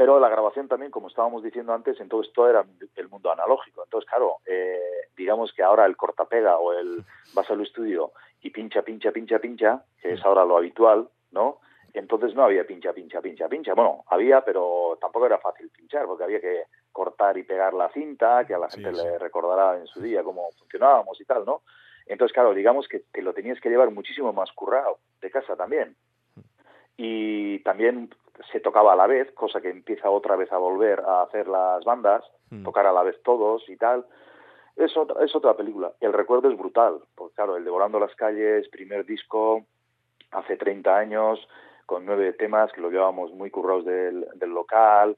pero la grabación también, como estábamos diciendo antes, entonces todo era el mundo analógico. Entonces, claro, eh, digamos que ahora el cortapega o el vas al estudio y pincha, pincha, pincha, pincha, que es ahora lo habitual, ¿no? Entonces no había pincha, pincha, pincha, pincha. Bueno, había, pero tampoco era fácil pinchar, porque había que cortar y pegar la cinta, que a la gente le recordará en su día cómo funcionábamos y tal, ¿no? Entonces, claro, digamos que te lo tenías que llevar muchísimo más currado de casa también y también se tocaba a la vez, cosa que empieza otra vez a volver a hacer las bandas, tocar a la vez todos y tal. Es otra, es otra película. El recuerdo es brutal, porque claro, el Devorando las calles, primer disco, hace 30 años, con nueve temas que lo llevábamos muy currados del, del local.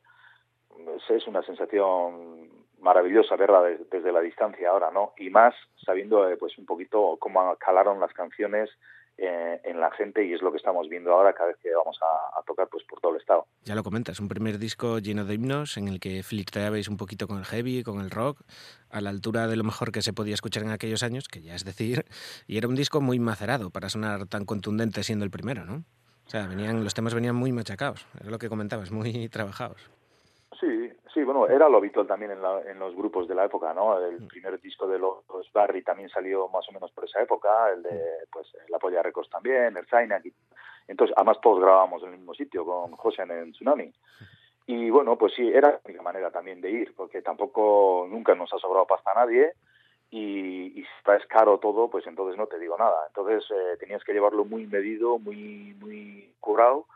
Es, una sensación maravillosa verla des- desde la distancia ahora, ¿no? Y más sabiendo eh, pues un poquito cómo calaron las canciones eh, en la gente y es lo que estamos viendo ahora cada vez que vamos a, tocar pues por todo el estado. Ya lo comentas, un primer disco lleno de himnos en el que flirteabais un poquito con el heavy, con el rock, a la altura de lo mejor que se podía escuchar en aquellos años, que ya es decir, y era un disco muy macerado para sonar tan contundente siendo el primero, ¿no? O sea, venían, los temas venían muy machacados, era lo que comentabas, muy trabajados. Sí, bueno, era lo habitual también en, la- en los grupos de la época, ¿no? El primer disco de los Barry también salió más o menos por esa época, el de, pues, La Polla Records también, el Zaynak. y- Entonces, además todos grabábamos en el mismo sitio con José en el Tsunami. Y bueno, pues sí, era la única manera también de ir, porque tampoco nunca nos ha sobrado pasta a nadie y, y si es caro todo, pues entonces no te digo nada. Entonces eh, tenías que llevarlo muy medido, muy, muy curado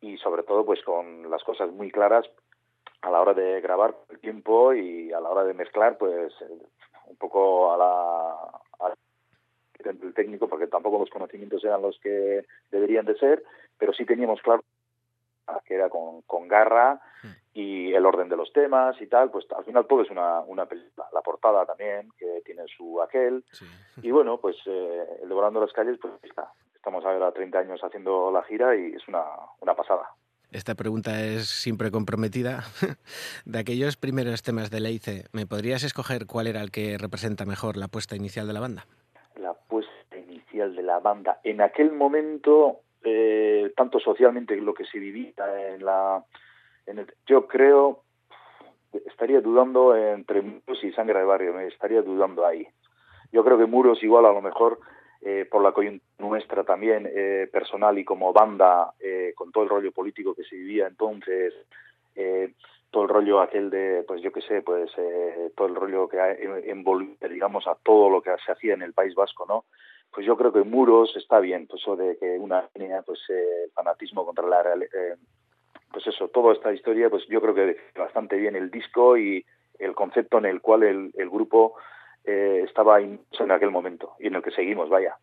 y sobre todo pues con las cosas muy claras a la hora de grabar el tiempo y a la hora de mezclar pues eh, un poco a la a- el técnico porque tampoco los conocimientos eran los que deberían de ser pero sí teníamos claro que era con, con garra y el orden de los temas y tal pues al final todo es una, una película. La portada también que tiene su aquel. Y bueno pues eh, el Devorando las calles pues está. Estamos ahora 30 años haciendo la gira y es una, una pasada Esta pregunta es siempre comprometida. De aquellos primeros temas de Leice, ¿me podrías escoger cuál era el que representa mejor la puesta inicial de la banda? la puesta inicial de la banda. En aquel momento, eh, tanto socialmente lo que se vivía en la... En el- yo creo, estaría dudando entre Muros y Sangre de Barrio, me estaría dudando ahí. Yo creo que Muros igual a lo mejor eh, por la coyuntura nuestra también eh, personal y como banda, eh, con todo el rollo político que se vivía entonces, eh, todo el rollo aquel de, pues yo qué sé, pues eh, todo el rollo que envolvía, digamos, a todo lo que se hacía en el País Vasco, ¿no? Pues yo creo que Muros está bien, pues eso de que una línea, pues eh, fanatismo contra la pues eso, toda esta historia, pues yo creo que bastante bien el disco y el concepto en el cual el, el grupo eh, estaba en aquel momento y en el que seguimos, vaya.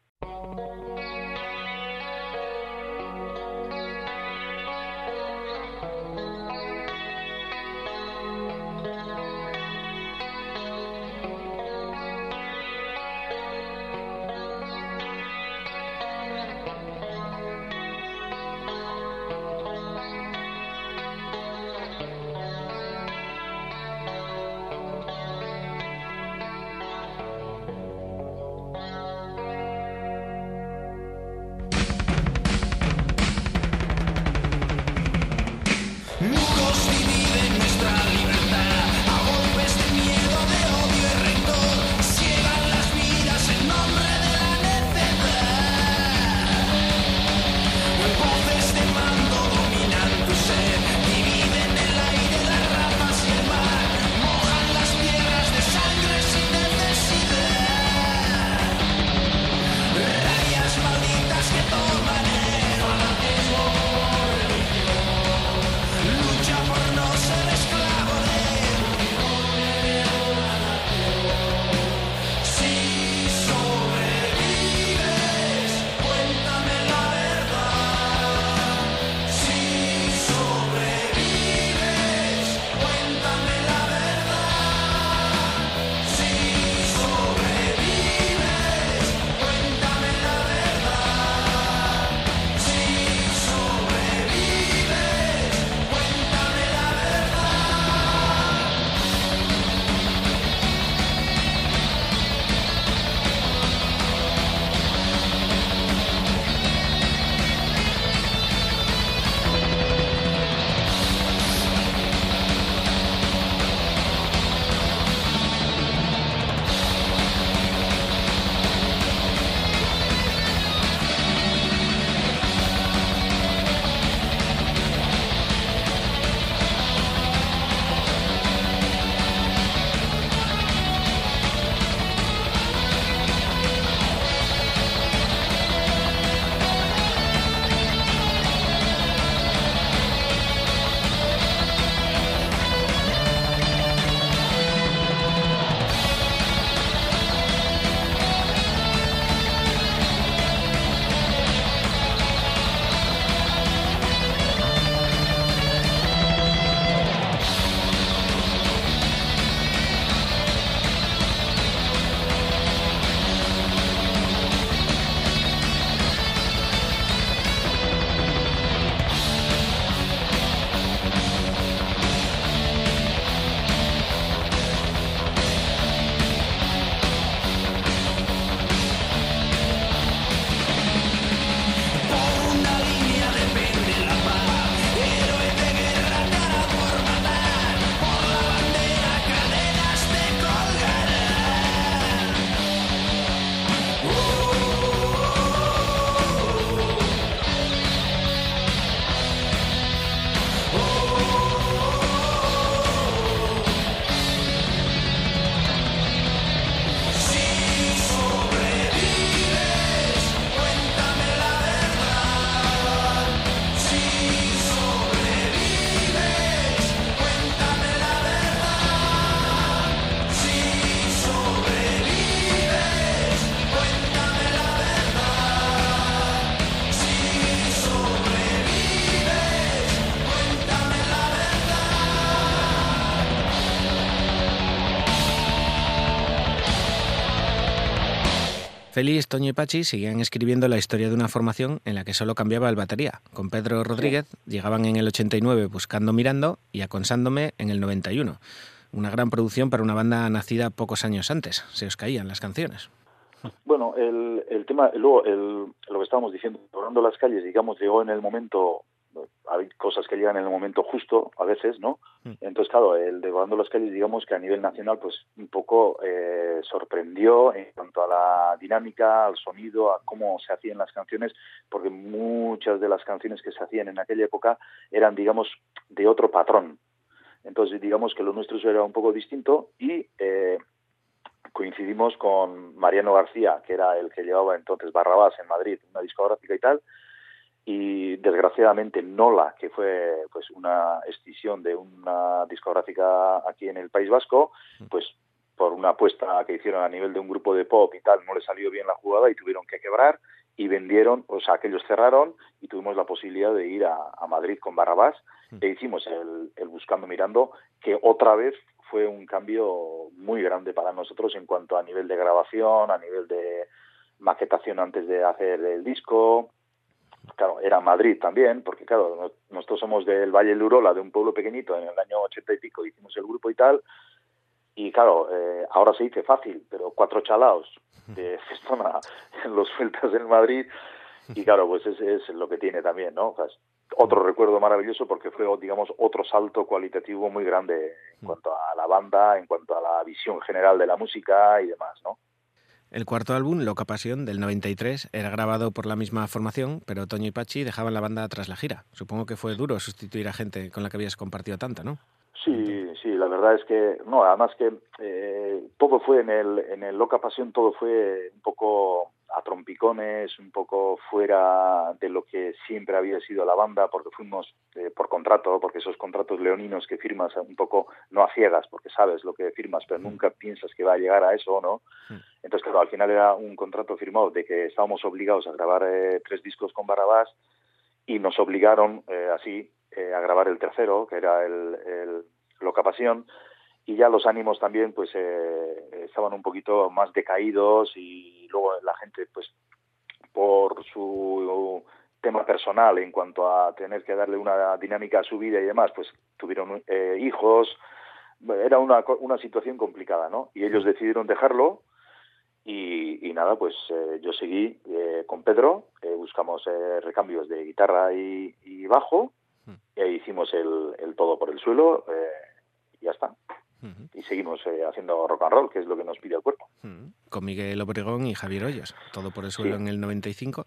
Félix, Toño y Pachi seguían escribiendo la historia de una formación en la que solo cambiaba el batería. Con Pedro Rodríguez llegaban en el 89 buscando Mirando y aconsándome en el 91. Una gran producción para una banda nacida pocos años antes. Se os caían las canciones. Bueno, el, el tema, luego el, lo que estábamos diciendo, Borrando las calles, digamos, llegó en el momento hay cosas que llegan en el momento justo a veces, ¿no? Entonces, claro, el de Volando las calles, digamos que a nivel nacional, pues un poco eh, sorprendió en cuanto a la dinámica, al sonido, a cómo se hacían las canciones, porque muchas de las canciones que se hacían en aquella época eran, digamos, de otro patrón. Entonces, digamos que lo nuestro era un poco distinto y eh, coincidimos con Mariano García, que era el que llevaba entonces Barrabás en Madrid, una discográfica y tal, y desgraciadamente Nola, que fue pues una escisión de una discográfica aquí en el País Vasco, pues por una apuesta que hicieron a nivel de un grupo de pop y tal, no le salió bien la jugada y tuvieron que quebrar y vendieron, o sea, aquellos cerraron y tuvimos la posibilidad de ir a, a Madrid con Barrabás e hicimos el, el Buscando Mirando, que otra vez fue un cambio muy grande para nosotros en cuanto a nivel de grabación, a nivel de maquetación antes de hacer el disco. Claro, era Madrid también, porque claro, no- nosotros somos del Valle del Urola, de un pueblo pequeñito, en el año ochenta y pico hicimos el grupo y tal, y claro, eh, ahora se dice fácil, pero cuatro chalaos de Festona en los sueltas en Madrid, y claro, pues es lo que tiene también, ¿no? O sea, otro recuerdo maravilloso porque fue, digamos, otro salto cualitativo muy grande en cuanto a la banda, en cuanto a la visión general de la música y demás, ¿no? El cuarto álbum, Loca Pasión, del 93, era grabado por la misma formación, pero Toño y Pachi dejaban la banda tras la gira. Supongo que fue duro sustituir a gente con la que habías compartido tanto, ¿no? Sí, sí, la verdad es que, no, además que eh, todo fue en el, en el Loca Pasión, todo fue un poco a trompicones, un poco fuera de lo que siempre había sido la banda, porque fuimos eh, por contrato, porque esos contratos leoninos que firmas un poco, no a ciegas, porque sabes lo que firmas, pero nunca piensas que va a llegar a eso, ¿no? Entonces, claro, al final era un contrato firmado de que estábamos obligados a grabar eh, tres discos con Barrabás y nos obligaron eh, así eh, a grabar el tercero, que era el, el Loca Pasión, y ya los ánimos también pues eh, estaban un poquito más decaídos y luego la gente pues por su tema personal en cuanto a tener que darle una dinámica a su vida y demás, pues tuvieron eh, hijos, era una, una situación complicada, ¿no? Y ellos decidieron dejarlo y, y nada, pues eh, yo seguí eh, con Pedro, buscamos eh, recambios de guitarra y, y bajo, y ahí hicimos el, el todo por el suelo y ya está. Y seguimos eh, haciendo rock and roll, que es lo que nos pide el cuerpo. Con Miguel Obregón y Javier Hoyos, todo por el suelo Sí. en el 95.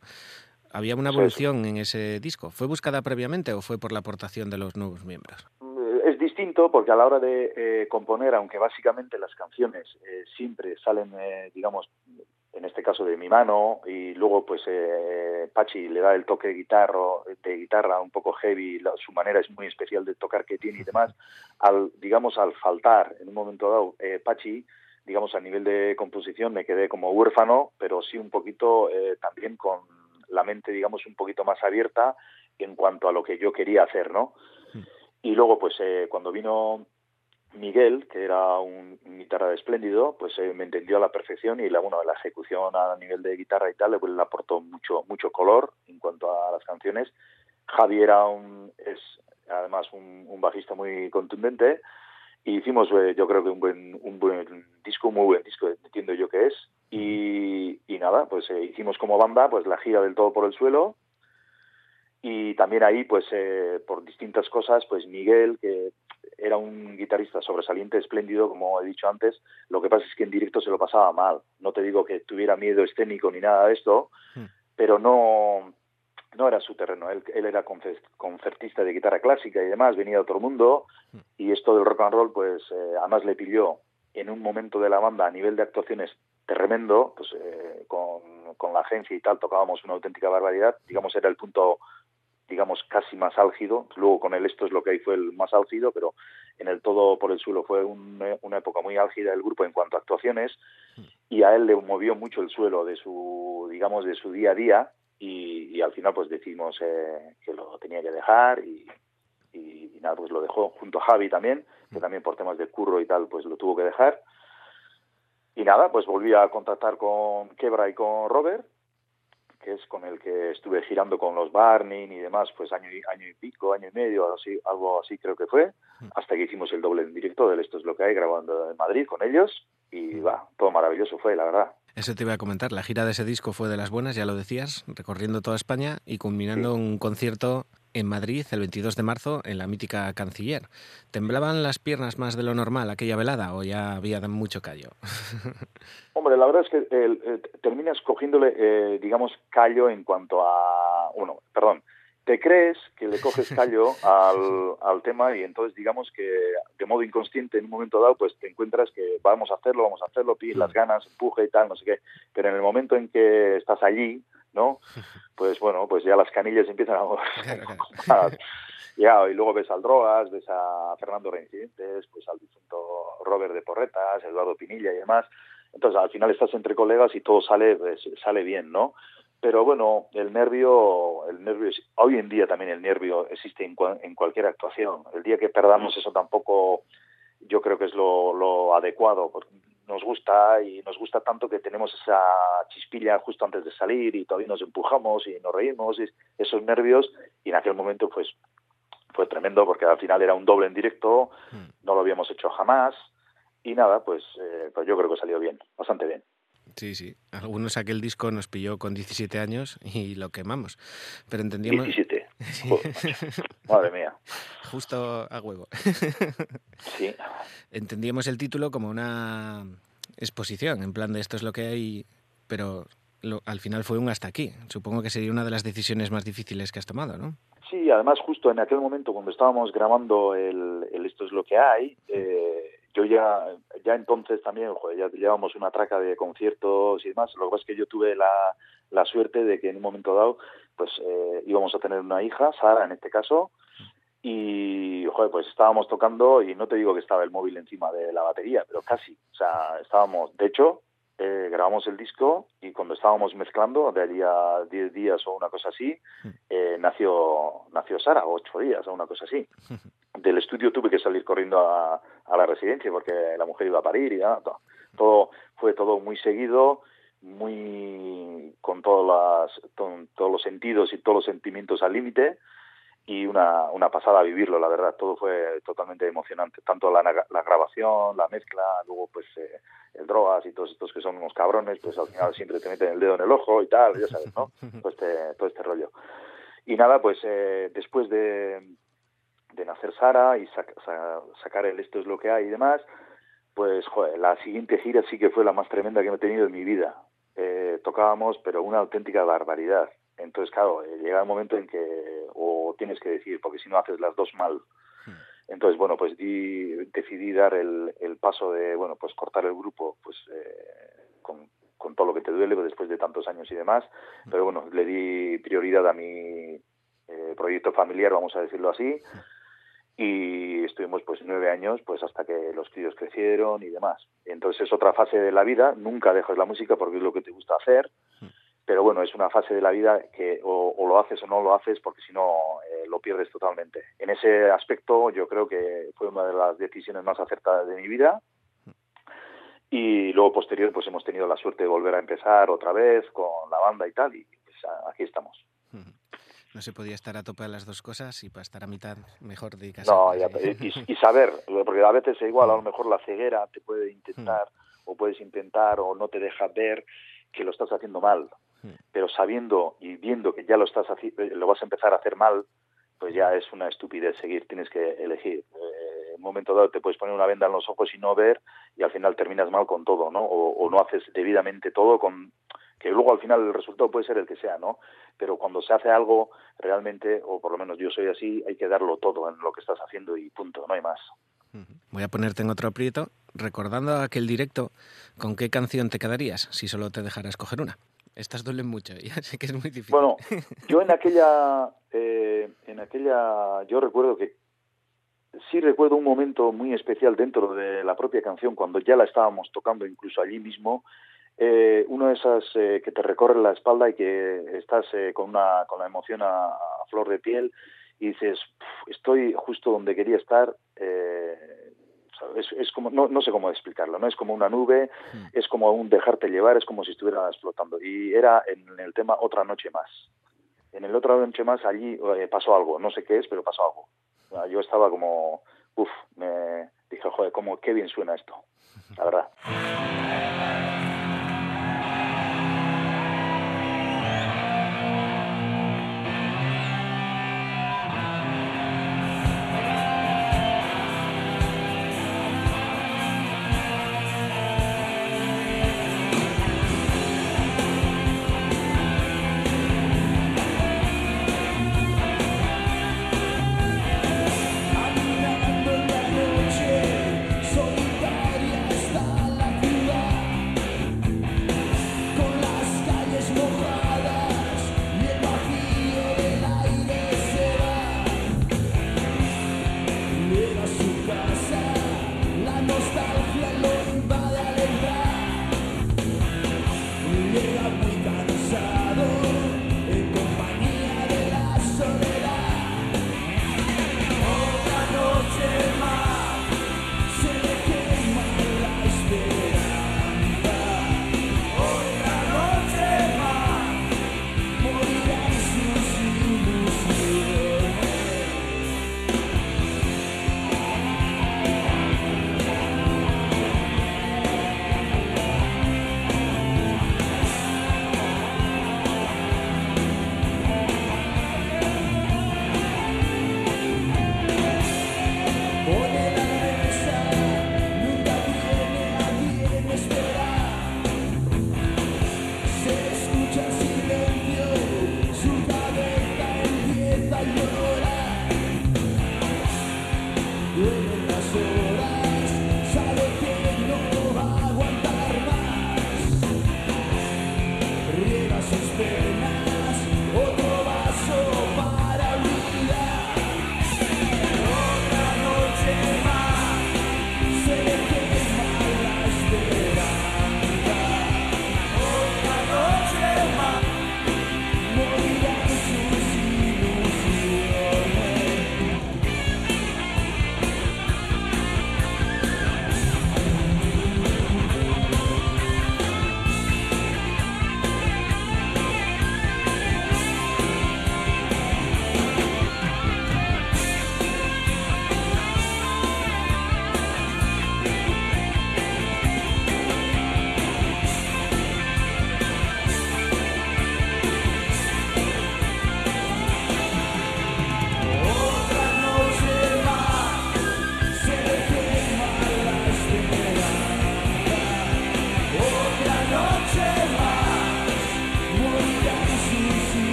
Había una evolución en ese disco. ¿Fue buscada previamente o fue por la aportación de los nuevos miembros? Eh, Es distinto porque a la hora de eh, componer, aunque básicamente las canciones eh, siempre salen, eh, digamos, en este caso de mi mano, y luego pues eh, Pachi le da el toque de guitarra, de guitarra un poco heavy, la- su manera es muy especial de tocar que tiene y demás, al, digamos, al faltar en un momento dado eh, Pachi, digamos, a nivel de composición me quedé como huérfano, pero sí un poquito eh, también con la mente, digamos, un poquito más abierta en cuanto a lo que yo quería hacer, ¿no? Y luego, pues, eh, cuando vino Miguel, que era un, guitarra espléndido, pues eh, me entendió a la perfección y la, bueno, la ejecución a nivel de guitarra y tal, pues, le aportó mucho, mucho color en cuanto a las canciones. Javi era un, es además un, bajista muy contundente y hicimos, eh, yo creo que un buen, un buen disco, muy buen disco, entiendo yo que es. Y, y nada, pues eh, hicimos como banda pues la gira del todo por el suelo y también ahí pues eh, por distintas cosas pues Miguel que era un guitarrista sobresaliente espléndido como he dicho antes. Lo que pasa es que en directo se lo pasaba mal. No te digo que tuviera miedo escénico ni nada de esto pero no no era su terreno. Él, él era conce- concertista de guitarra clásica y demás venía de otro mundo y esto del rock and roll pues eh, además le pilló en un momento de la banda a nivel de actuaciones tremendo pues eh, con, con la agencia y tal tocábamos una auténtica barbaridad. Digamos era el punto digamos casi más álgido. Luego con el esto es lo que ahí fue el más álgido pero en el todo por el suelo fue un- una época muy álgida del grupo en cuanto a actuaciones. Y a él le movió mucho el suelo de su digamos de su día a día. Y, y al final pues decidimos eh, que lo tenía que dejar y, y, y nada pues lo dejó junto a Javi también que también por temas de curro y tal pues lo tuvo que dejar. Y nada pues volví a contactar con Quebra y con Robert que es con el que estuve girando con los Barney y demás, pues año y, año y pico, año y medio, algo así, algo así creo que fue, hasta que hicimos el doble en directo del Esto es lo que hay, grabando en Madrid con ellos, y va, todo maravilloso fue, la verdad. Eso te iba a comentar. La gira de ese disco fue de las buenas, ya lo decías, recorriendo toda España y culminando un concierto en Madrid el 22 de marzo en la mítica Canciller. ¿Temblaban las piernas más de lo normal aquella velada o ya había mucho callo? Hombre, la verdad es que eh, eh, terminas cogiéndole, eh, digamos, callo en cuanto a... Bueno, perdón, te crees que le coges callo al, al tema y entonces digamos que de modo inconsciente en un momento dado pues te encuentras que vamos a hacerlo, vamos a hacerlo, pides las ganas, empuje y tal, no sé qué, pero en el momento en que estás allí, ¿no? Pues bueno, pues ya las canillas empiezan a ya, y luego ves al Drogas, ves a Fernando Reincidentes, pues al difunto Robert de Porretas, Eduardo Pinilla y demás. Entonces al final estás entre colegas y todo sale, pues, sale bien, ¿no? pero bueno, el nervio, el nervio hoy en día también el nervio existe en, cua- en cualquier actuación. El día que perdamos eso tampoco, yo creo que es lo, lo adecuado. Nos gusta y nos gusta tanto que tenemos esa chispilla justo antes de salir y todavía nos empujamos y nos reímos y esos nervios y en aquel momento pues fue tremendo porque al final era un doble en directo, no lo habíamos hecho jamás y nada, pues, eh, pues yo creo que salió bien, bastante bien. Sí, sí. Algunos aquel disco nos pilló con 17 años y lo quemamos. Pero entendíamos... 17. Sí. Madre mía. Justo a huevo. Sí. Entendíamos el título como una exposición, en plan de esto es lo que hay, pero lo- al final fue un hasta aquí. Supongo que sería una de las decisiones más difíciles que has tomado, ¿no? Sí, además justo en aquel momento cuando estábamos grabando el, el Esto es lo que hay, eh, yo ya, ya entonces también, joder, ya llevábamos una traca de conciertos y demás, lo que pasa es que yo tuve la, la suerte de que en un momento dado pues eh, íbamos a tener una hija, Sara en este caso, y joder, pues estábamos tocando y no te digo que estaba el móvil encima de la batería, pero casi, o sea, estábamos, de hecho, eh, grabamos el disco y cuando estábamos mezclando, de allí a 10 días o una cosa así, eh, nació, nació Sara, o 8 días o una cosa así. Del estudio tuve que salir corriendo a, a la residencia porque la mujer iba a parir y nada, todo, todo- fue todo muy seguido, muy con todas las, con todos los sentidos y todos los sentimientos al límite y una, una pasada vivirlo, la verdad, todo fue totalmente emocionante, tanto la, la grabación, la mezcla, luego pues eh, el drogas y todos estos que son unos cabrones, pues al final siempre te meten el dedo en el ojo y tal, ya sabes, ¿no? Todo este, todo este rollo. Y nada, pues eh, después de, de nacer Sara y sac- sa- sacar el Esto es lo que hay y demás, pues joder, la siguiente gira sí que fue la más tremenda que he tenido en mi vida. Eh, tocábamos, pero una auténtica barbaridad. Entonces, claro, eh, llega un momento en que o tienes que decir, porque si no haces las dos mal. Entonces, bueno, pues di- decidí dar el, el paso de, bueno, pues cortar el grupo, pues eh, con, con todo lo que te duele pues, después de tantos años y demás. Pero bueno, le di prioridad a mi eh, proyecto familiar, vamos a decirlo así. Y estuvimos pues nueve años, pues hasta que los críos crecieron y demás. Entonces es otra fase de la vida, nunca dejas la música porque es lo que te gusta hacer, pero bueno, es una fase de la vida que o, o lo haces o no lo haces porque si no eh, lo pierdes totalmente. En ese aspecto yo creo que fue una de las decisiones más acertadas de mi vida y luego posterior pues hemos tenido la suerte de volver a empezar otra vez con la banda y tal y pues aquí estamos. No se podía estar a tope de las dos cosas y para estar a mitad mejor dedicarse. No, ya- y, y saber, porque a veces igual a lo mejor la ceguera te puede intentar o puedes intentar o no te deja ver que lo estás haciendo mal, pero sabiendo y viendo que ya lo estás eh, lo vas a empezar a hacer mal, pues ya es una estupidez seguir, tienes que elegir. Eh, en un momento dado te puedes poner una venda en los ojos y no ver y al final terminas mal con todo, ¿no? O, o no haces debidamente todo con que luego al final el resultado puede ser el que sea, ¿no? Pero cuando se hace algo realmente, o por lo menos yo soy así, hay que darlo todo en lo que estás haciendo y punto, no hay más. Voy a ponerte en otro aprieto. Recordando aquel directo, ¿con qué canción te quedarías si solo te dejara escoger una? Estas duelen mucho, ya sé que es muy difícil. Bueno, yo en aquella, eh, en aquella, yo recuerdo que sí recuerdo un momento muy especial dentro de la propia canción cuando ya la estábamos tocando incluso allí mismo. Eh, una de esas eh, que te recorre la espalda y que estás eh, con una con la emoción a, a flor de piel y dices "Puf, estoy justo donde quería estar eh, es, es como no, no sé cómo explicarlo no es como una nube es como un dejarte llevar es como si estuvieras flotando y era en el tema otra noche más. En el otra noche más allí eh, pasó algo. No sé qué es pero pasó algo. Yo estaba como uff me dije joder cómo qué bien suena esto la verdad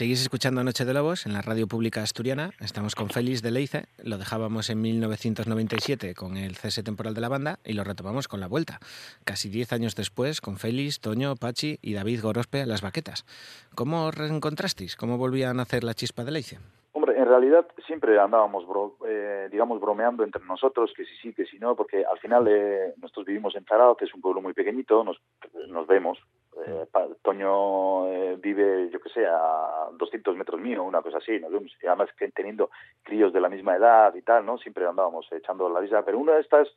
Seguís escuchando Noche de Lobos en la radio pública asturiana. Estamos con Félix de Leice. Lo dejábamos en 1997 con el cese temporal de la banda y lo retomamos con la vuelta. Casi 10 años después con Félix, Toño, Pachi y David Gorospe a las baquetas. ¿Cómo os reencontrasteis? ¿Cómo volvían a hacer la chispa de Leice? Hombre, en realidad siempre andábamos, bro- eh, digamos, bromeando entre nosotros, que si sí, que si no, porque al final eh, nosotros vivimos en Tarao, que es un pueblo muy pequeñito, nos vemos. Eh, Toño eh, vive, yo que sé, a 200 metros mío, una cosa así, nos vemos. Y además que teniendo críos de la misma edad y tal, ¿no? Siempre andábamos echando la risa. Pero una de estas,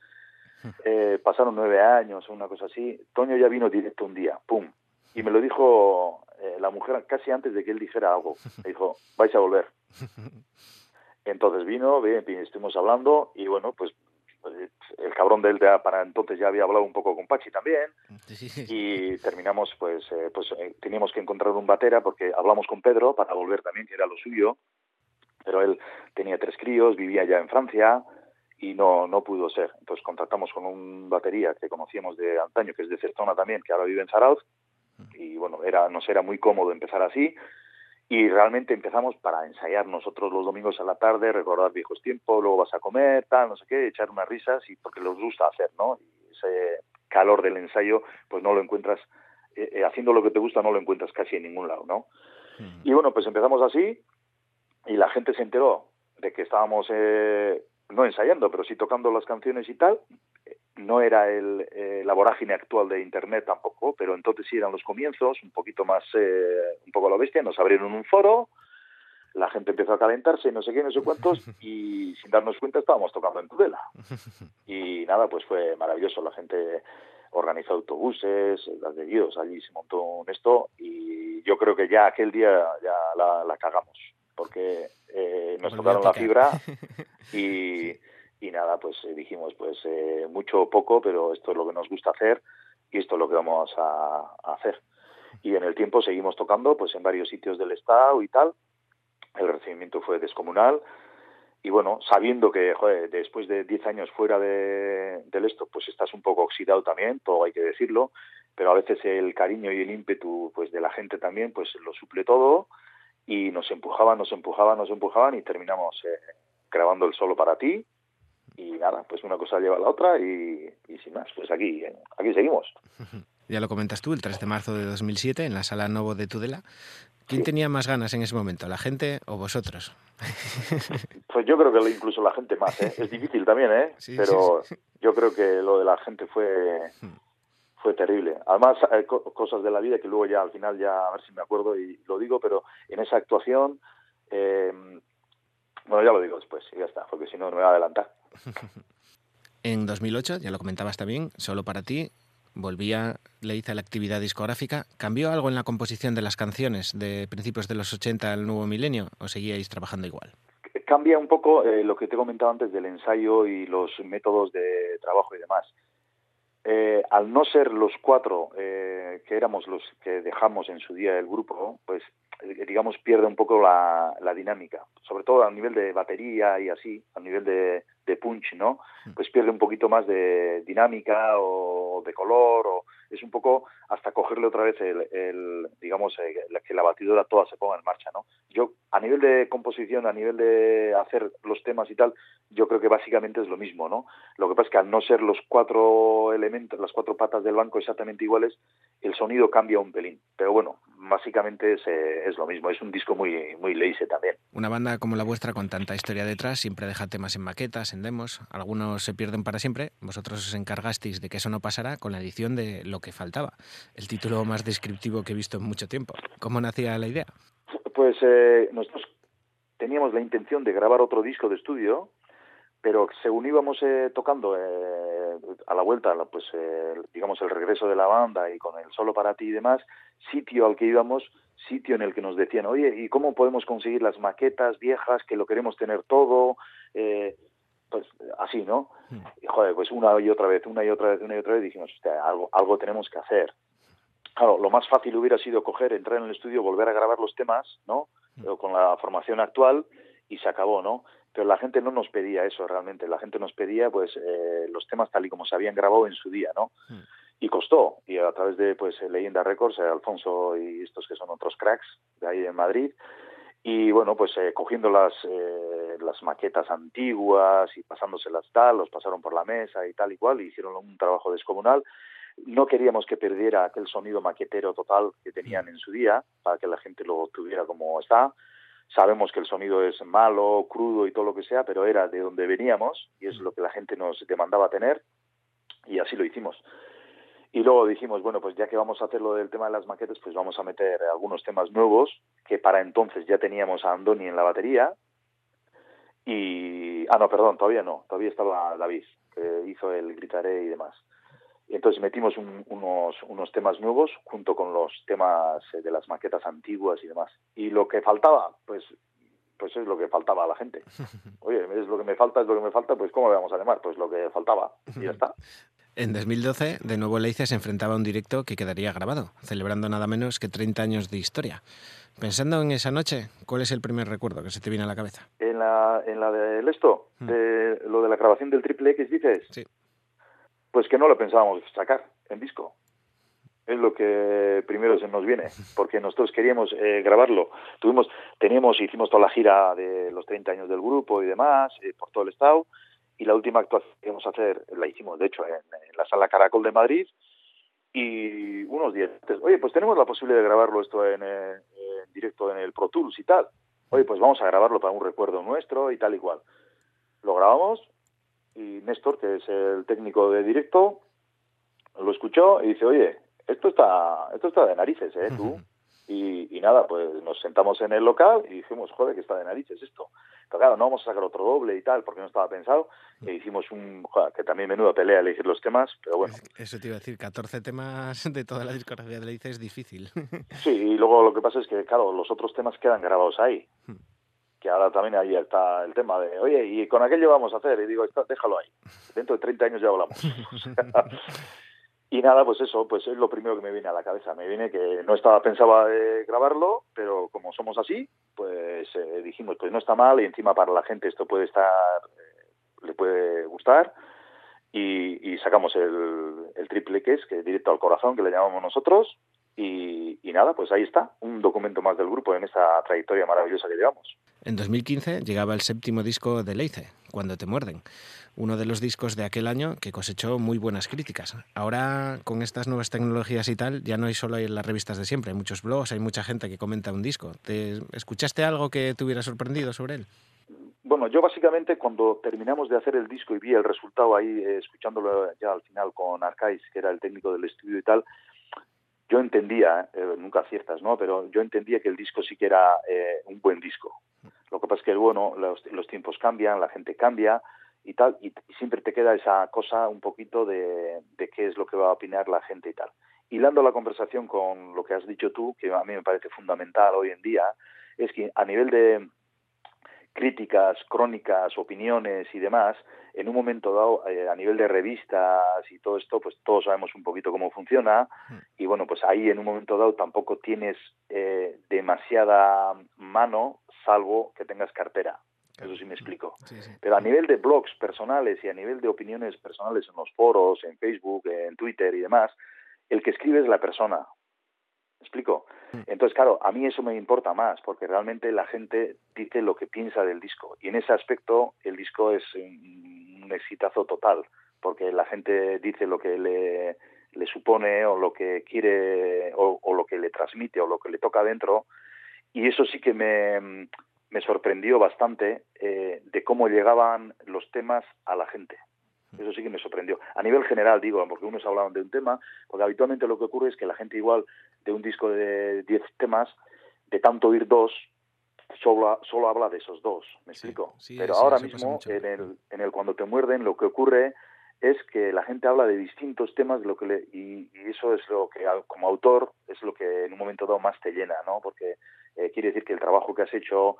eh, pasaron nueve años, una cosa así. Toño ya vino directo un día, pum. Y me lo dijo eh, la mujer casi antes de que él dijera algo. Me dijo, vais a volver. Entonces vino, bien, estuvimos hablando y bueno, pues el cabrón de él ya para entonces ya había hablado un poco con Pachi también. Y terminamos pues eh, pues eh, teníamos que encontrar un batera porque hablamos con Pedro para volver también que era lo suyo. Pero él tenía tres críos vivía ya en Francia y no no pudo ser. Entonces contactamos con un batería que conocíamos de antaño que es de Certona también que ahora vive en Zarauz y bueno era nos era muy cómodo empezar así y realmente empezamos para ensayar nosotros los domingos a la tarde, recordar viejos tiempos, luego vas a comer, tal, no sé qué, echar unas risas y porque nos gusta hacer, ¿no? Y ese calor del ensayo, pues no lo encuentras, eh, eh, haciendo lo que te gusta no lo encuentras casi en ningún lado, ¿no? Y bueno, pues empezamos así y la gente se enteró de que estábamos, eh, no ensayando, pero sí tocando las canciones y tal. No era el, eh, la vorágine actual de Internet tampoco, pero entonces sí eran los comienzos, un poquito más, eh, un poco a la bestia. Nos abrieron un foro, la gente empezó a calentarse, no sé qué, no sé cuántos, y sin darnos cuenta estábamos tocando en Tudela. Y nada, pues fue maravilloso. La gente organizó autobuses, las de Dios, allí se montó un esto, y yo creo que ya aquel día ya la, la cagamos, porque eh, nos Volvió tocaron la fibra y, y nada, pues eh, dijimos, pues eh, mucho o poco, pero esto es lo que nos gusta hacer y esto es lo que vamos a, a hacer. Y en el tiempo seguimos tocando pues en varios sitios del estado y tal. El recibimiento fue descomunal. Y bueno, sabiendo que joder, después de 10 años fuera de, del esto, pues estás un poco oxidado también, todo hay que decirlo, pero a veces el cariño y el ímpetu pues de la gente también pues lo suple todo y nos empujaban, nos empujaban, nos empujaban y terminamos eh, grabando el solo para ti y nada, pues una cosa lleva a la otra y, y sin más, pues aquí, eh, aquí seguimos. Ya lo comentas tú, el 3 de marzo de 2007, en la sala Novo de Tudela. ¿Quién tenía más ganas en ese momento, la gente o vosotros? Pues yo creo que incluso la gente más, ¿eh? es difícil también, ¿eh? Sí, pero sí, yo creo que lo de la gente fue fue terrible. Además, hay co- cosas de la vida que luego ya al final ya a ver si me acuerdo y lo digo, pero en esa actuación, eh, bueno, ya lo digo después y ya está, porque si no, no me va a adelantar. En 2008, ya lo comentabas también, solo para ti, volvía Leiza a la actividad discográfica. ¿Cambió algo en la composición de las canciones de principios de los 80 al nuevo milenio o seguíais trabajando igual? cambia un poco eh, lo que te he comentado antes del ensayo y los métodos de trabajo y demás. Eh, al no ser los cuatro eh, que éramos los que dejamos en su día el grupo, pues digamos pierde un poco la, la dinámica, sobre todo a nivel de batería y así, a nivel de, de punch, ¿no? Pues pierde un poquito más de dinámica o de color, o es un poco hasta cogerle otra vez el, el digamos, la- que la batidora toda se ponga en marcha, ¿no? Yo, a nivel de composición, a nivel de hacer los temas y tal, yo creo que básicamente es lo mismo, ¿no? Lo que pasa es que al no ser los cuatro elementos, las cuatro patas del banco exactamente iguales, el sonido cambia un pelín. Pero bueno, básicamente es, eh, es lo mismo. Es un disco muy, muy lazy también. Una banda como la vuestra con tanta historia detrás siempre deja temas en maquetas, algunos se pierden para siempre. Vosotros os encargasteis de que eso no pasara con la edición de Lo que faltaba, el título más descriptivo que he visto en mucho tiempo. ¿Cómo nacía la idea? Pues eh, nosotros teníamos la intención de grabar otro disco de estudio, pero según íbamos eh, tocando eh, a la vuelta, pues eh, digamos el regreso de la banda y con el solo para ti y demás, sitio al que íbamos, sitio en el que nos decían, oye, ¿y cómo podemos conseguir las maquetas viejas que lo queremos tener todo? Pues así, ¿no? Y joder, pues una y otra vez, una y otra vez, una y otra vez dijimos, "Hostia, algo, algo tenemos que hacer. Claro, lo más fácil hubiera sido coger, entrar en el estudio, volver a grabar los temas, ¿no? Pero con la formación actual y se acabó, ¿no? Pero la gente no nos pedía eso realmente. La gente nos pedía, pues, eh, los temas tal y como se habían grabado en su día, ¿no? Y costó. Y a través de, pues, Leyenda Records, eh, Alfonso y estos que son otros cracks de ahí en Madrid, y bueno, pues eh, cogiendo las, eh, las maquetas antiguas y pasándoselas tal, los pasaron por la mesa y tal y cual, y hicieron un trabajo descomunal. No queríamos que perdiera aquel sonido maquetero total que tenían en su día, para que la gente lo tuviera como está. Sabemos que el sonido es malo, crudo y todo lo que sea, pero era de donde veníamos y es lo que la gente nos demandaba tener y así lo hicimos. Y luego dijimos, bueno, pues ya que vamos a hacer lo del tema de las maquetas, pues vamos a meter algunos temas nuevos, que para entonces ya teníamos a Andoni en la batería. Y. Ah, no, perdón, todavía no. Todavía estaba David, que hizo el gritaré y demás. Y entonces metimos un- unos, unos temas nuevos junto con los temas de las maquetas antiguas y demás. Y lo que faltaba, pues pues es lo que faltaba a la gente. Oye, es lo que me falta, es lo que me falta, pues ¿cómo le vamos a llamar? Pues lo que faltaba y ya está. En 2012, de nuevo Leice se enfrentaba a un directo que quedaría grabado, celebrando nada menos que 30 años de historia. Pensando en esa noche, ¿cuál es el primer recuerdo que se te viene a la cabeza? En la, en la del esto, de, lo de la grabación del triple X, dices, Sí. pues que no lo pensábamos sacar en disco. Es lo que primero se nos viene, porque nosotros queríamos eh, grabarlo. Tuvimos, teníamos, hicimos toda la gira de los 30 años del grupo y demás, eh, por todo el estado, y la última actuación que íbamos a hacer, la hicimos de hecho en, en la sala Caracol de Madrid, y unos días antes, oye, pues tenemos la posibilidad de grabarlo esto en, eh, en directo en el Pro Tools y tal. Oye, pues vamos a grabarlo para un recuerdo nuestro y tal y cual. Lo grabamos y Néstor, que es el técnico de directo, lo escuchó y dice, oye, esto está, esto está de narices, ¿eh? Tú. Y, y nada, pues nos sentamos en el local y dijimos, joder, que está de narices esto. Pero claro, no vamos a sacar otro doble y tal, porque no estaba pensado. E hicimos un, joder, que también menuda pelea elegir los temas, pero bueno. Eso te iba a decir, 14 temas de toda la discografía de Leice es difícil. Sí, y luego lo que pasa es que, claro, los otros temas quedan grabados ahí. Que ahora también ahí está el tema de, oye, ¿y con aquello vamos a hacer? Y digo, "Está- déjalo ahí. Dentro de 30 años ya hablamos. y nada, pues eso, pues es lo primero que me viene a la cabeza. Me viene que no estaba pensaba eh, grabarlo, pero como somos así, pues eh, dijimos, pues no está mal y encima para la gente esto puede estar, eh, le puede gustar. Y, y sacamos el, el triple X, que es directo al corazón, que le llamamos nosotros. Y, y nada, pues ahí está, un documento más del grupo en esta trayectoria maravillosa que llevamos. En 2015 llegaba el séptimo disco de Leice, Cuando te muerden, uno de los discos de aquel año que cosechó muy buenas críticas. Ahora, con estas nuevas tecnologías y tal, ya no hay solo en las revistas de siempre, hay muchos blogs, hay mucha gente que comenta un disco. ¿Te escuchaste algo que te hubiera sorprendido sobre él? Bueno, yo básicamente cuando terminamos de hacer el disco y vi el resultado ahí, eh, escuchándolo ya al final con Arcais, que era el técnico del estudio y tal, yo entendía, eh, nunca aciertas, ¿no? Pero yo entendía que el disco sí que era eh, un buen disco. Lo que pasa es que, bueno, los, los tiempos cambian, la gente cambia y tal, y, siempre te queda esa cosa un poquito de, de qué es lo que va a opinar la gente y tal. Hilando la conversación con lo que has dicho tú, que a mí me parece fundamental hoy en día, es que a nivel de críticas, crónicas, opiniones y demás, en un momento dado, eh, a nivel de revistas y todo esto, pues todos sabemos un poquito cómo funciona y bueno, pues ahí en un momento dado tampoco tienes eh, demasiada mano, salvo que tengas cartera. Eso sí me explico. Pero a nivel de blogs personales y a nivel de opiniones personales en los foros, en Facebook, en Twitter y demás, el que escribe es la persona. ¿Me explico? Entonces, claro, a mí eso me importa más, porque realmente la gente dice lo que piensa del disco. Y en ese aspecto, el disco es un, exitazo total, porque la gente dice lo que le, le supone o lo que quiere o, o lo que le transmite o lo que le toca dentro. Y eso sí que me, me sorprendió bastante eh, de cómo llegaban los temas a la gente. Eso sí que me sorprendió. A nivel general, digo, porque unos hablaban de un tema, porque habitualmente lo que ocurre es que la gente igual de un disco de 10 temas, de tanto oír dos, solo, solo habla de esos dos, ¿me explico? sí, Pero sí, ahora mismo, en el, en el Cuando te muerden, lo que ocurre es que la gente habla de distintos temas lo que le, y, y eso es lo que como autor es lo que en un momento dado más te llena, ¿no? Porque eh, quiere decir que el trabajo que has hecho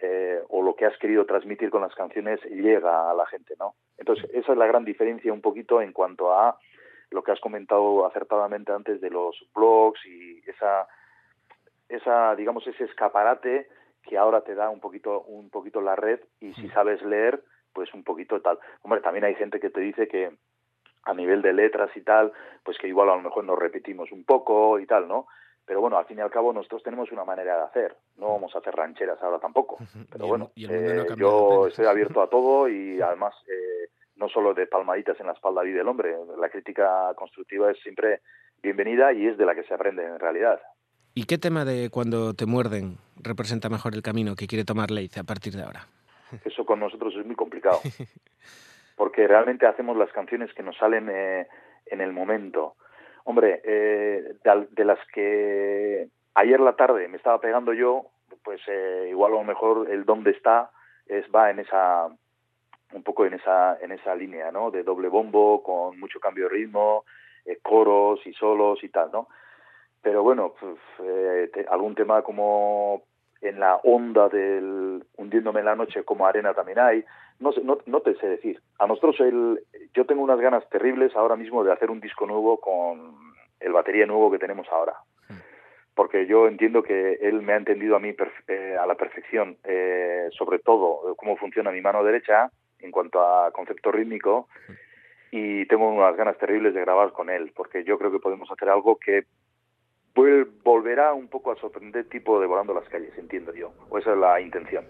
eh, o lo que has querido transmitir con las canciones llega a la gente, ¿no? Entonces, esa es la gran diferencia un poquito en cuanto a lo que has comentado acertadamente antes de los blogs y esa, esa digamos, ese escaparate que ahora te da un poquito, un poquito la red y si sabes leer, pues un poquito tal. Hombre, también hay gente que te dice que a nivel de letras y tal, pues que igual a lo mejor nos repetimos un poco y tal, ¿no? Pero bueno, al fin y al cabo nosotros tenemos una manera de hacer. No vamos a hacer rancheras ahora tampoco. Pero bueno, el eh, yo estoy abierto a todo y además eh, no solo de palmaditas en la espalda vive el hombre. La crítica constructiva es siempre bienvenida y es de la que se aprende en realidad. ¿Y qué tema de Cuando te muerden representa mejor el camino que quiere tomar Leice a partir de ahora? Eso con nosotros es muy complicado. Porque realmente hacemos las canciones que nos salen eh, en el momento. Hombre, eh, de las que ayer la tarde me estaba pegando yo, pues eh, igual a lo mejor el dónde está es va en esa un poco en esa en esa línea, ¿no? De doble bombo con mucho cambio de ritmo, eh, coros y solos y tal, ¿no? Pero bueno, pues, eh, te- algún tema como en la onda del hundiéndome en la noche como arena también hay. No, sé, no, no te sé decir. A nosotros el, yo tengo unas ganas terribles ahora mismo de hacer un disco nuevo con el batería nuevo que tenemos ahora. Porque yo entiendo que él me ha entendido a mí eh, a la perfección, eh, sobre todo eh, cómo funciona mi mano derecha en cuanto a concepto rítmico y tengo unas ganas terribles de grabar con él, porque yo creo que podemos hacer algo que volverá un poco a sorprender tipo de Volando las calles, entiendo yo, o esa es la intención.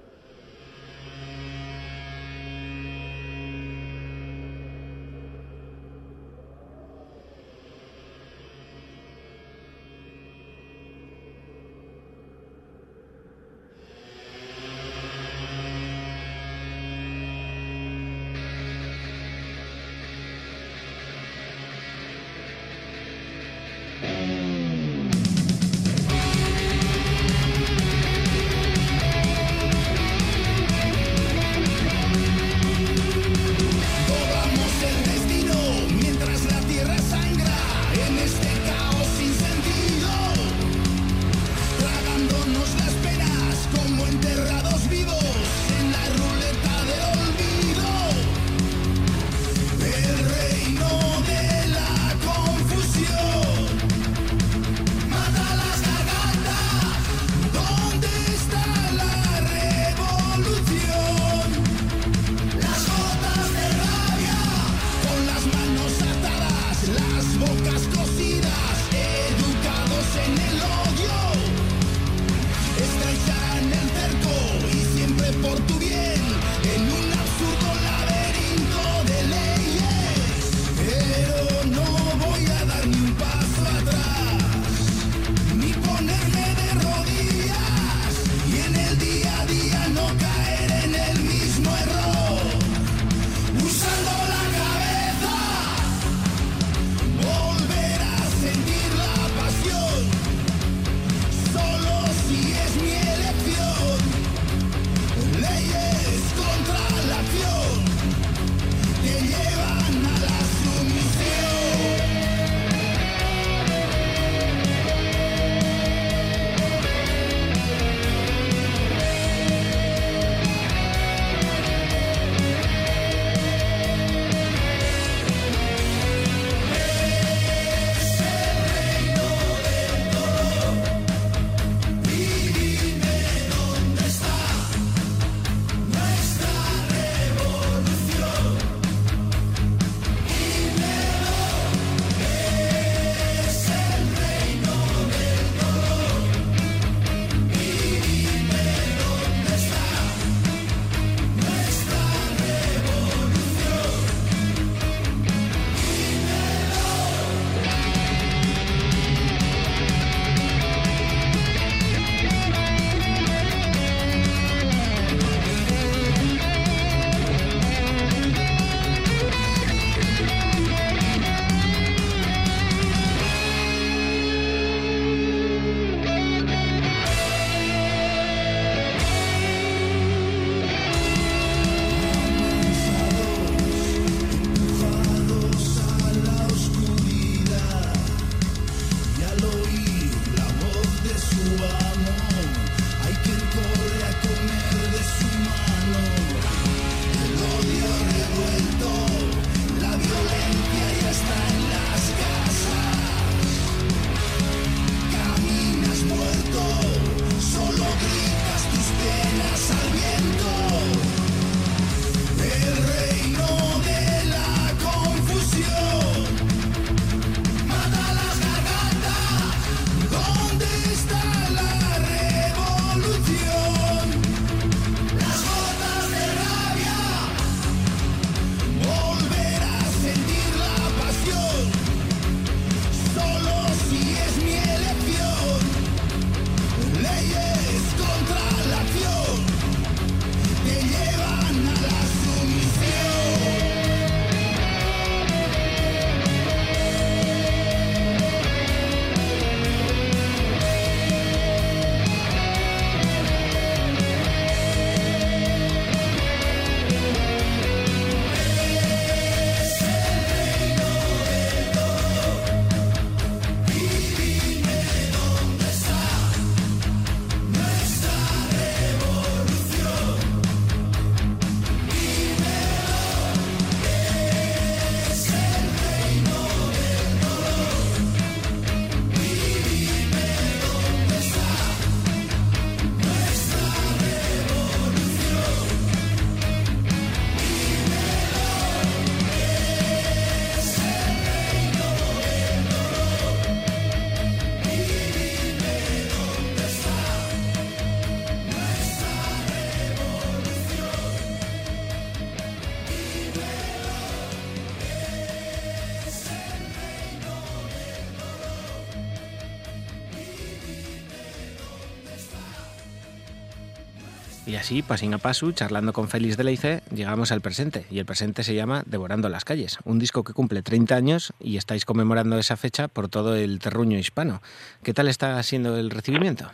Así, pasín a paso, charlando con Félix de Leice, llegamos al presente. Y el presente se llama Devorando las calles, un disco que cumple 30 años y estáis conmemorando esa fecha por todo el terruño hispano. ¿Qué tal está siendo el recibimiento?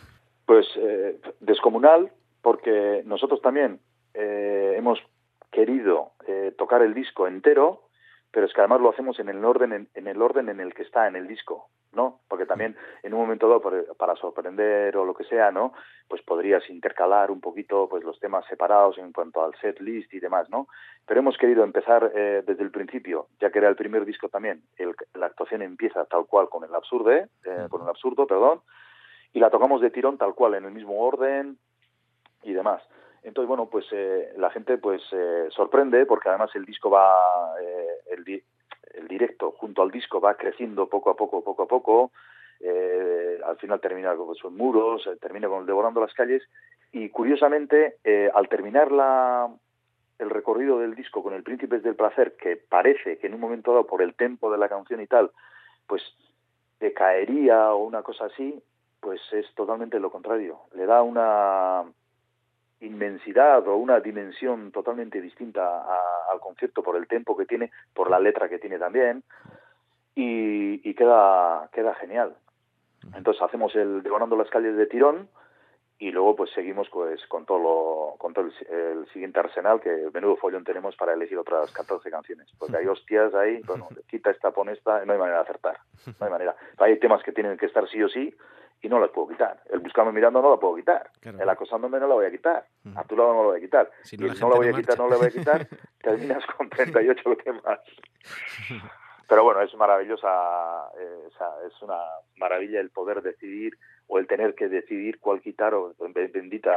Pues eh, descomunal, porque nosotros también eh, hemos querido eh, tocar el disco entero, pero es que además lo hacemos en el orden en, en el orden en el que está en el disco. ¿No? Porque también en un momento dado, para sorprender o lo que sea, ¿no? Pues podrías intercalar un poquito pues los temas separados en cuanto al set list y demás, ¿no? Pero hemos querido empezar eh, desde el principio, ya que era el primer disco también, el- la actuación empieza tal cual con el absurdo, eh, con el absurdo, perdón, y la tocamos de tirón tal cual, en el mismo orden y demás. Entonces, bueno, pues eh, la gente pues eh, sorprende porque además el disco va, eh, el, el directo junto al disco va creciendo poco a poco, poco a poco. eh, al final termina con sus muros, eh, termina con Devorando las calles. Y curiosamente, eh, al terminar la, el recorrido del disco con el Príncipes del Placer, que parece que en un momento dado, por el tempo de la canción y tal, pues decaería o una cosa así, pues es totalmente lo contrario. Le da una inmensidad o una dimensión totalmente distinta a- al concierto por el tempo que tiene, por la letra que tiene también, y, y queda, queda genial. Entonces hacemos el Devorando las calles de tirón y luego pues seguimos pues con todo lo, con todo el, el siguiente arsenal que menudo follón tenemos para elegir otras 14 canciones. Porque hay hostias ahí bueno quita esta pon esta no hay manera de acertar no hay manera. Hay temas que tienen que estar sí o sí y no las puedo quitar. El buscando mirando no la puedo quitar. El acosándome no la voy a quitar. A tu lado no la voy a quitar. Si y no, la el gente no la voy no a quitar no la voy a quitar terminas con 38 temas pero bueno, es maravillosa, eh, o sea, es una maravilla el poder decidir o el tener que decidir cuál quitar o be- bendita,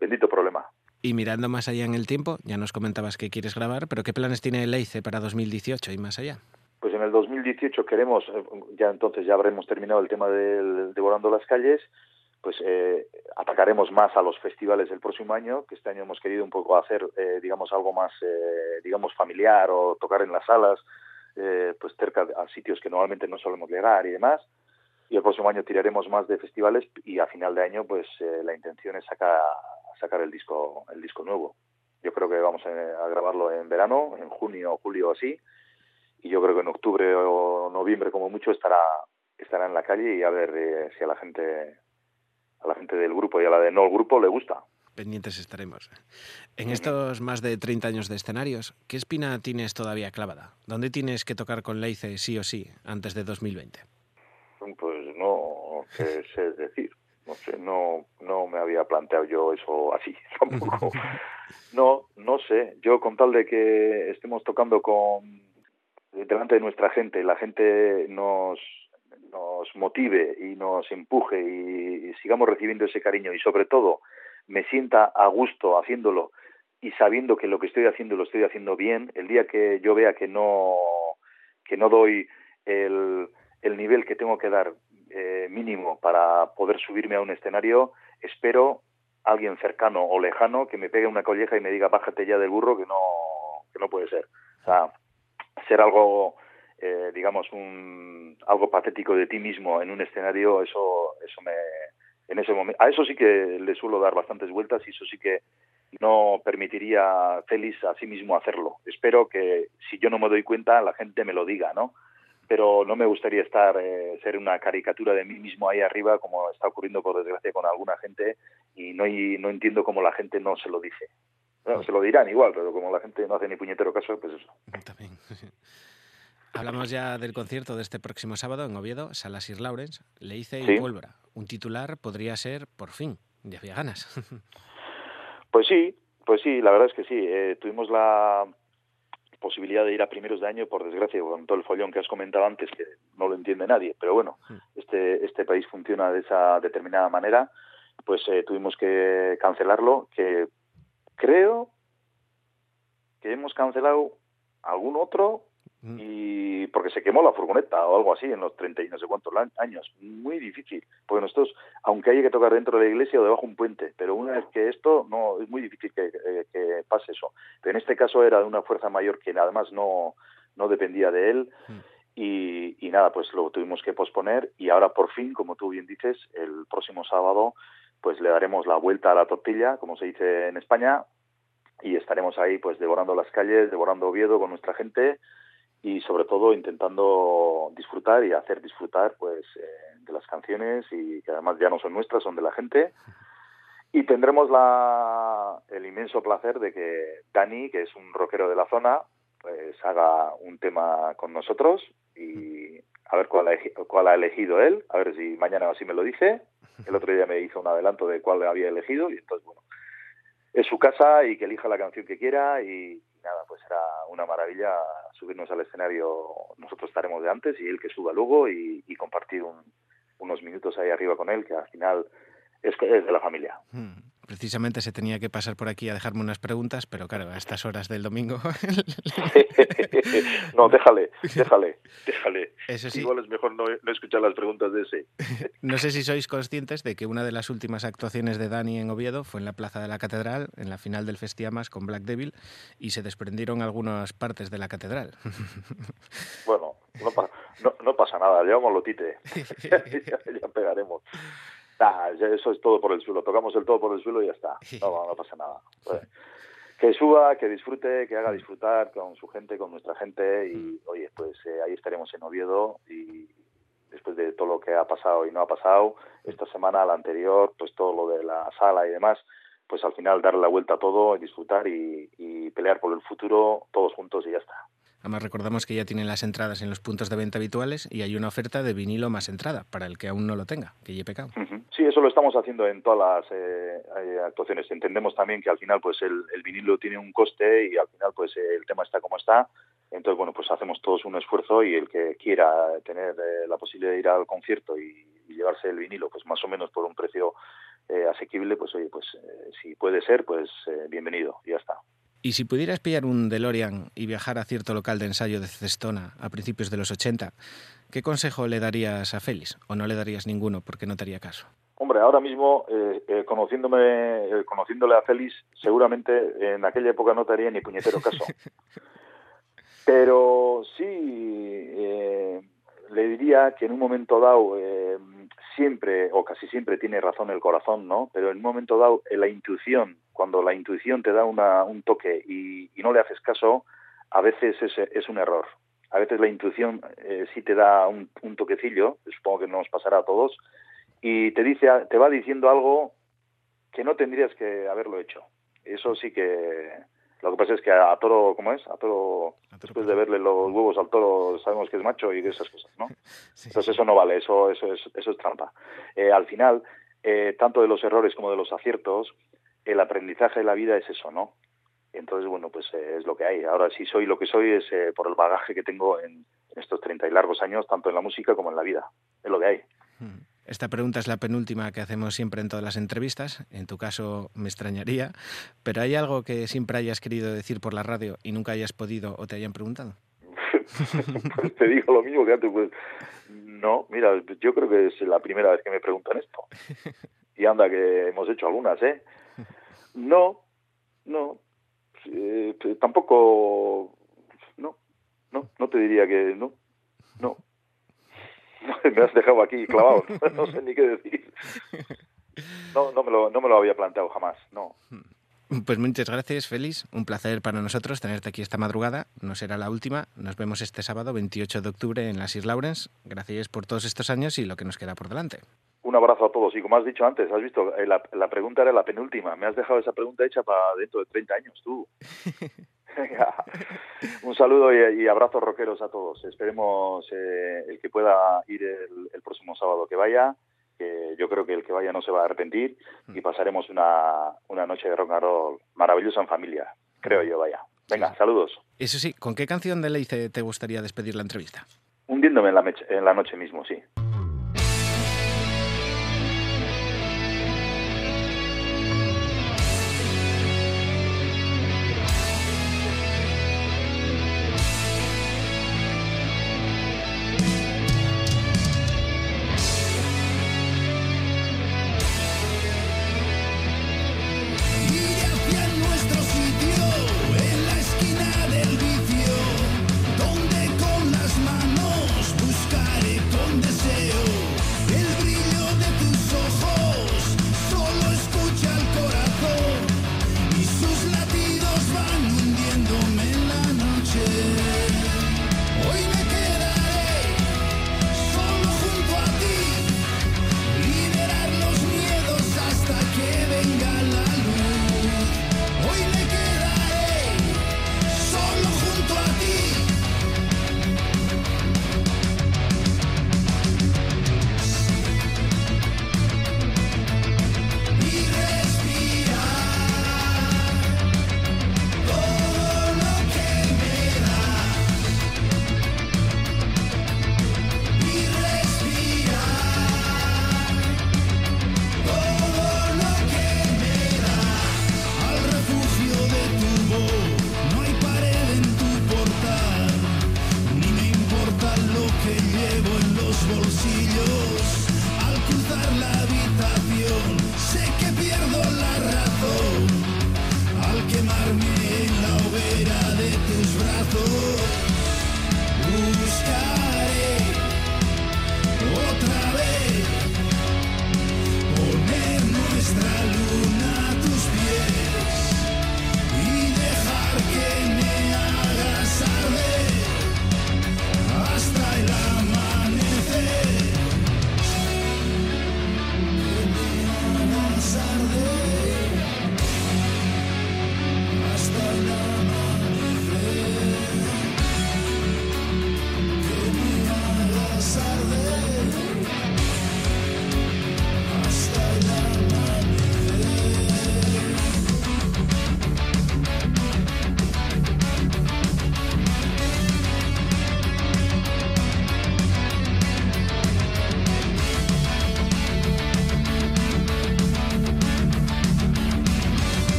bendito problema. Y mirando más allá en el tiempo, ya nos comentabas que quieres grabar, pero ¿qué planes tiene Leice para 2018 y más allá? Pues en el 2018 queremos, eh, ya entonces ya habremos terminado el tema del Devorando las calles, pues eh, atacaremos más a los festivales el próximo año, que este año hemos querido un poco hacer, eh, digamos, algo más, eh, digamos, familiar o tocar en las salas, eh, pues cerca a sitios que normalmente no solemos llegar y demás. Y el próximo año tiraremos más de festivales y a final de año, pues la intención es sacar, sacar el disco, el disco nuevo. Yo creo que vamos a, grabarlo en verano, en junio o julio así, y yo creo que en octubre o noviembre como mucho estará estará en la calle y a ver eh, si a la gente a la gente del grupo y a la de no el grupo le gusta. Pendientes estaremos. En estos más de 30 años de escenarios, ¿qué espina tienes todavía clavada? ¿Dónde tienes que tocar con Leice sí o sí antes de 2020? Pues no sé, sé decir, no sé, no no me había planteado yo eso así tampoco. No, no sé. Yo con tal de que estemos tocando con delante de nuestra gente, la gente nos nos motive y nos empuje y, sigamos recibiendo ese cariño y sobre todo me sienta a gusto haciéndolo y sabiendo que lo que estoy haciendo lo estoy haciendo bien, el día que yo vea que no que no doy el, el nivel que tengo que dar eh, mínimo para poder subirme a un escenario, espero alguien cercano o lejano que me pegue una colleja y me diga bájate ya del burro que no que no puede ser. O sea, ser algo eh, digamos un algo patético de ti mismo en un escenario, eso eso me en ese momento a eso sí que le suelo dar bastantes vueltas y eso sí que no permitiría feliz a sí mismo hacerlo. Espero que si yo no me doy cuenta la gente me lo diga, ¿no? Pero no me gustaría estar eh, ser una caricatura de mí mismo ahí arriba como está ocurriendo por desgracia con alguna gente y no y no entiendo cómo la gente no se lo dice. Bueno, se lo dirán igual, pero como la gente no hace ni puñetero caso, pues eso. Hablamos ya del concierto de este próximo sábado en Oviedo, Sala Sir Lawrence, Leice y Sí. Pólvora. Un titular podría ser por fin, ya había ganas. Pues sí, pues sí, la verdad es que sí. Eh, tuvimos la posibilidad de ir a primeros de año, por desgracia, con todo el follón que has comentado antes, que no lo entiende nadie, pero bueno, este, este país funciona de esa determinada manera, pues eh, tuvimos que cancelarlo, que creo que hemos cancelado algún otro y porque se quemó la furgoneta o algo así en los 30 y no sé cuántos años. Muy difícil, porque nosotros, aunque haya que tocar dentro de la iglesia o debajo de un puente, pero una vez que esto, no es muy difícil que, que- que pase eso. Pero en este caso era de una fuerza mayor que además no, no dependía de él y, y nada, pues lo tuvimos que posponer y ahora por fin, como tú bien dices, el próximo sábado pues le daremos la vuelta a la tortilla, como se dice en España, y estaremos ahí pues devorando las calles, devorando Oviedo con nuestra gente y sobre todo intentando disfrutar y hacer disfrutar pues eh, de las canciones y que además ya no son nuestras, son de la gente. Y tendremos la, el inmenso placer de que Dani, que es un rockero de la zona, pues haga un tema con nosotros y a ver cuál cuál ha elegido él, a ver si mañana así me lo dice. El otro día me hizo un adelanto de cuál había elegido y entonces, bueno, es su casa y que elija la canción que quiera y nada, pues será una maravilla subirnos al escenario. Nosotros estaremos de antes y él que suba luego y, compartir un, unos minutos ahí arriba con él, que al final es, es de la familia. Hmm. Precisamente se tenía que pasar por aquí a dejarme unas preguntas, pero claro, a estas horas del domingo. no, déjale, déjale, déjale. Eso sí. Igual es mejor no, no escuchar las preguntas de ese. No sé si sois conscientes de que una de las últimas actuaciones de Dani en Oviedo fue en la Plaza de la Catedral, en la final del Festiamas con Black Devil, y se desprendieron algunas partes de la catedral. Bueno, no, pa- no, no pasa nada, llevamos tite. ya, ya pegaremos. Nah, eso es todo por el suelo. Tocamos el todo por el suelo y ya está. No, no pasa nada. Pues, que suba, que disfrute, que haga disfrutar con su gente, con nuestra gente y, oye, pues eh, ahí estaremos en Oviedo y después de todo lo que ha pasado y no ha pasado, esta semana, la anterior, pues todo lo de la sala y demás, pues al final darle la vuelta a todo, y disfrutar y, y pelear por el futuro todos juntos y ya está. Además recordamos que ya tienen las entradas en los puntos de venta habituales y hay una oferta de vinilo más entrada para el que aún no lo tenga, que lleve. Sí, eso lo estamos haciendo en todas las eh, eh, actuaciones. Entendemos también que al final pues el, vinilo tiene un coste y al final pues eh, el tema está como está. Entonces, bueno, pues hacemos todos un esfuerzo y el que quiera tener eh, la posibilidad de ir al concierto y, llevarse el vinilo pues más o menos por un precio asequible, pues oye, pues si puede ser, pues bienvenido, ya está. Y si pudieras pillar un DeLorean y viajar a cierto local de ensayo de Cestona a principios de los 80, ¿qué consejo le darías a Félix? ¿O no le darías ninguno porque no te haría caso? Hombre, ahora mismo, eh, eh, conociéndome, eh, conociéndole a Félix, seguramente en aquella época no te haría ni puñetero caso. Pero sí le diría que en un momento dado, siempre o casi siempre tiene razón el corazón, ¿no? Pero en un momento dado, eh, la intuición, cuando la intuición te da una, un toque y, no le haces caso, a veces es, es un error. A veces la intuición eh, sí te da un, un toquecillo, supongo que nos pasará a todos, y te dice, te va diciendo algo que no tendrías que haberlo hecho. Eso sí que lo que pasa es que a toro, ¿cómo es? A toro, después de verle los huevos al toro, sabemos que es macho y de esas cosas, ¿no? Entonces eso no vale, eso, eso, es, eso es trampa. Eh, al final, eh, tanto de los errores como de los aciertos, el aprendizaje de la vida es eso, ¿no? Entonces, bueno, pues eh, es lo que hay. Ahora, si soy lo que soy es eh, por el bagaje que tengo en estos 30 y largos años, tanto en la música como en la vida. Es lo que hay. Esta pregunta es la penúltima que hacemos siempre en todas las entrevistas. En tu caso me extrañaría, pero ¿hay algo que siempre hayas querido decir por la radio y nunca hayas podido o te hayan preguntado? Pues te digo lo mismo que antes, pues no, mira, yo creo que es la primera vez que me preguntan esto. Y anda que hemos hecho algunas, ¿eh? No, no, eh, tampoco, no, no, no te diría que no, no. Me has dejado aquí clavado, no sé ni qué decir. No, no me lo, no me lo había planteado jamás, no. Pues muchas gracias, Félix. Un placer para nosotros tenerte aquí esta madrugada. No será la última. Nos vemos este sábado 28 de octubre en las Sir Lawrence. Gracias por todos estos años y lo que nos queda por delante. Un abrazo a todos. Y como has dicho antes, has visto, Eh, la, la pregunta era la penúltima. Me has dejado esa pregunta hecha para dentro de 30 años, tú. Un saludo y, y abrazos rockeros a todos. Esperemos eh, el que pueda ir el, el próximo sábado que vaya, que yo creo que el que vaya no se va a arrepentir y pasaremos una, una noche de rock and roll maravillosa en familia, creo yo, vaya. Venga, saludos. Eso sí, ¿con qué canción de Leice te gustaría despedir la entrevista? Hundiéndome en la, en la noche mismo, sí.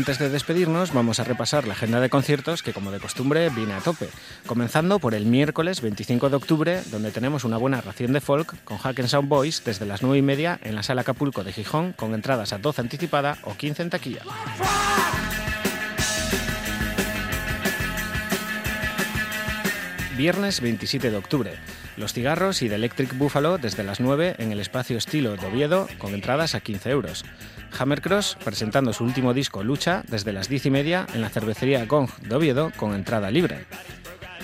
Antes de despedirnos, vamos a repasar la agenda de conciertos que, como de costumbre, viene a tope. Comenzando por el miércoles 25 de octubre, donde tenemos una buena ración de folk con Hack Sound Boys desde las 9 y media en la sala Acapulco de Gijón, con entradas a 12 anticipada o 15 en taquilla. Viernes 27 de octubre. Los cigarros y The Electric Buffalo desde las 9 en el espacio estilo de Oviedo con entradas a 15 euros. Hammercross presentando su último disco Lucha desde las 10 y media en la cervecería Gong de Oviedo con entrada libre.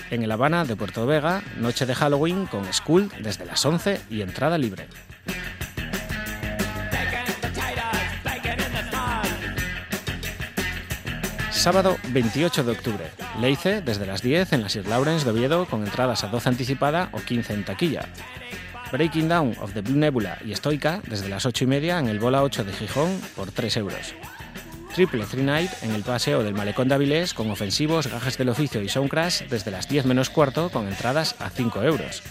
En el Habana de Puerto Vega, noche de Halloween con School desde las 11 y entrada libre. Sábado 28 de octubre, Leice desde las 10 en la Sir Lawrence de Oviedo con entradas a 12 anticipada o 15 en taquilla. Breaking Down of the Blue Nebula y Stoica desde las 8 y media en el Bola 8 de Gijón por 3 euros. Triple Three Night en el paseo del Malecón de Avilés con ofensivos, gajes del oficio y soundcrash desde las 10 menos cuarto con entradas a 5 euros.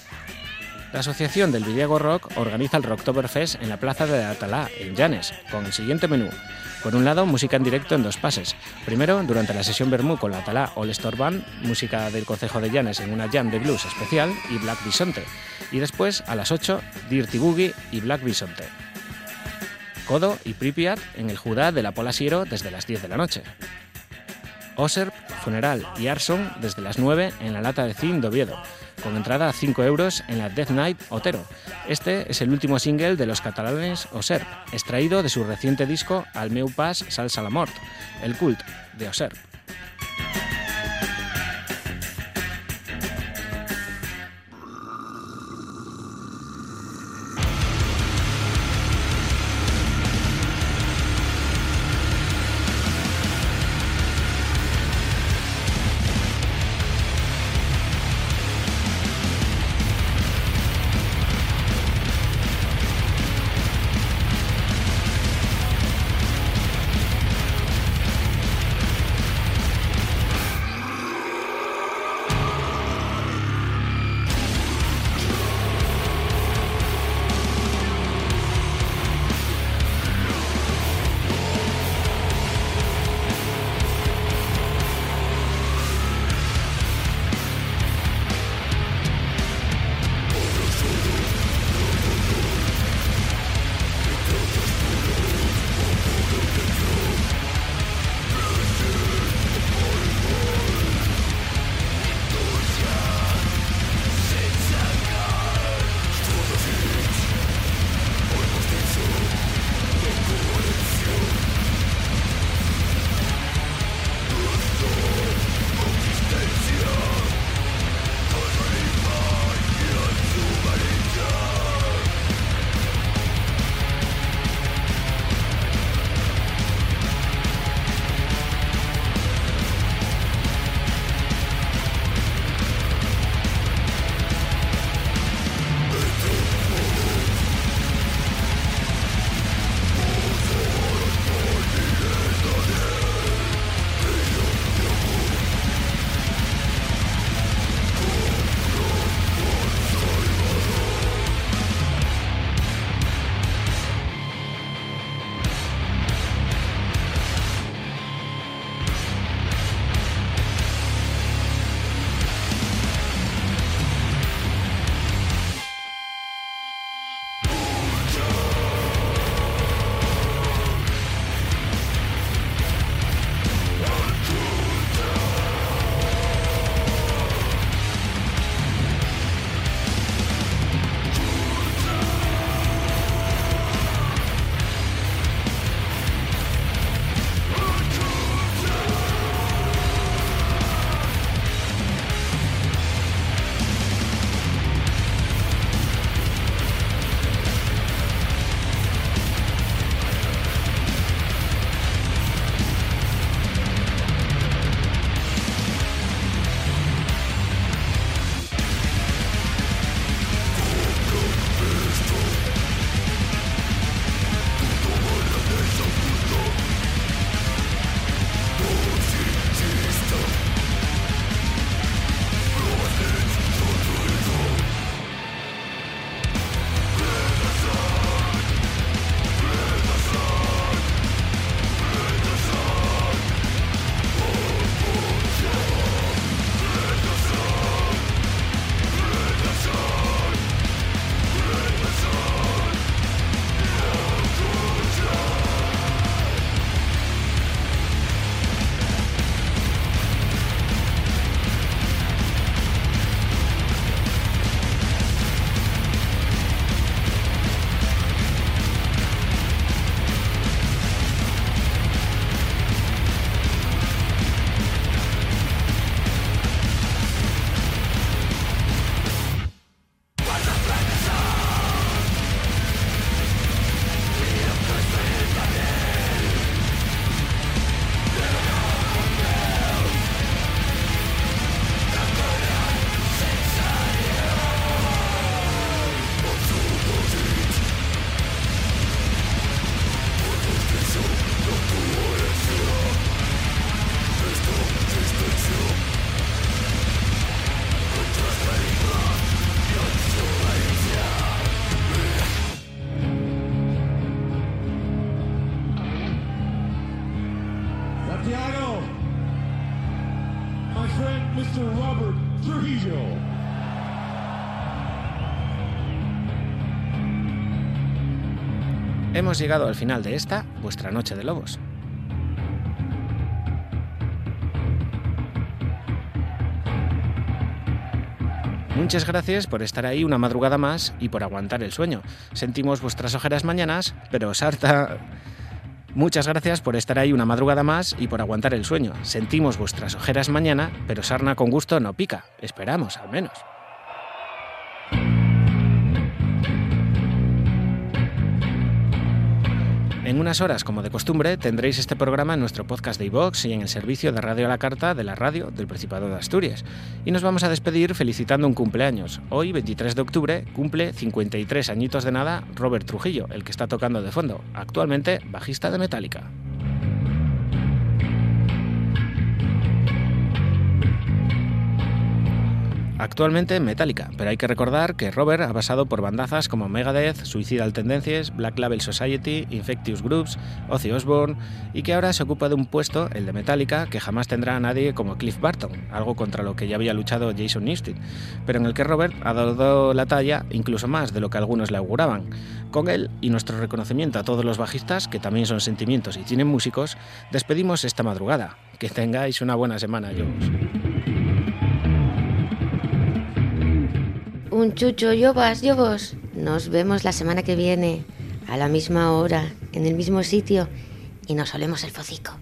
La Asociación del Villego organiza el Rocktoberfest en la Plaza de Atalá, en Llanes, con el siguiente menú. Por un lado, música en directo en dos pases. Primero, durante la sesión Bermú con la Atalá All Star Band, música del Concejo de Llanes en una jam de blues especial y Black Bisonte. Y después, a las 8, Dirty Boogie y Black Bisonte. Kodo y Pripyat en el Judá de la Pola Siero desde las 10 de la noche. Oserp, Funeral y Arson desde las 9 en la Lata de Cin de Oviedo, con entrada a 5 euros en la Death Night Otero. Este es el último single de los catalanes Oserp, extraído de su reciente disco Al meu pas salsa la mort, el cult de Oserp. Hemos llegado al final de esta, vuestra Noche de Lobos. Muchas gracias por estar ahí una madrugada más y por aguantar el sueño. Sentimos vuestras ojeras mañanas, pero Sarta... Muchas gracias por estar ahí una madrugada más y por aguantar el sueño. Sentimos vuestras ojeras mañana, pero sarna con gusto no pica. Esperamos, al menos. En unas horas, como de costumbre, tendréis este programa en nuestro podcast de iVox y en el servicio de Radio a la Carta de la radio del Principado de Asturias. Y nos vamos a despedir felicitando un cumpleaños. Hoy, 23 de octubre, cumple 53 añitos de nada Robert Trujillo, el que está tocando de fondo, actualmente bajista de Metallica. Actualmente Metallica, pero hay que recordar que Robert ha pasado por bandazas como Megadeth, Suicidal Tendencies, Black Label Society, Infectious Groups, Ozzy Osbourne y que ahora se ocupa de un puesto, el de Metallica, que jamás tendrá a nadie como Cliff Barton, algo contra lo que ya había luchado Jason Newsted, pero en el que Robert ha dado la talla incluso más de lo que algunos le auguraban. Con él y nuestro reconocimiento a todos los bajistas, que también son sentimientos y tienen músicos, despedimos esta madrugada. Que tengáis una buena semana, yo. Un chucho, yo vas, yo vos. Nos vemos la semana que viene, a la misma hora, en el mismo sitio, y nos olemos el focico.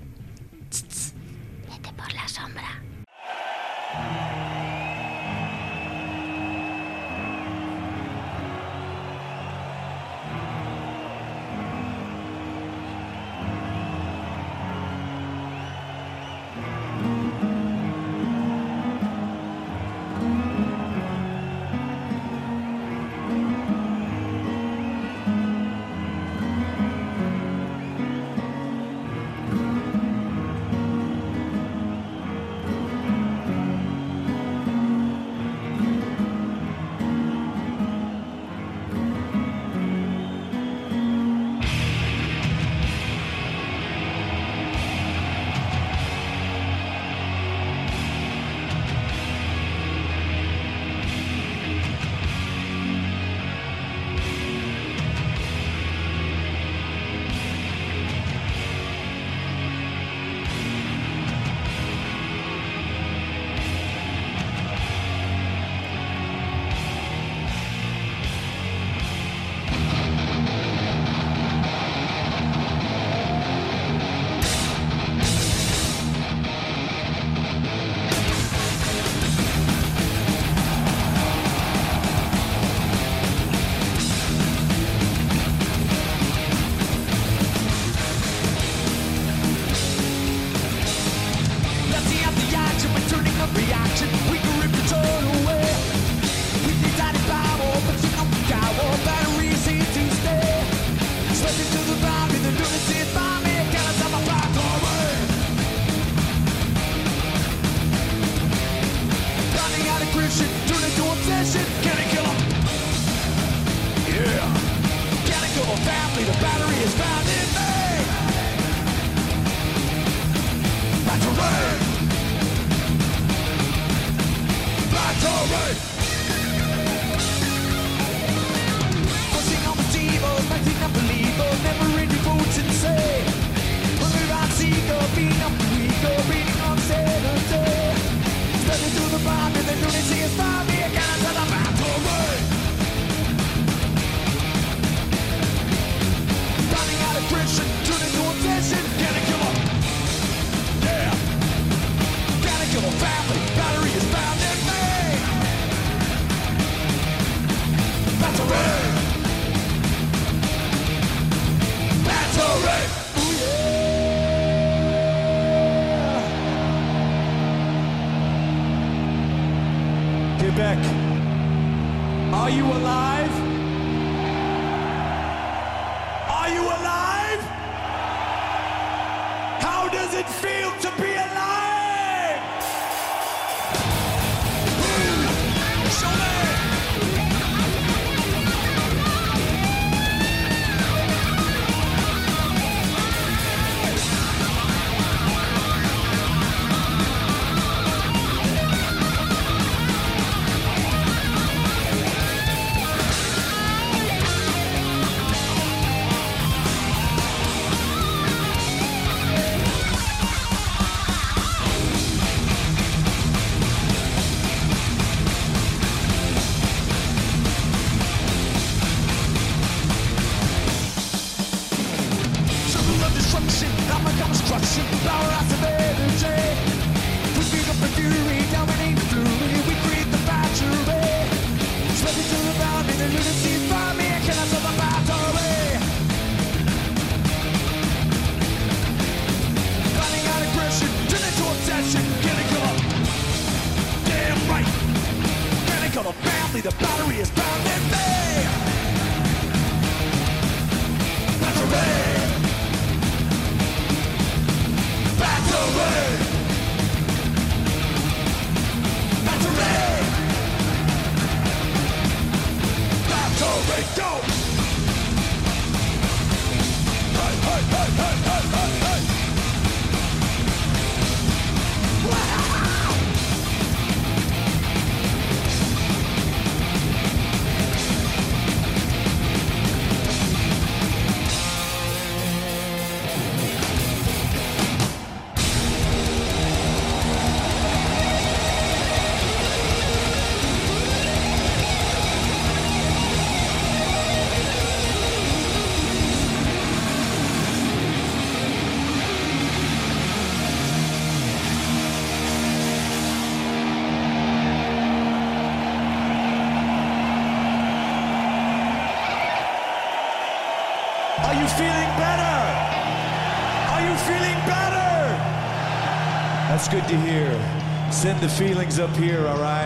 Send the feelings up here, all right?